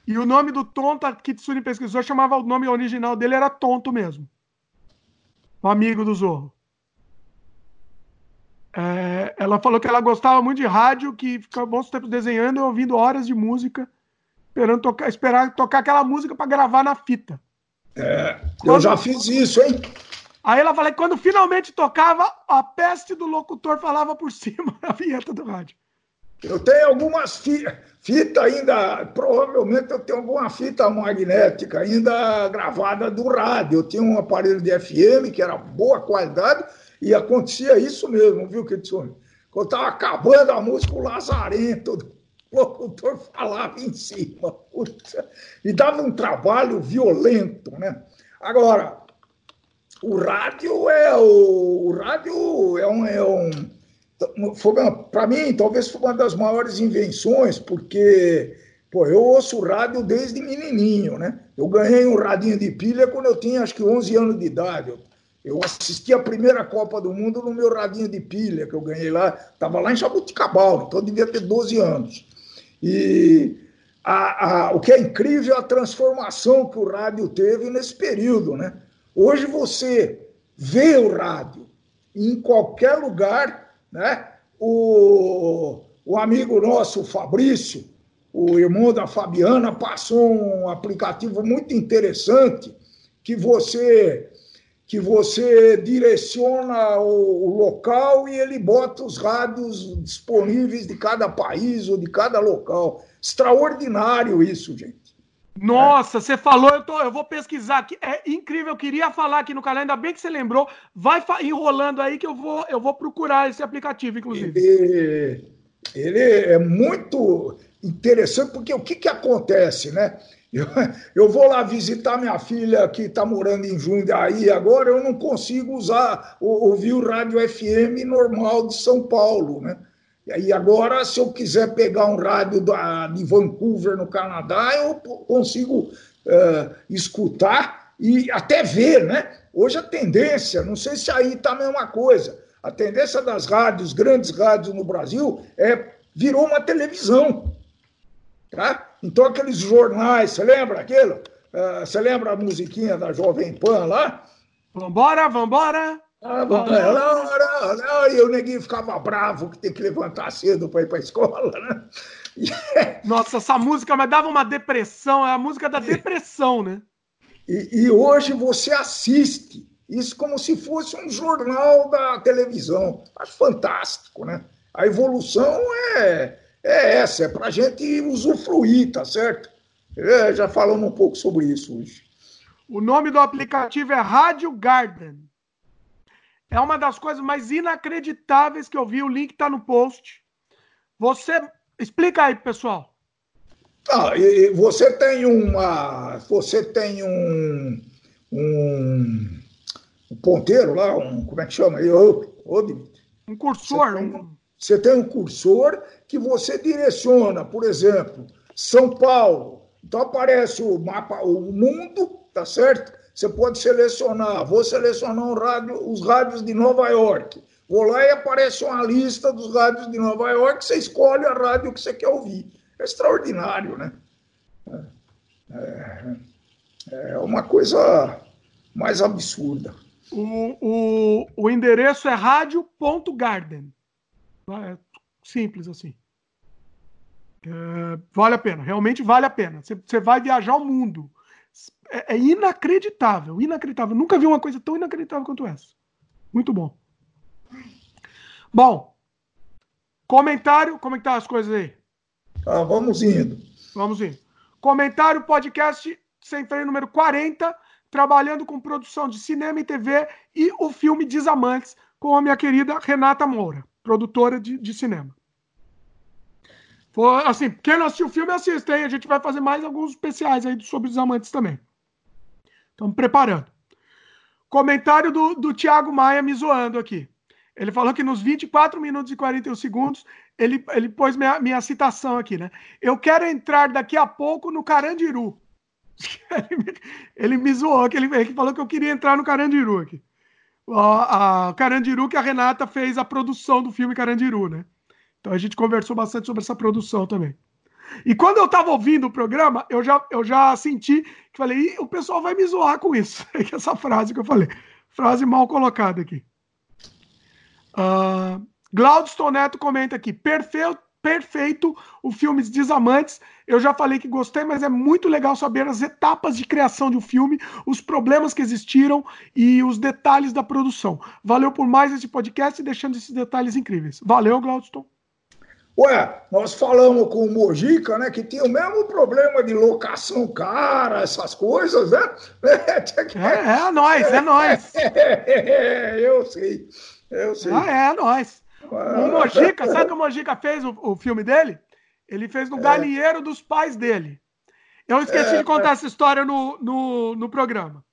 E o nome do Tonto, a Kitsune pesquisou, chamava o nome original dele era Tonto mesmo. O amigo do Zorro. É, ela falou que ela gostava muito de rádio, que ficava bons tempos desenhando e ouvindo horas de música, esperando tocar, esperar tocar aquela música para gravar na fita. É, quando... eu já fiz isso, hein? Aí ela falou que quando finalmente tocava, a peste do locutor falava por cima da vinheta do rádio. Eu tenho algumas fitas fita ainda, provavelmente eu tenho alguma fita magnética ainda gravada do rádio. Eu tinha um aparelho de FM que era boa qualidade e acontecia isso mesmo, viu, Kitsune? Quando estava acabando a música, o Lazarento, o locutor falava em cima. Puta, e dava um trabalho violento, né? Agora, o rádio é o, o rádio é um, é um para mim talvez foi uma das maiores invenções porque pô, eu ouço rádio desde menininho, né? Eu ganhei um radinho de pilha quando eu tinha acho que 11 anos de idade. Eu eu assisti a primeira Copa do Mundo no meu radinho de pilha que eu ganhei lá. Estava lá em Jabuticabal, então devia ter 12 anos. E a, a, o que é incrível é a transformação que o rádio teve nesse período. Né? Hoje você vê o rádio em qualquer lugar. Né? O, o amigo nosso, o Fabrício, o irmão da Fabiana, passou um aplicativo muito interessante que você que você direciona o, o, local e ele bota os rádios disponíveis de cada país ou de cada local. Extraordinário isso, gente. Nossa, é. você falou, eu, tô, eu vou pesquisar aqui. É incrível, eu queria falar aqui no canal, ainda bem que você lembrou. Vai enrolando aí que eu vou, eu vou procurar esse aplicativo, inclusive. Ele, ele é muito interessante, porque o que, que acontece, né? Eu, eu vou lá visitar minha filha que está morando em Jundiaí agora, eu não consigo usar, ouvir o rádio FM normal de São Paulo, né? E agora, se eu quiser pegar um rádio da, de Vancouver, no Canadá, eu consigo uh, escutar e até ver, né? Hoje a tendência, não sei se aí está a mesma coisa, a tendência das rádios, grandes rádios no Brasil, é virou uma televisão. Tá? Então, aqueles jornais, você lembra aquilo? Uh, você lembra a musiquinha da Jovem Pan lá? Vambora, vambora! Ah, vambora, e o neguinho ficava bravo que tem que levantar cedo para ir para a escola, né? Nossa, essa música me dava uma depressão, é a música da depressão, né? E, e, hoje você assiste isso como se fosse um jornal da televisão. Acho fantástico, né? A evolução é, é essa, é para a gente usufruir, tá certo? É, já falamos um pouco sobre isso hoje. O nome do aplicativo é Rádio Garden. É uma das coisas mais inacreditáveis que eu vi. O link está no post. Você explica aí, pessoal. Ah, você tem uma, você tem um, um, um ponteiro lá, um, como é que chama? um cursor. Você tem um, você tem um cursor que você direciona, por exemplo, São Paulo. Então aparece o mapa, o mundo, tá certo? Você pode selecionar, vou selecionar um rádio, os rádios de Nova York. Vou lá e aparece uma lista dos rádios de Nova York, você escolhe a rádio que você quer ouvir. É extraordinário, né? É, é, é uma coisa mais absurda. O, o, o endereço é rádio.garden. Simples assim. É, vale a pena, realmente vale a pena. Você vai viajar o mundo. É, é, inacreditável, inacreditável. Nunca vi uma coisa tão inacreditável quanto essa. Muito bom. Bom, comentário, como é tá as coisas aí? Ah, vamos indo. Vamos indo. Comentário, podcast sem freio número 40, trabalhando com produção de cinema e TV e o filme Desamantes, com a minha querida Renata Moura, produtora de, de cinema. Assim, quem não assistiu o filme, assista, hein? A gente vai fazer mais alguns especiais aí sobre os amantes também. Estamos preparando. Comentário do, do Thiago Maia me zoando aqui. Ele falou que nos 24 minutos e 41 segundos, ele, ele pôs minha, minha citação aqui, né? Eu quero entrar daqui a pouco no Carandiru. ele, me, zoou, que ele, ele falou que eu queria entrar no Carandiru aqui. A, a Carandiru, que a Renata fez a produção do filme Carandiru, né? Então a gente conversou bastante sobre essa produção também. E quando eu estava ouvindo o programa, eu já, eu já senti que falei, o pessoal vai me zoar com isso. essa frase que eu falei. Frase mal colocada aqui. Uh, Glaudston Neto comenta aqui: perfeito, perfeito o filme Desamantes. Eu já falei que gostei, mas é muito legal saber as etapas de criação de um filme, os problemas que existiram e os detalhes da produção. Valeu por mais esse podcast e deixando esses detalhes incríveis. Valeu, Glaudston. Ué, nós falamos com o Mojica, né, que tinha o mesmo problema de locação cara, essas coisas, né? É, é, é nós, é nós. É, eu sei. Eu sei. Ah, é, nós. Ah. O Mojica, sabe o que o Mojica fez o, o filme dele? Ele fez no é. galinheiro dos pais dele. Eu esqueci é, de contar é. essa história no, no, no, programa.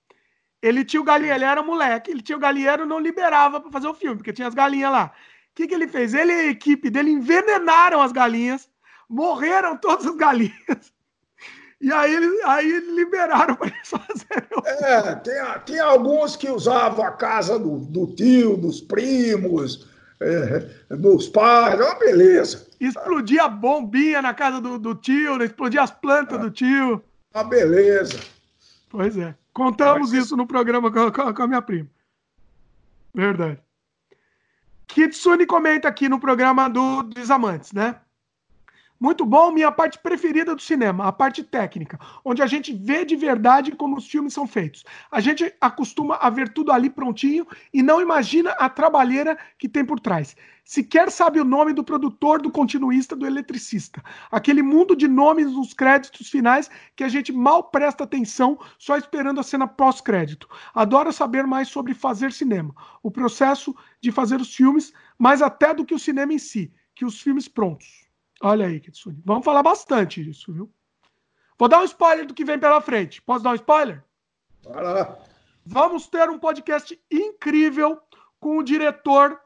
Ele tinha o galinheiro, ele era moleque, ele tinha o galinheiro não liberava para fazer o filme, porque tinha as galinhas lá. O que, que ele fez? Ele e a equipe dele envenenaram as galinhas, morreram todas as galinhas. E aí, aí liberaram para eles fazerem. É, tem, tem alguns que usavam a casa do, do tio, dos primos, é, dos pais, é uma beleza. Explodia bombinha na casa do, do tio, né? explodia as plantas do tio. Uma beleza. Pois é. Contamos Mas... isso no programa com, com a minha prima. Verdade. Kitsune comenta aqui no programa do Desamantes, né? Muito bom, minha parte preferida do cinema, a parte técnica, onde a gente vê de verdade como os filmes são feitos. A gente acostuma a ver tudo ali prontinho e não imagina a trabalheira que tem por trás. Sequer sabe o nome do produtor, do continuista, do eletricista. Aquele mundo de nomes nos créditos finais que a gente mal presta atenção só esperando a cena pós-crédito. Adoro saber mais sobre fazer cinema, o processo de fazer os filmes, mais até do que o cinema em si, que os filmes prontos. Olha aí, Kitsune. Vamos falar bastante disso, viu? Vou dar um spoiler do que vem pela frente. Posso dar um spoiler? Vai lá. Vamos ter um podcast incrível com o diretor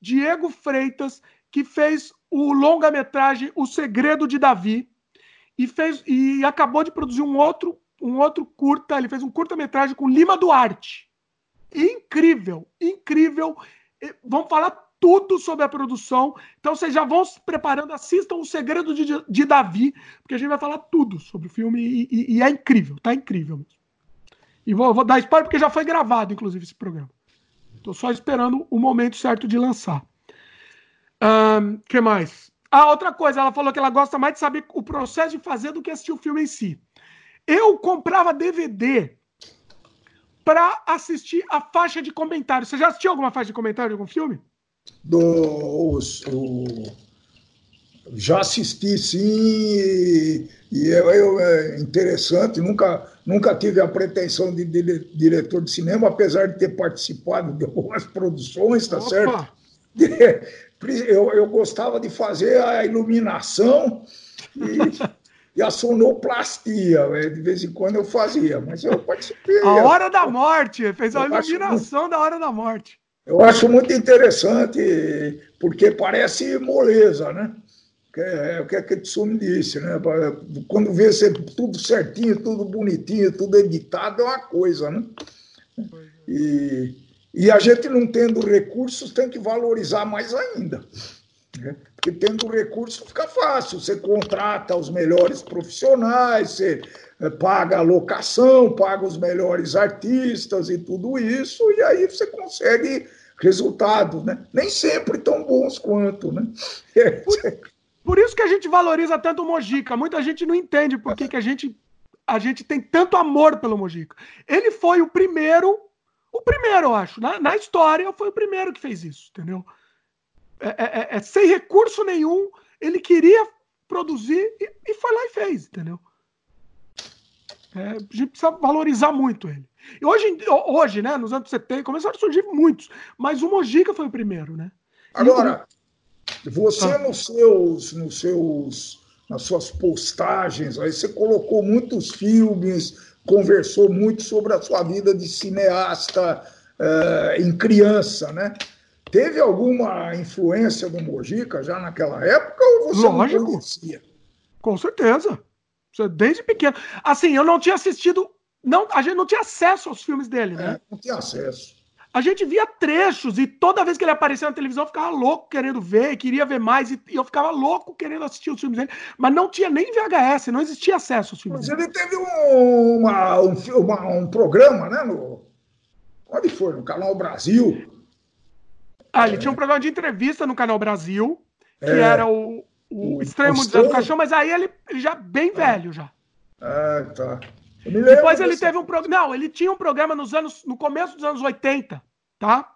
Diego Freitas, que fez o longa-metragem O Segredo de Davi e fez e acabou de produzir um outro um outro curta, ele fez um curta-metragem com Lima Duarte. Incrível, incrível. Vamos falar tudo sobre a produção. Então vocês já vão se preparando, assistam O Segredo de, de Davi, porque a gente vai falar tudo sobre o filme e, e, e é incrível, tá incrível mesmo. E vou, vou, dar spoiler porque já foi gravado, inclusive, esse programa. Estou só esperando o momento certo de lançar. O um, que mais? Ah, outra coisa, ela falou que ela gosta mais de saber o processo de fazer do que assistir o filme em si. Eu comprava DVD para assistir a faixa de comentário. Você já assistiu alguma faixa de comentário de algum filme? Do, os, o, já assisti, sim, e é, é, interessante. Nunca, nunca tive a pretensão de, de, diretor de cinema, apesar de ter participado de algumas produções, tá Opa. certo? Eu, eu gostava de fazer a iluminação e e a sonoplastia. Né? De vez em quando eu fazia, mas eu participei. A hora da morte, fez a iluminação muito, da hora da morte. Eu acho muito interessante, porque parece moleza, né? É, é o que a Kitsumi disse, né? Quando vê ser tudo certinho, tudo bonitinho, tudo editado, é uma coisa, né? E, e a gente não tendo recursos tem que valorizar mais ainda. Né? Porque tendo recurso fica fácil. Você contrata os melhores profissionais, você paga a locação, paga os melhores artistas e tudo isso, e aí você consegue resultados, né? Nem sempre tão bons quanto, né? Por, por isso que a gente valoriza tanto o Mojica. Muita gente não entende por que, que a, gente, a gente tem tanto amor pelo Mojica. Ele foi o primeiro, o primeiro, eu acho, na, na história, foi o primeiro que fez isso, entendeu? É, é, é, é, sem recurso nenhum, ele queria produzir e, e foi lá e fez, entendeu? É, a gente precisa valorizar muito ele. E hoje, hoje, né, nos anos 70, começaram a surgir muitos, mas o Mojica foi o primeiro, né? Agora, você ah. nos seus, nos seus, nas suas postagens, aí você colocou muitos filmes, conversou muito sobre a sua vida de cineasta uh, em criança, né? Teve alguma influência do Mojica já naquela época ou você Lógico. não conhecia? Com certeza. Desde pequeno. Assim, eu não tinha assistido. Não, a gente não tinha acesso aos filmes dele, né? É, não tinha acesso. A gente via trechos e toda vez que ele aparecia na televisão eu ficava louco querendo ver, queria ver mais e eu ficava louco querendo assistir os filmes dele, mas não tinha nem VHS, não existia acesso aos filmes. Mas dele. ele teve um, uma, um, uma, um programa, né? No, onde foi? No Canal Brasil ah, ele tinha um programa de entrevista no Canal Brasil, que é. era o, o, o Mundo do Caixão, mas aí ele, ele já bem ah. velho já. Ah, tá. Depois ele teve um programa. Não, ele tinha um programa nos anos. no começo dos anos 80, tá?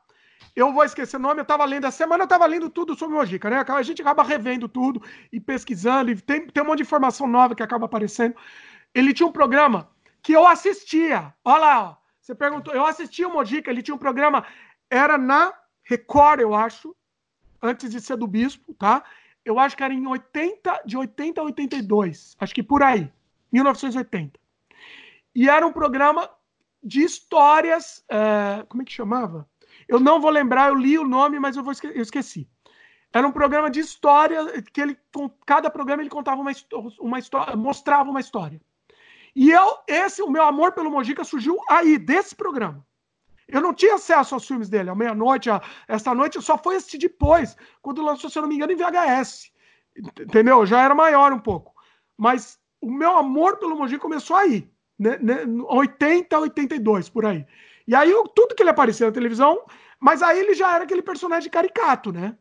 Eu vou esquecer o nome, eu tava lendo. A semana eu tava lendo tudo sobre Mojica, né? A gente acaba revendo tudo e pesquisando, e tem, tem um monte de informação nova que acaba aparecendo. Ele tinha um programa que eu assistia. Olha lá, ó. Você perguntou, eu assistia o Mojica, ele tinha um programa, era na Record, eu acho, antes de ser do Bispo, tá? Eu acho que era em 80, de 80 a 82, acho que por aí, 1980. E era um programa de histórias, é, como é que chamava? Eu não vou lembrar, eu li o nome, mas eu, vou esque eu esqueci. Era um programa de história que ele, cada programa ele contava uma, uma história, mostrava uma história. E eu, esse, o meu amor pelo Mojica surgiu aí, desse programa. Eu não tinha acesso aos filmes dele. À meia-noite, essa noite, eu só fui assistir depois, quando lançou, se eu não me engano, em VHS. Entendeu? Eu já era maior um pouco. Mas o meu amor pelo Mogi começou aí, né, né, 80, 82, por aí. E aí, eu, tudo que ele aparecia na televisão, mas aí ele já era aquele personagem caricato, né?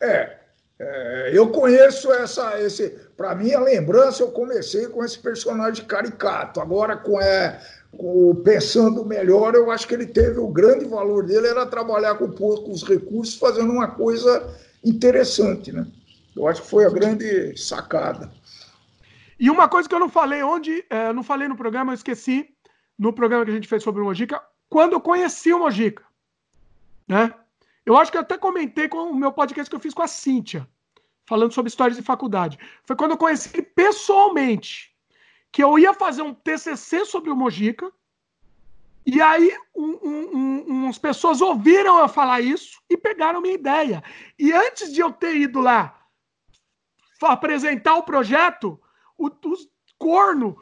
É, é, eu conheço essa, esse, para mim a lembrança eu comecei com esse personagem caricato. Agora com é, pensando melhor, eu acho que ele teve o grande valor dele era trabalhar com poucos recursos, fazendo uma coisa interessante, né? Eu acho que foi a grande sacada. E uma coisa que eu não falei onde, é, não falei no programa, eu esqueci no programa que a gente fez sobre o Mojica, quando eu conheci o Mojica, né? Eu acho que eu até comentei com o meu podcast que eu fiz com a Cíntia, falando sobre histórias de faculdade. Foi quando eu conheci ele pessoalmente que eu ia fazer um TCC sobre o Mojica, e aí um, um, um, umas pessoas ouviram eu falar isso e pegaram minha ideia. E antes de eu ter ido lá apresentar o projeto, o, os corno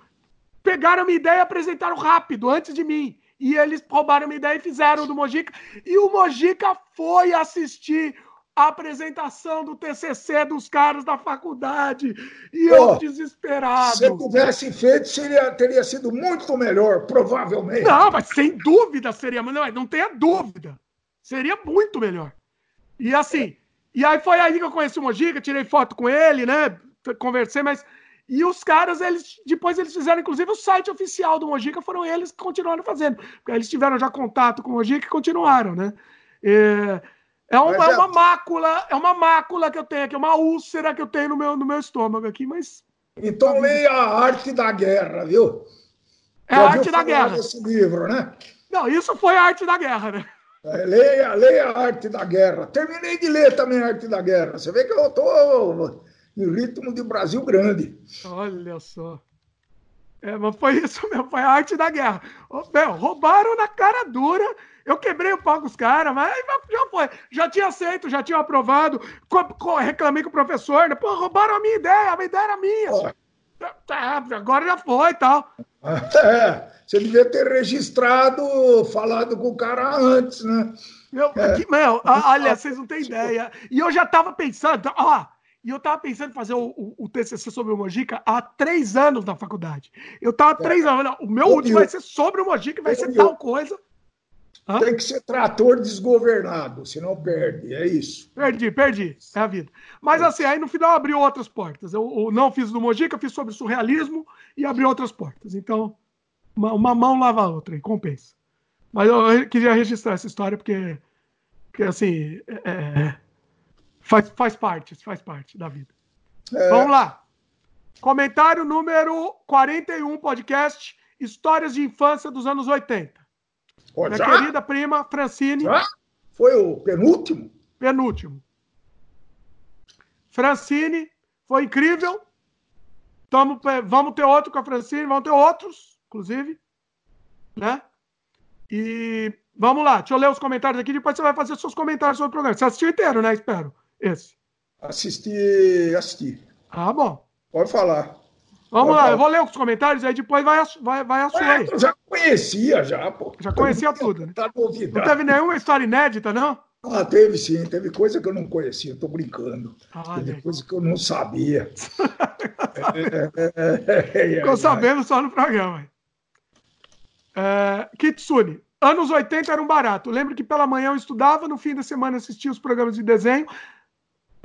pegaram minha ideia e apresentaram rápido, antes de mim. E eles roubaram minha ideia e fizeram do Mojica. E o Mojica foi assistir a apresentação do TCC dos caras da faculdade. E eu desesperado. Se eu tivesse feito, seria, teria sido muito melhor, provavelmente. Não, mas sem dúvida seria. Não, não tenha dúvida. Seria muito melhor. E assim, e aí foi aí que eu conheci o Mojica, tirei foto com ele, né? Conversei, mas. E os caras, eles depois eles fizeram, inclusive, o site oficial do Mojica, foram eles que continuaram fazendo. Eles tiveram já contato com o Mojica e continuaram, né? É, é, uma, é uma mácula, é uma mácula que eu tenho aqui, uma úlcera que eu tenho no meu, no meu estômago aqui, mas. Então leia a arte da guerra, viu? É a arte da guerra. Esse livro, né? Não, isso foi a arte da guerra, né? É, leia, leia a arte da guerra. Terminei de ler também a arte da guerra. Você vê que eu estou em ritmo de Brasil grande. Olha só. É, mas foi isso mesmo, foi a arte da guerra. Meu, roubaram na cara dura. Eu quebrei o pau com os caras, mas já foi. Já tinha aceito, já tinha aprovado. Reclamei com o professor. Né? Pô, roubaram a minha ideia, a minha ideia era minha. Oh. Tá, agora já foi e tal. É, você devia ter registrado, falado com o cara antes, né? Meu, é. que, meu olha, vocês não têm ideia. E eu já estava pensando, ó, e eu estava pensando em fazer o, o, o, TCC sobre o Mojica há três anos na faculdade. Eu estava há três é. anos. O meu último vai ser sobre o Mojica, vai ser tal coisa. Hã? Tem que ser trator desgovernado, senão perde, é isso. Perdi, perdi, é a vida. Mas assim, aí no final abriu outras portas. Eu, eu não fiz do Mojica, fiz sobre surrealismo e abriu outras portas. Então, uma, uma, mão lava a outra e compensa. Mas eu queria registrar essa história porque, porque assim, é, é, faz, faz parte, faz parte da vida. É... Vamos lá. Comentário número 41, podcast Histórias de Infância dos anos 80. Minha já? querida prima Francine. Já? Foi o penúltimo? Penúltimo. Francine, foi incrível. Tamo, vamos ter outro com a Francine, vamos ter outros, inclusive. Né? E vamos lá, deixa eu ler os comentários aqui, depois você vai fazer seus comentários sobre o programa. Você assistiu inteiro, né? Espero. Esse. Assisti, assisti. Ah, bom. Pode falar. Vamos lá, eu vou ler os comentários, aí depois vai, vai, vai a sua é, aí. Eu já conhecia, já, pô. Já conhecia tudo, né? Tá não teve nenhuma história inédita, não? Ah, teve sim, teve coisa que eu não conhecia, tô brincando. Ah, teve coisa que eu não sabia. Ficou sabendo só no programa. É, Kitsune, anos 80 era um barato. Lembro que pela manhã eu estudava, no fim da semana assistia os programas de desenho,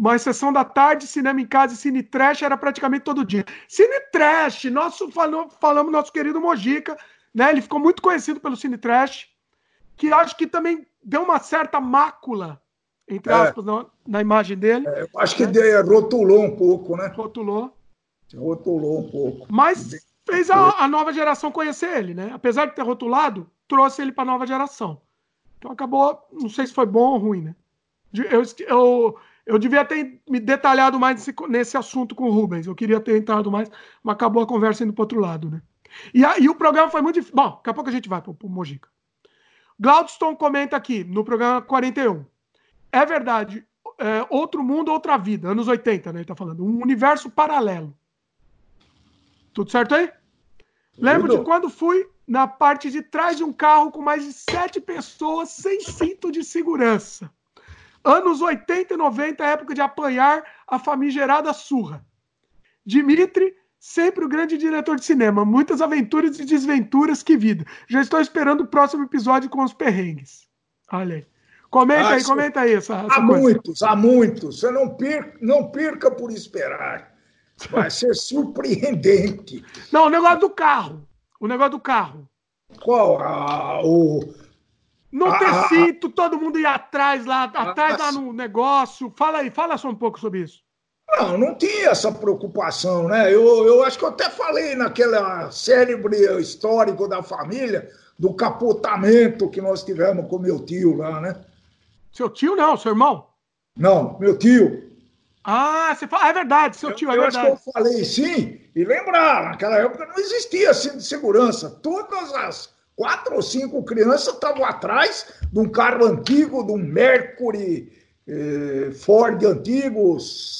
mas sessão da tarde, cinema em casa e cine trash era praticamente todo dia. Cine trash, nosso, falamos, falamos nosso querido Mojica, né? Ele ficou muito conhecido pelo cine trash, que acho que também deu uma certa mácula, entre é. aspas, na, na, imagem dele. É, acho que né? rotulou um pouco, né? Rotulou. Rotulou um pouco. Mas fez a, a nova geração conhecer ele, né? Apesar de ter rotulado, trouxe ele para a nova geração. Então acabou, não sei se foi bom ou ruim, né? Eu, eu, eu devia ter me detalhado mais nesse, nesse assunto com o Rubens. Eu queria ter entrado mais, mas acabou a conversa indo para outro lado, né? E, e o programa foi muito difícil. Bom, daqui a pouco a gente vai para o Mojica. Glaudston comenta aqui, no programa 41. É verdade, é, outro mundo, outra vida. Anos 80, né? Ele tá falando. Um universo paralelo. Tudo certo aí? Lembro de quando fui na parte de trás de um carro com mais de sete pessoas sem cinto de segurança. Anos 80 e 90, época de apanhar a famigerada surra. Dimitri, sempre o grande diretor de cinema. Muitas aventuras e desventuras, que vida. Já estou esperando o próximo episódio com os perrengues. Olha aí. Comenta ah, aí, comenta aí essa, essa Há coisa. muitos, há muitos. Você não perca, não perca por esperar. Vai ser surpreendente. Não, o negócio do carro. O negócio do carro. Qual? Ah, o, não ah, ter ah, ah. cinto, todo mundo ir atrás lá, atrás lá no negócio. Fala aí, fala só um pouco sobre isso. Não, não tinha essa preocupação, né? Eu, eu acho que eu até falei naquela célebre histórico da família do capotamento que nós tivemos com meu tio lá, né? Seu tio não, seu irmão? Não, meu tio. Ah, você fala, é verdade, seu tio, é eu verdade. Acho que eu falei sim, e lembrar, naquela época não existia cinto de segurança. Todas as quatro ou cinco crianças estavam atrás de um carro antigo, de um Mercury eh, Ford antigo,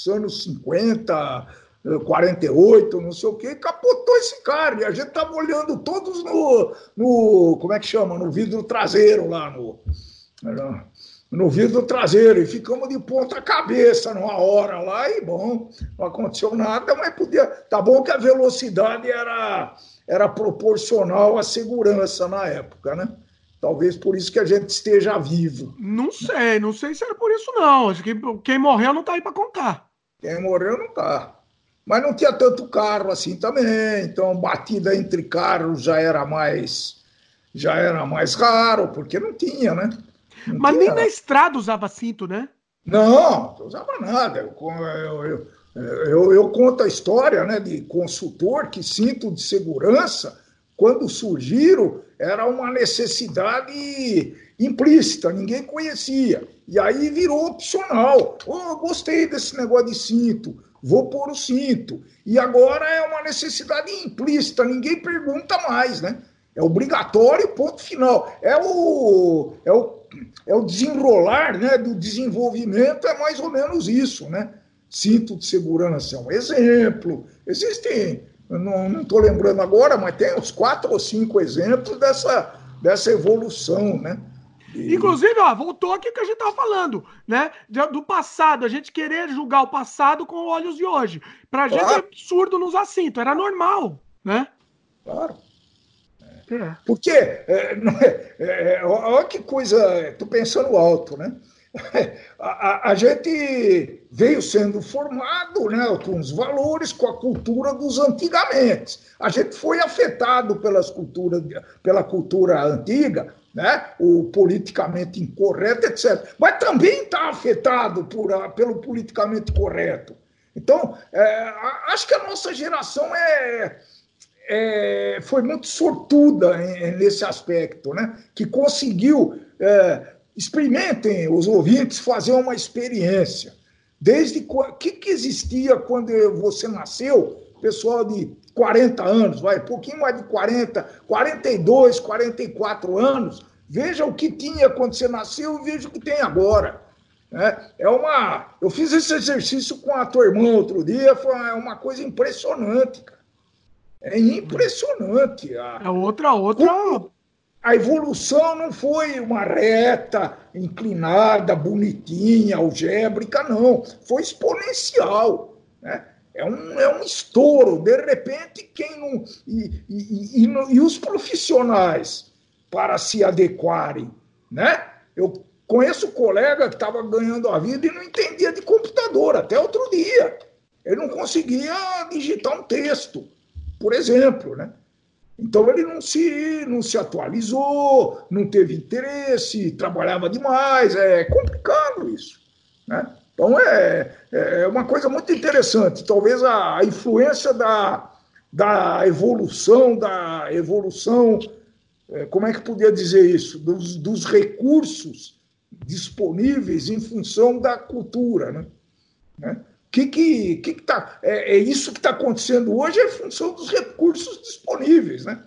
anos 50, 48, eh, não sei o quê, capotou esse carro. E a gente estava olhando todos no, no. Como é que chama? No vidro traseiro lá, no, no vidro traseiro. E ficamos de ponta cabeça numa hora lá, e bom, não aconteceu nada, mas podia. Tá bom que a velocidade era era proporcional à segurança na época, né? Talvez por isso que a gente esteja vivo. Não sei, não sei se era por isso, não. Acho que quem morreu não está aí para contar. Quem morreu não está. Mas não tinha tanto carro assim também, então batida entre carros já era mais já era mais raro, porque não tinha, né? Não Mas tinha... nem na estrada usava cinto, né? Não, não usava nada. Eu, eu, eu, eu, eu conto a história né, de consultor que cinto de segurança, quando surgiram, era uma necessidade implícita, ninguém conhecia. E aí virou opcional. Oh, gostei desse negócio de cinto, vou pôr o cinto. E agora é uma necessidade implícita, ninguém pergunta mais, né? É obrigatório, ponto final. É o, é o, é o desenrolar né, do desenvolvimento, é mais ou menos isso, né? Cinto de segurança é um exemplo. Existem, não estou lembrando agora, mas tem uns quatro ou cinco exemplos dessa, dessa evolução, né? E... Inclusive, ó, voltou aqui o que a gente estava falando, né? Do passado, a gente querer julgar o passado com olhos de hoje. Pra claro. gente é absurdo nos assintos, era normal, né? Claro. É. Porque, é, é, é, olha que coisa, tô pensando alto, né? A, a, gente veio sendo formado né, com os valores, com a cultura dos antigamente. A gente foi afetado pelas culturas, pela cultura antiga, né, o politicamente incorreto, etc. Mas também está afetado por, pelo politicamente correto. Então, é, acho que a nossa geração é, é, foi muito sortuda nesse aspecto, né? que conseguiu, é, experimentem os ouvintes, fazer uma experiência. Desde o que, que existia quando você nasceu, pessoal de 40 anos, vai, pouquinho mais de 40, 42, 44 anos, veja o que tinha quando você nasceu e veja o que tem agora. É, é uma. Eu fiz esse exercício com a tua irmã outro dia, foi uma coisa impressionante, cara. É impressionante. A, é outra, outra. A evolução não foi uma reta, inclinada, bonitinha, algébrica, não. Foi exponencial. Né? É um, é um estouro. De repente, quem não. E, e, e, e os profissionais para se adequarem. Né? Eu conheço um colega que estava ganhando a vida e não entendia de computador até outro dia. Ele não conseguia digitar um texto por exemplo, né? Então ele não se, não se atualizou, não teve interesse, trabalhava demais, é complicado isso. Né? Então é, é uma coisa muito interessante. Talvez a, a influência da, da evolução, da evolução, é, como é que podia dizer isso? Dos, dos recursos disponíveis em função da cultura. Né? né? Que que, que, que tá, é, é isso que está acontecendo hoje é função dos recursos disponíveis, né?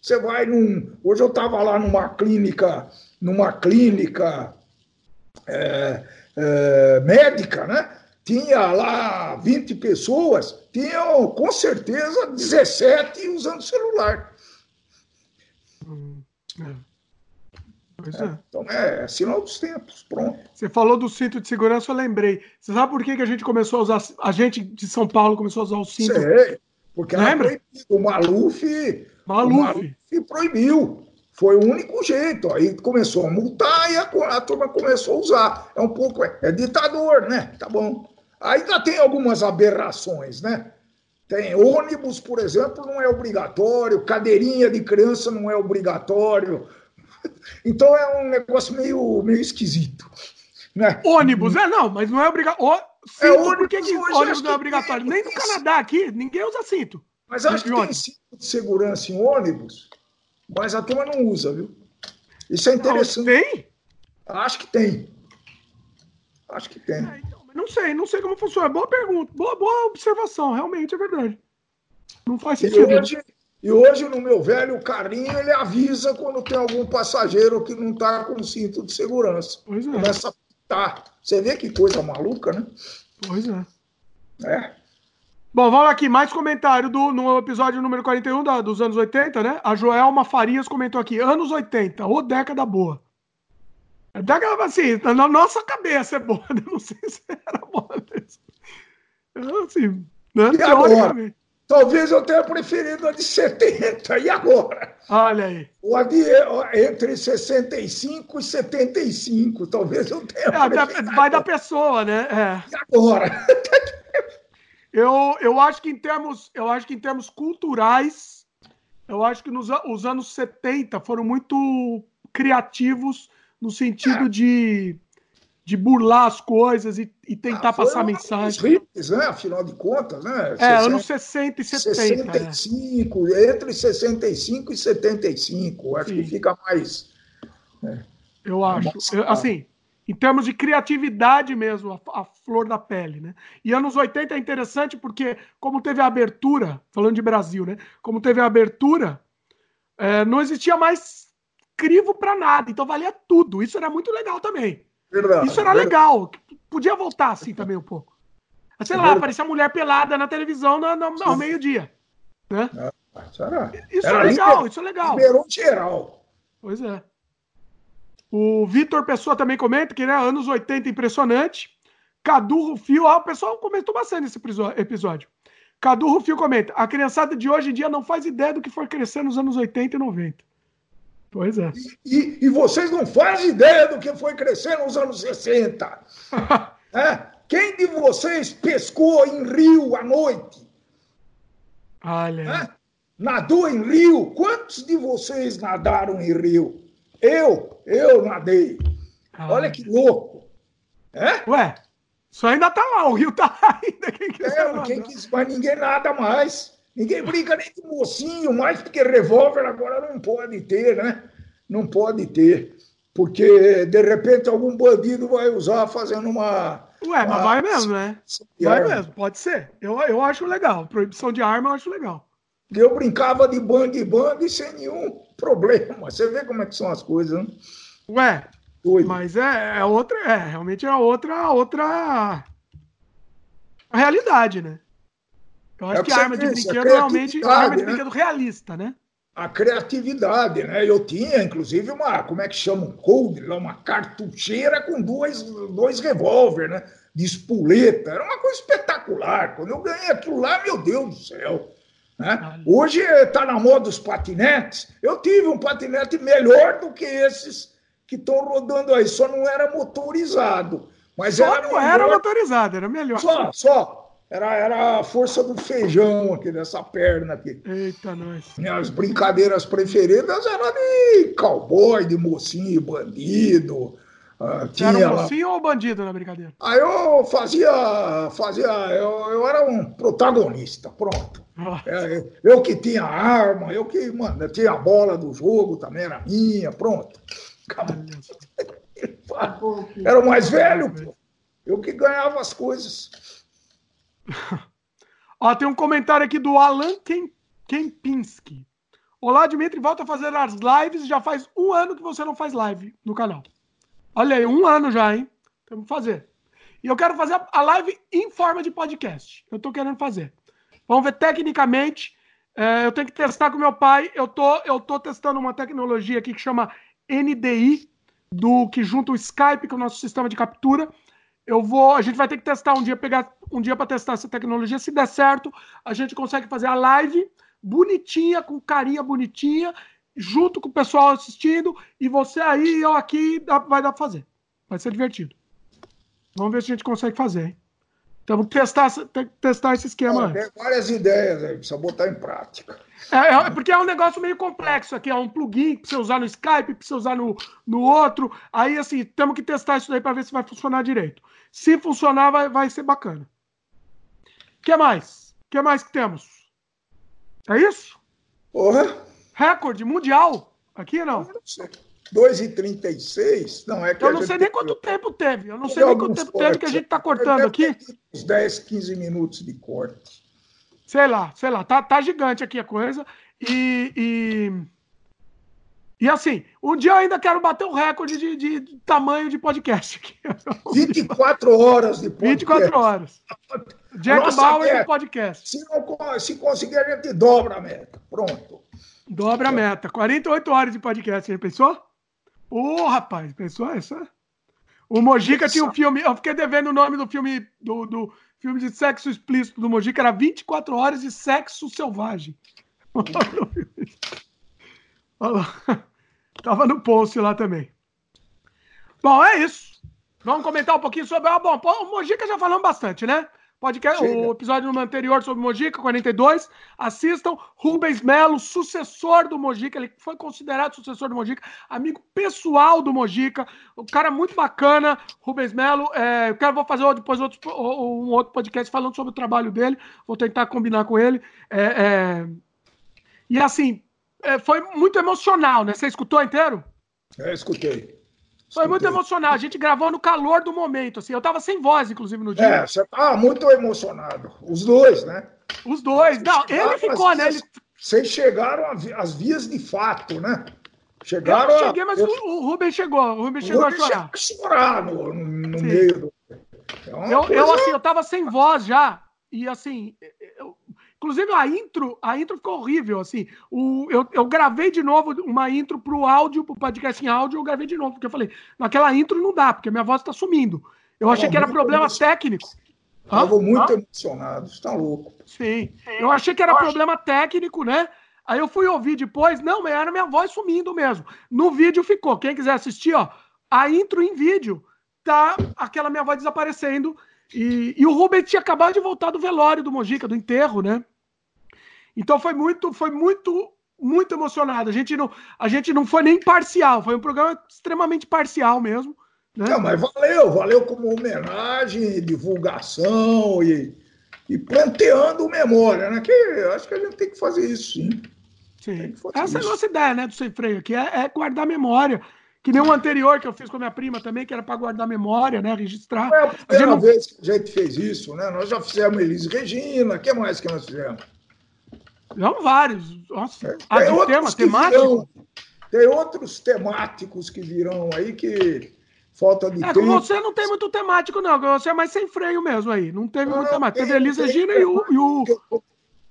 Você vai num. Hoje eu estava lá numa clínica, numa clínica é, é, médica, né? Tinha lá 20 pessoas, tinham com certeza 17 usando celular. Hum, é. É. é. Então é sinal dos tempos, pronto. Você falou do cinto de segurança, eu lembrei. Você sabe por que, que a gente começou a usar, a gente de São Paulo começou a usar o cinto? Sei, porque Lembra? o Maluf, Maluf. O Maluf proibiu. Foi o único jeito. Aí começou a multar e a, a turma começou a usar. É um pouco, é, é ditador, né? Tá bom. Ainda tem algumas aberrações, né? Tem ônibus, por exemplo, não é obrigatório, cadeirinha de criança não é obrigatório, então é um negócio meio, meio esquisito. Né? Ônibus, é não, mas não é obrigatório. É ônibus, que, que ônibus não é obrigatório? Nem no Canadá aqui, ninguém usa cinto. Mas acho que tem cinto de segurança em ônibus, mas a turma não usa, viu? Isso é interessante. Não, tem? Acho que tem. Acho que tem. É, então, não sei, não sei como funciona. Boa pergunta, boa, boa observação, realmente é verdade. Não faz sentido. E hoje, e hoje, no meu velho carrinho, ele avisa quando tem algum passageiro que não está com cinto de segurança. Pois é. Começa a pitar. Você vê que coisa maluca, né? Pois é. É. Bom, vamos aqui, mais comentário do, no episódio número 41 da, dos anos 80, né? A Joelma Farias comentou aqui, anos 80, ô década boa. A década, assim, na nossa cabeça é boa, né? não sei se era boa mesmo. Assim, né? E agora? Talvez eu tenha preferido a de 70. E agora? Olha aí. O a de, entre 65 e 75. Talvez eu tenha é, preferido. Vai da pessoa, né? É. E agora? Eu, eu acho que em termos, eu acho que em termos culturais, eu acho que nos os anos 70 foram muito criativos no sentido é. de de burlar as coisas e, e tentar ah, passar mensagem. Hits, né? Afinal de contas, né? É, anos 60 e 70. 65, é. entre 65 e 75. Acho Sim. que fica mais. Né? Eu acho. Eu, assim, em termos de criatividade mesmo, a, a, flor da pele, né? E anos 80 é interessante porque, como teve a abertura, falando de Brasil, né? Como teve a abertura, é, não existia mais crivo para nada, então valia tudo. Isso era muito legal também. Verdade, Isso era verdade. legal. Podia voltar assim também um pouco. Sei lá, aparecia mulher pelada na televisão no, ao meio-dia. Né? Ah, isso, era, isso era é legal, isso é legal. Liberou geral. Pois é. O Vitor Pessoa também comenta que, né, anos 80 impressionante. Cadu Rufio, ah, o pessoal comentou bastante nesse episódio. Cadu Rufio comenta: a criançada de hoje em dia não faz ideia do que foi crescer nos anos 80 e 90. Pois é. E, e, vocês não fazem ideia do que foi crescer nos anos 60. é? Quem de vocês pescou em rio à noite? Olha. É? Nadou em rio? Quantos de vocês nadaram em rio? Eu, eu nadei. Ah. Olha que louco. É? Ué, isso ainda tá lá, o rio tá ainda. Quem é, quem quis, mas ninguém nada mais. Ninguém brinca nem de mocinho, mais porque revólver agora não pode ter, né? Não pode ter. Porque, de repente, algum bandido vai usar fazendo uma. Ué, uma... mas vai mesmo, né? Vai mesmo, pode ser. Eu, eu acho legal. Proibição de arma eu acho legal. Eu brincava de bang bang sem nenhum problema. Você vê como é que são as coisas, né? Ué, mas é, é outra. É, realmente é outra, outra realidade, né? Eu acho é que, que arma de brinquedo normalmente é arma de né? brinquedo realista, né? A criatividade, né? Eu tinha, inclusive, uma, como é que chama? Um cold, uma cartucheira com dois, dois revólver, né? De espoleta. Era uma coisa espetacular. Quando eu ganhei aquilo lá, meu Deus do céu. Né? Hoje está na moda os patinetes. Eu tive um patinete melhor do que esses que estão rodando aí, só não era motorizado. Mas só era não melhor... era motorizado, era melhor. Só, só. Era, era a força do feijão aqui, dessa perna aqui. Eita, nós. Minhas brincadeiras preferidas eram de cowboy, de mocinho, bandido. Uh, tinha era um mocinho ou bandido na brincadeira? Aí eu fazia. fazia eu, eu era um protagonista, pronto. É, eu que tinha arma, eu que mano, tinha a bola do jogo, também era minha, pronto. Era o mais velho, pô. Eu que ganhava as coisas. Ó, tem um comentário aqui do Alan Kempinski. Olá, Dimitri, volta a fazer as lives. Já faz um ano que você não faz live no canal. Olha aí, um ano já, hein? Temos que fazer. E eu quero fazer a live em forma de podcast. Eu tô querendo fazer. Vamos ver tecnicamente. É, eu tenho que testar com meu pai. Eu tô, eu tô testando uma tecnologia aqui que chama NDI, do que junta o Skype com o nosso sistema de captura. Eu vou, a gente vai ter que testar um dia, pegar um dia para testar essa tecnologia. Se der certo, a gente consegue fazer a live bonitinha, com carinha bonitinha, junto com o pessoal assistindo, e você aí e eu aqui vai dar para fazer. Vai ser divertido. Vamos ver se a gente consegue fazer, hein? Então, testar, testar esse esquema. tem várias ideias aí, precisa botar em prática. É, é, porque é um negócio meio complexo aqui. É um plugin que você usar no Skype, você usar no, no outro. Aí, assim, temos que testar isso daí para ver se vai funcionar direito. Se funcionar, vai, vai ser bacana. O que mais? O que mais que temos? É isso? Porra. Recorde mundial? Aqui não? não sei. 2,36? Não, é que. Eu não sei nem quanto tempo teve. Eu não sei nem quanto tempo cortes. teve que a gente está cortando aqui. Uns 10, 15 minutos de corte. Sei lá, sei lá. Tá, tá gigante aqui a coisa. E, e, e. assim, um dia eu ainda quero bater o recorde de, de, de tamanho de podcast aqui. 24 horas de podcast. 24 horas. Jack Bauer de podcast. Se, não, se conseguir, a gente dobra a meta. Pronto. Dobra a meta. 48 horas de podcast, já pensou? Ô, oh, rapaz, pensou essa? O Mojica tinha um filme, eu fiquei devendo o nome do filme do, do filme de sexo explícito do Mojica, era 24 horas de sexo selvagem. Tava no post lá também. Bom, é isso. Vamos comentar um pouquinho sobre. Ah, bom, o Mojica já falamos bastante, né? Podcast, o episódio anterior sobre Mojica, 42. Assistam. Rubens Melo, sucessor do Mojica. Ele foi considerado sucessor do Mojica. Amigo pessoal do Mojica. O cara muito bacana. Rubens Melo. É, eu quero vou fazer depois outro, um outro podcast falando sobre o trabalho dele. Vou tentar combinar com ele. É, é... E assim, é, foi muito emocional, né? Você escutou inteiro? É, escutei. Foi muito emocional. A gente gravou no calor do momento, assim. Eu tava sem voz, inclusive, no dia. É, você tava muito emocionado. Os dois, né? Os dois. Não, ele ficou, né? Ele... Vocês chegaram às vias de fato, né? Chegaram. Eu cheguei, mas eu... o Rubens chegou. O Rubens chegou a chorar. chorar no, no meio do. É eu, coisa... eu, assim, eu tava sem voz já. E assim, Inclusive a intro, a intro ficou horrível, assim. O, eu, eu gravei de novo uma intro pro áudio, pro podcast em áudio, eu gravei de novo, porque eu falei, naquela intro não dá, porque minha voz tá sumindo. Eu achei que era problema técnico. Estavam muito emocionados, tá louco. Sim. Eu achei que era problema técnico, né? Aí eu fui ouvir depois, não, mas era minha voz sumindo mesmo. No vídeo ficou. Quem quiser assistir, ó, a intro em vídeo, tá aquela minha voz desaparecendo e, e o Rubens tinha acabado de voltar do velório do Mojica, do enterro, né? Então foi muito, foi muito, muito emocionado. A gente não, a gente não foi nem parcial, foi um programa extremamente parcial mesmo. Né? Não, mas valeu, valeu como homenagem, divulgação e, e planteando memória, né? Que eu acho que a gente tem que fazer isso, sim. Sim. Essa isso. é a nossa ideia, né, do Sem Freio aqui, é, é guardar memória. Que nem o anterior que eu fiz com a minha prima também, que era para guardar memória, né? Registrar. É a primeira a não... vez que a gente fez isso, né? Nós já fizemos Elise Regina, o que mais que nós fizemos? Fizemos vários. Nossa, é, ah, tem, tema, temático? Virão, tem outros temáticos que virão aí que falta de é, tempo. Você não tem muito temático, não. Você é mais sem freio mesmo aí. Não teve muito temático. Teve Elise Regina e o. E o...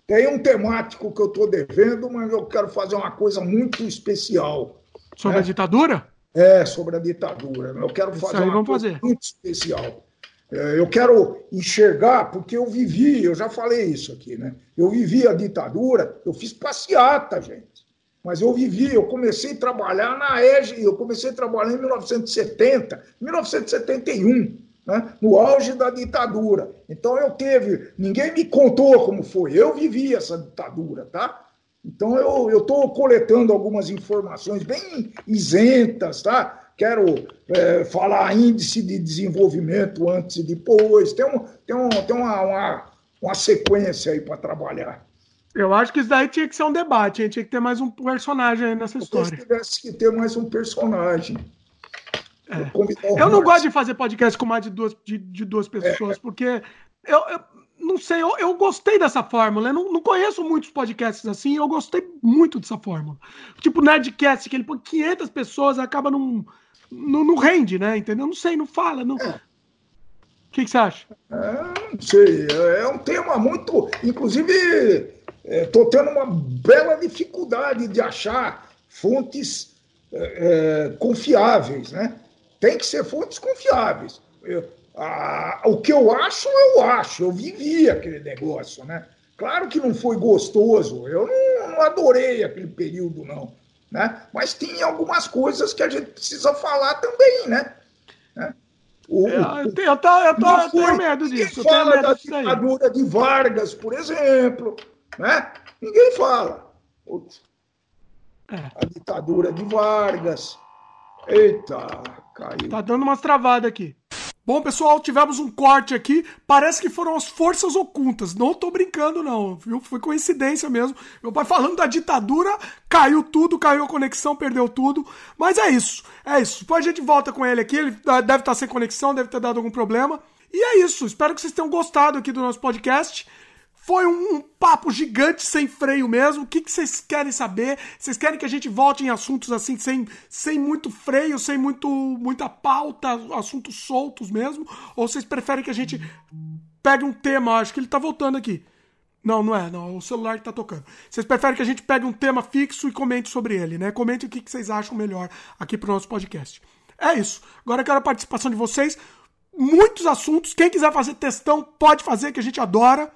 Tem um temático que eu estou devendo, mas eu quero fazer uma coisa muito especial. Sobre né? a ditadura? É, sobre a ditadura. Eu quero fazer uma coisa fazer. muito especial. É, eu quero enxergar, porque eu vivi, eu já falei isso aqui, né? Eu vivi a ditadura, eu fiz passeata, gente. Mas eu vivi, eu comecei a trabalhar na EGE, eu comecei a trabalhar em 1970, 1971, né? no auge da ditadura. Então eu teve, ninguém me contou como foi, eu vivi essa ditadura, tá? Então, eu estou coletando algumas informações bem isentas, tá? Quero é, falar índice de desenvolvimento antes e depois. Tem, um, tem, um, tem uma, uma, uma sequência aí para trabalhar. Eu acho que isso daí tinha que ser um debate, hein? tinha que ter mais um personagem aí nessa história. Se tivesse que ter mais um personagem. É. Eu não gosto de fazer podcast com mais de duas, de, de duas pessoas, é. porque eu, eu, não sei, eu, eu gostei dessa fórmula. Eu não, não conheço muitos podcasts assim, eu gostei muito dessa fórmula. Tipo Nerdcast, que ele põe 500 pessoas acaba num. Não, não rende, né? Entendeu? Não sei, não fala. Não... É. O que, que, você acha? É, não sei. É um tema muito. Inclusive, estou é, tendo uma bela dificuldade de achar fontes é, é, confiáveis, né? Tem que ser fontes confiáveis. Eu, ah, o que eu acho, eu acho. Eu vivi aquele negócio, né? Claro que não foi gostoso. Eu não, não adorei aquele período, não. Né? Mas tem algumas coisas que a gente precisa falar também, né? né? O, eu, eu, tô, eu, tô, eu tenho medo disso. Ninguém fala da ditadura de Vargas, por exemplo. Né? Ninguém fala. É. A ditadura de Vargas. Eita, caiu. Tá dando umas travadas aqui. Bom, pessoal, tivemos um corte aqui. Parece que foram as forças ocultas. Não tô brincando, não, viu? Foi coincidência mesmo. Meu pai falando da ditadura, caiu tudo, caiu a conexão, perdeu tudo. Mas é isso, é isso. Depois a gente volta com ele aqui. Ele deve estar sem conexão, deve ter dado algum problema. E é isso. Espero que vocês tenham gostado aqui do nosso podcast. Foi um, um, papo gigante sem freio mesmo. O que, que vocês querem saber? Vocês querem que a gente volte em assuntos assim, sem, sem muito freio, sem muito, muita pauta, assuntos soltos mesmo? Ou vocês preferem que a gente pegue um tema? Acho que ele tá voltando aqui. Não, não é, não. O celular que tá tocando. Vocês preferem que a gente pegue um tema fixo e comente sobre ele, né? Comente o que, que vocês acham melhor aqui pro nosso podcast. É isso. Agora eu quero a participação de vocês. Muitos assuntos. Quem quiser fazer textão, pode fazer, que a gente adora.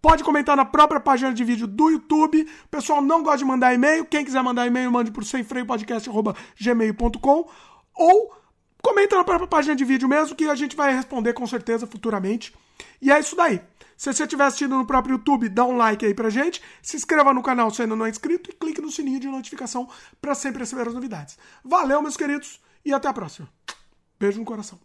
Pode comentar na própria página de vídeo do YouTube. O pessoal não gosta de mandar e-mail. Quem quiser mandar e-mail, mande por semfreiopodcast.gmail.com ou comenta na própria página de vídeo mesmo, que a gente vai responder com certeza futuramente. E é isso daí. Se você estiver assistindo no próprio YouTube, dá um like aí pra gente, se inscreva no canal se ainda não é inscrito e clique no sininho de notificação para sempre receber as novidades. Valeu, meus queridos, e até a próxima. Beijo no coração.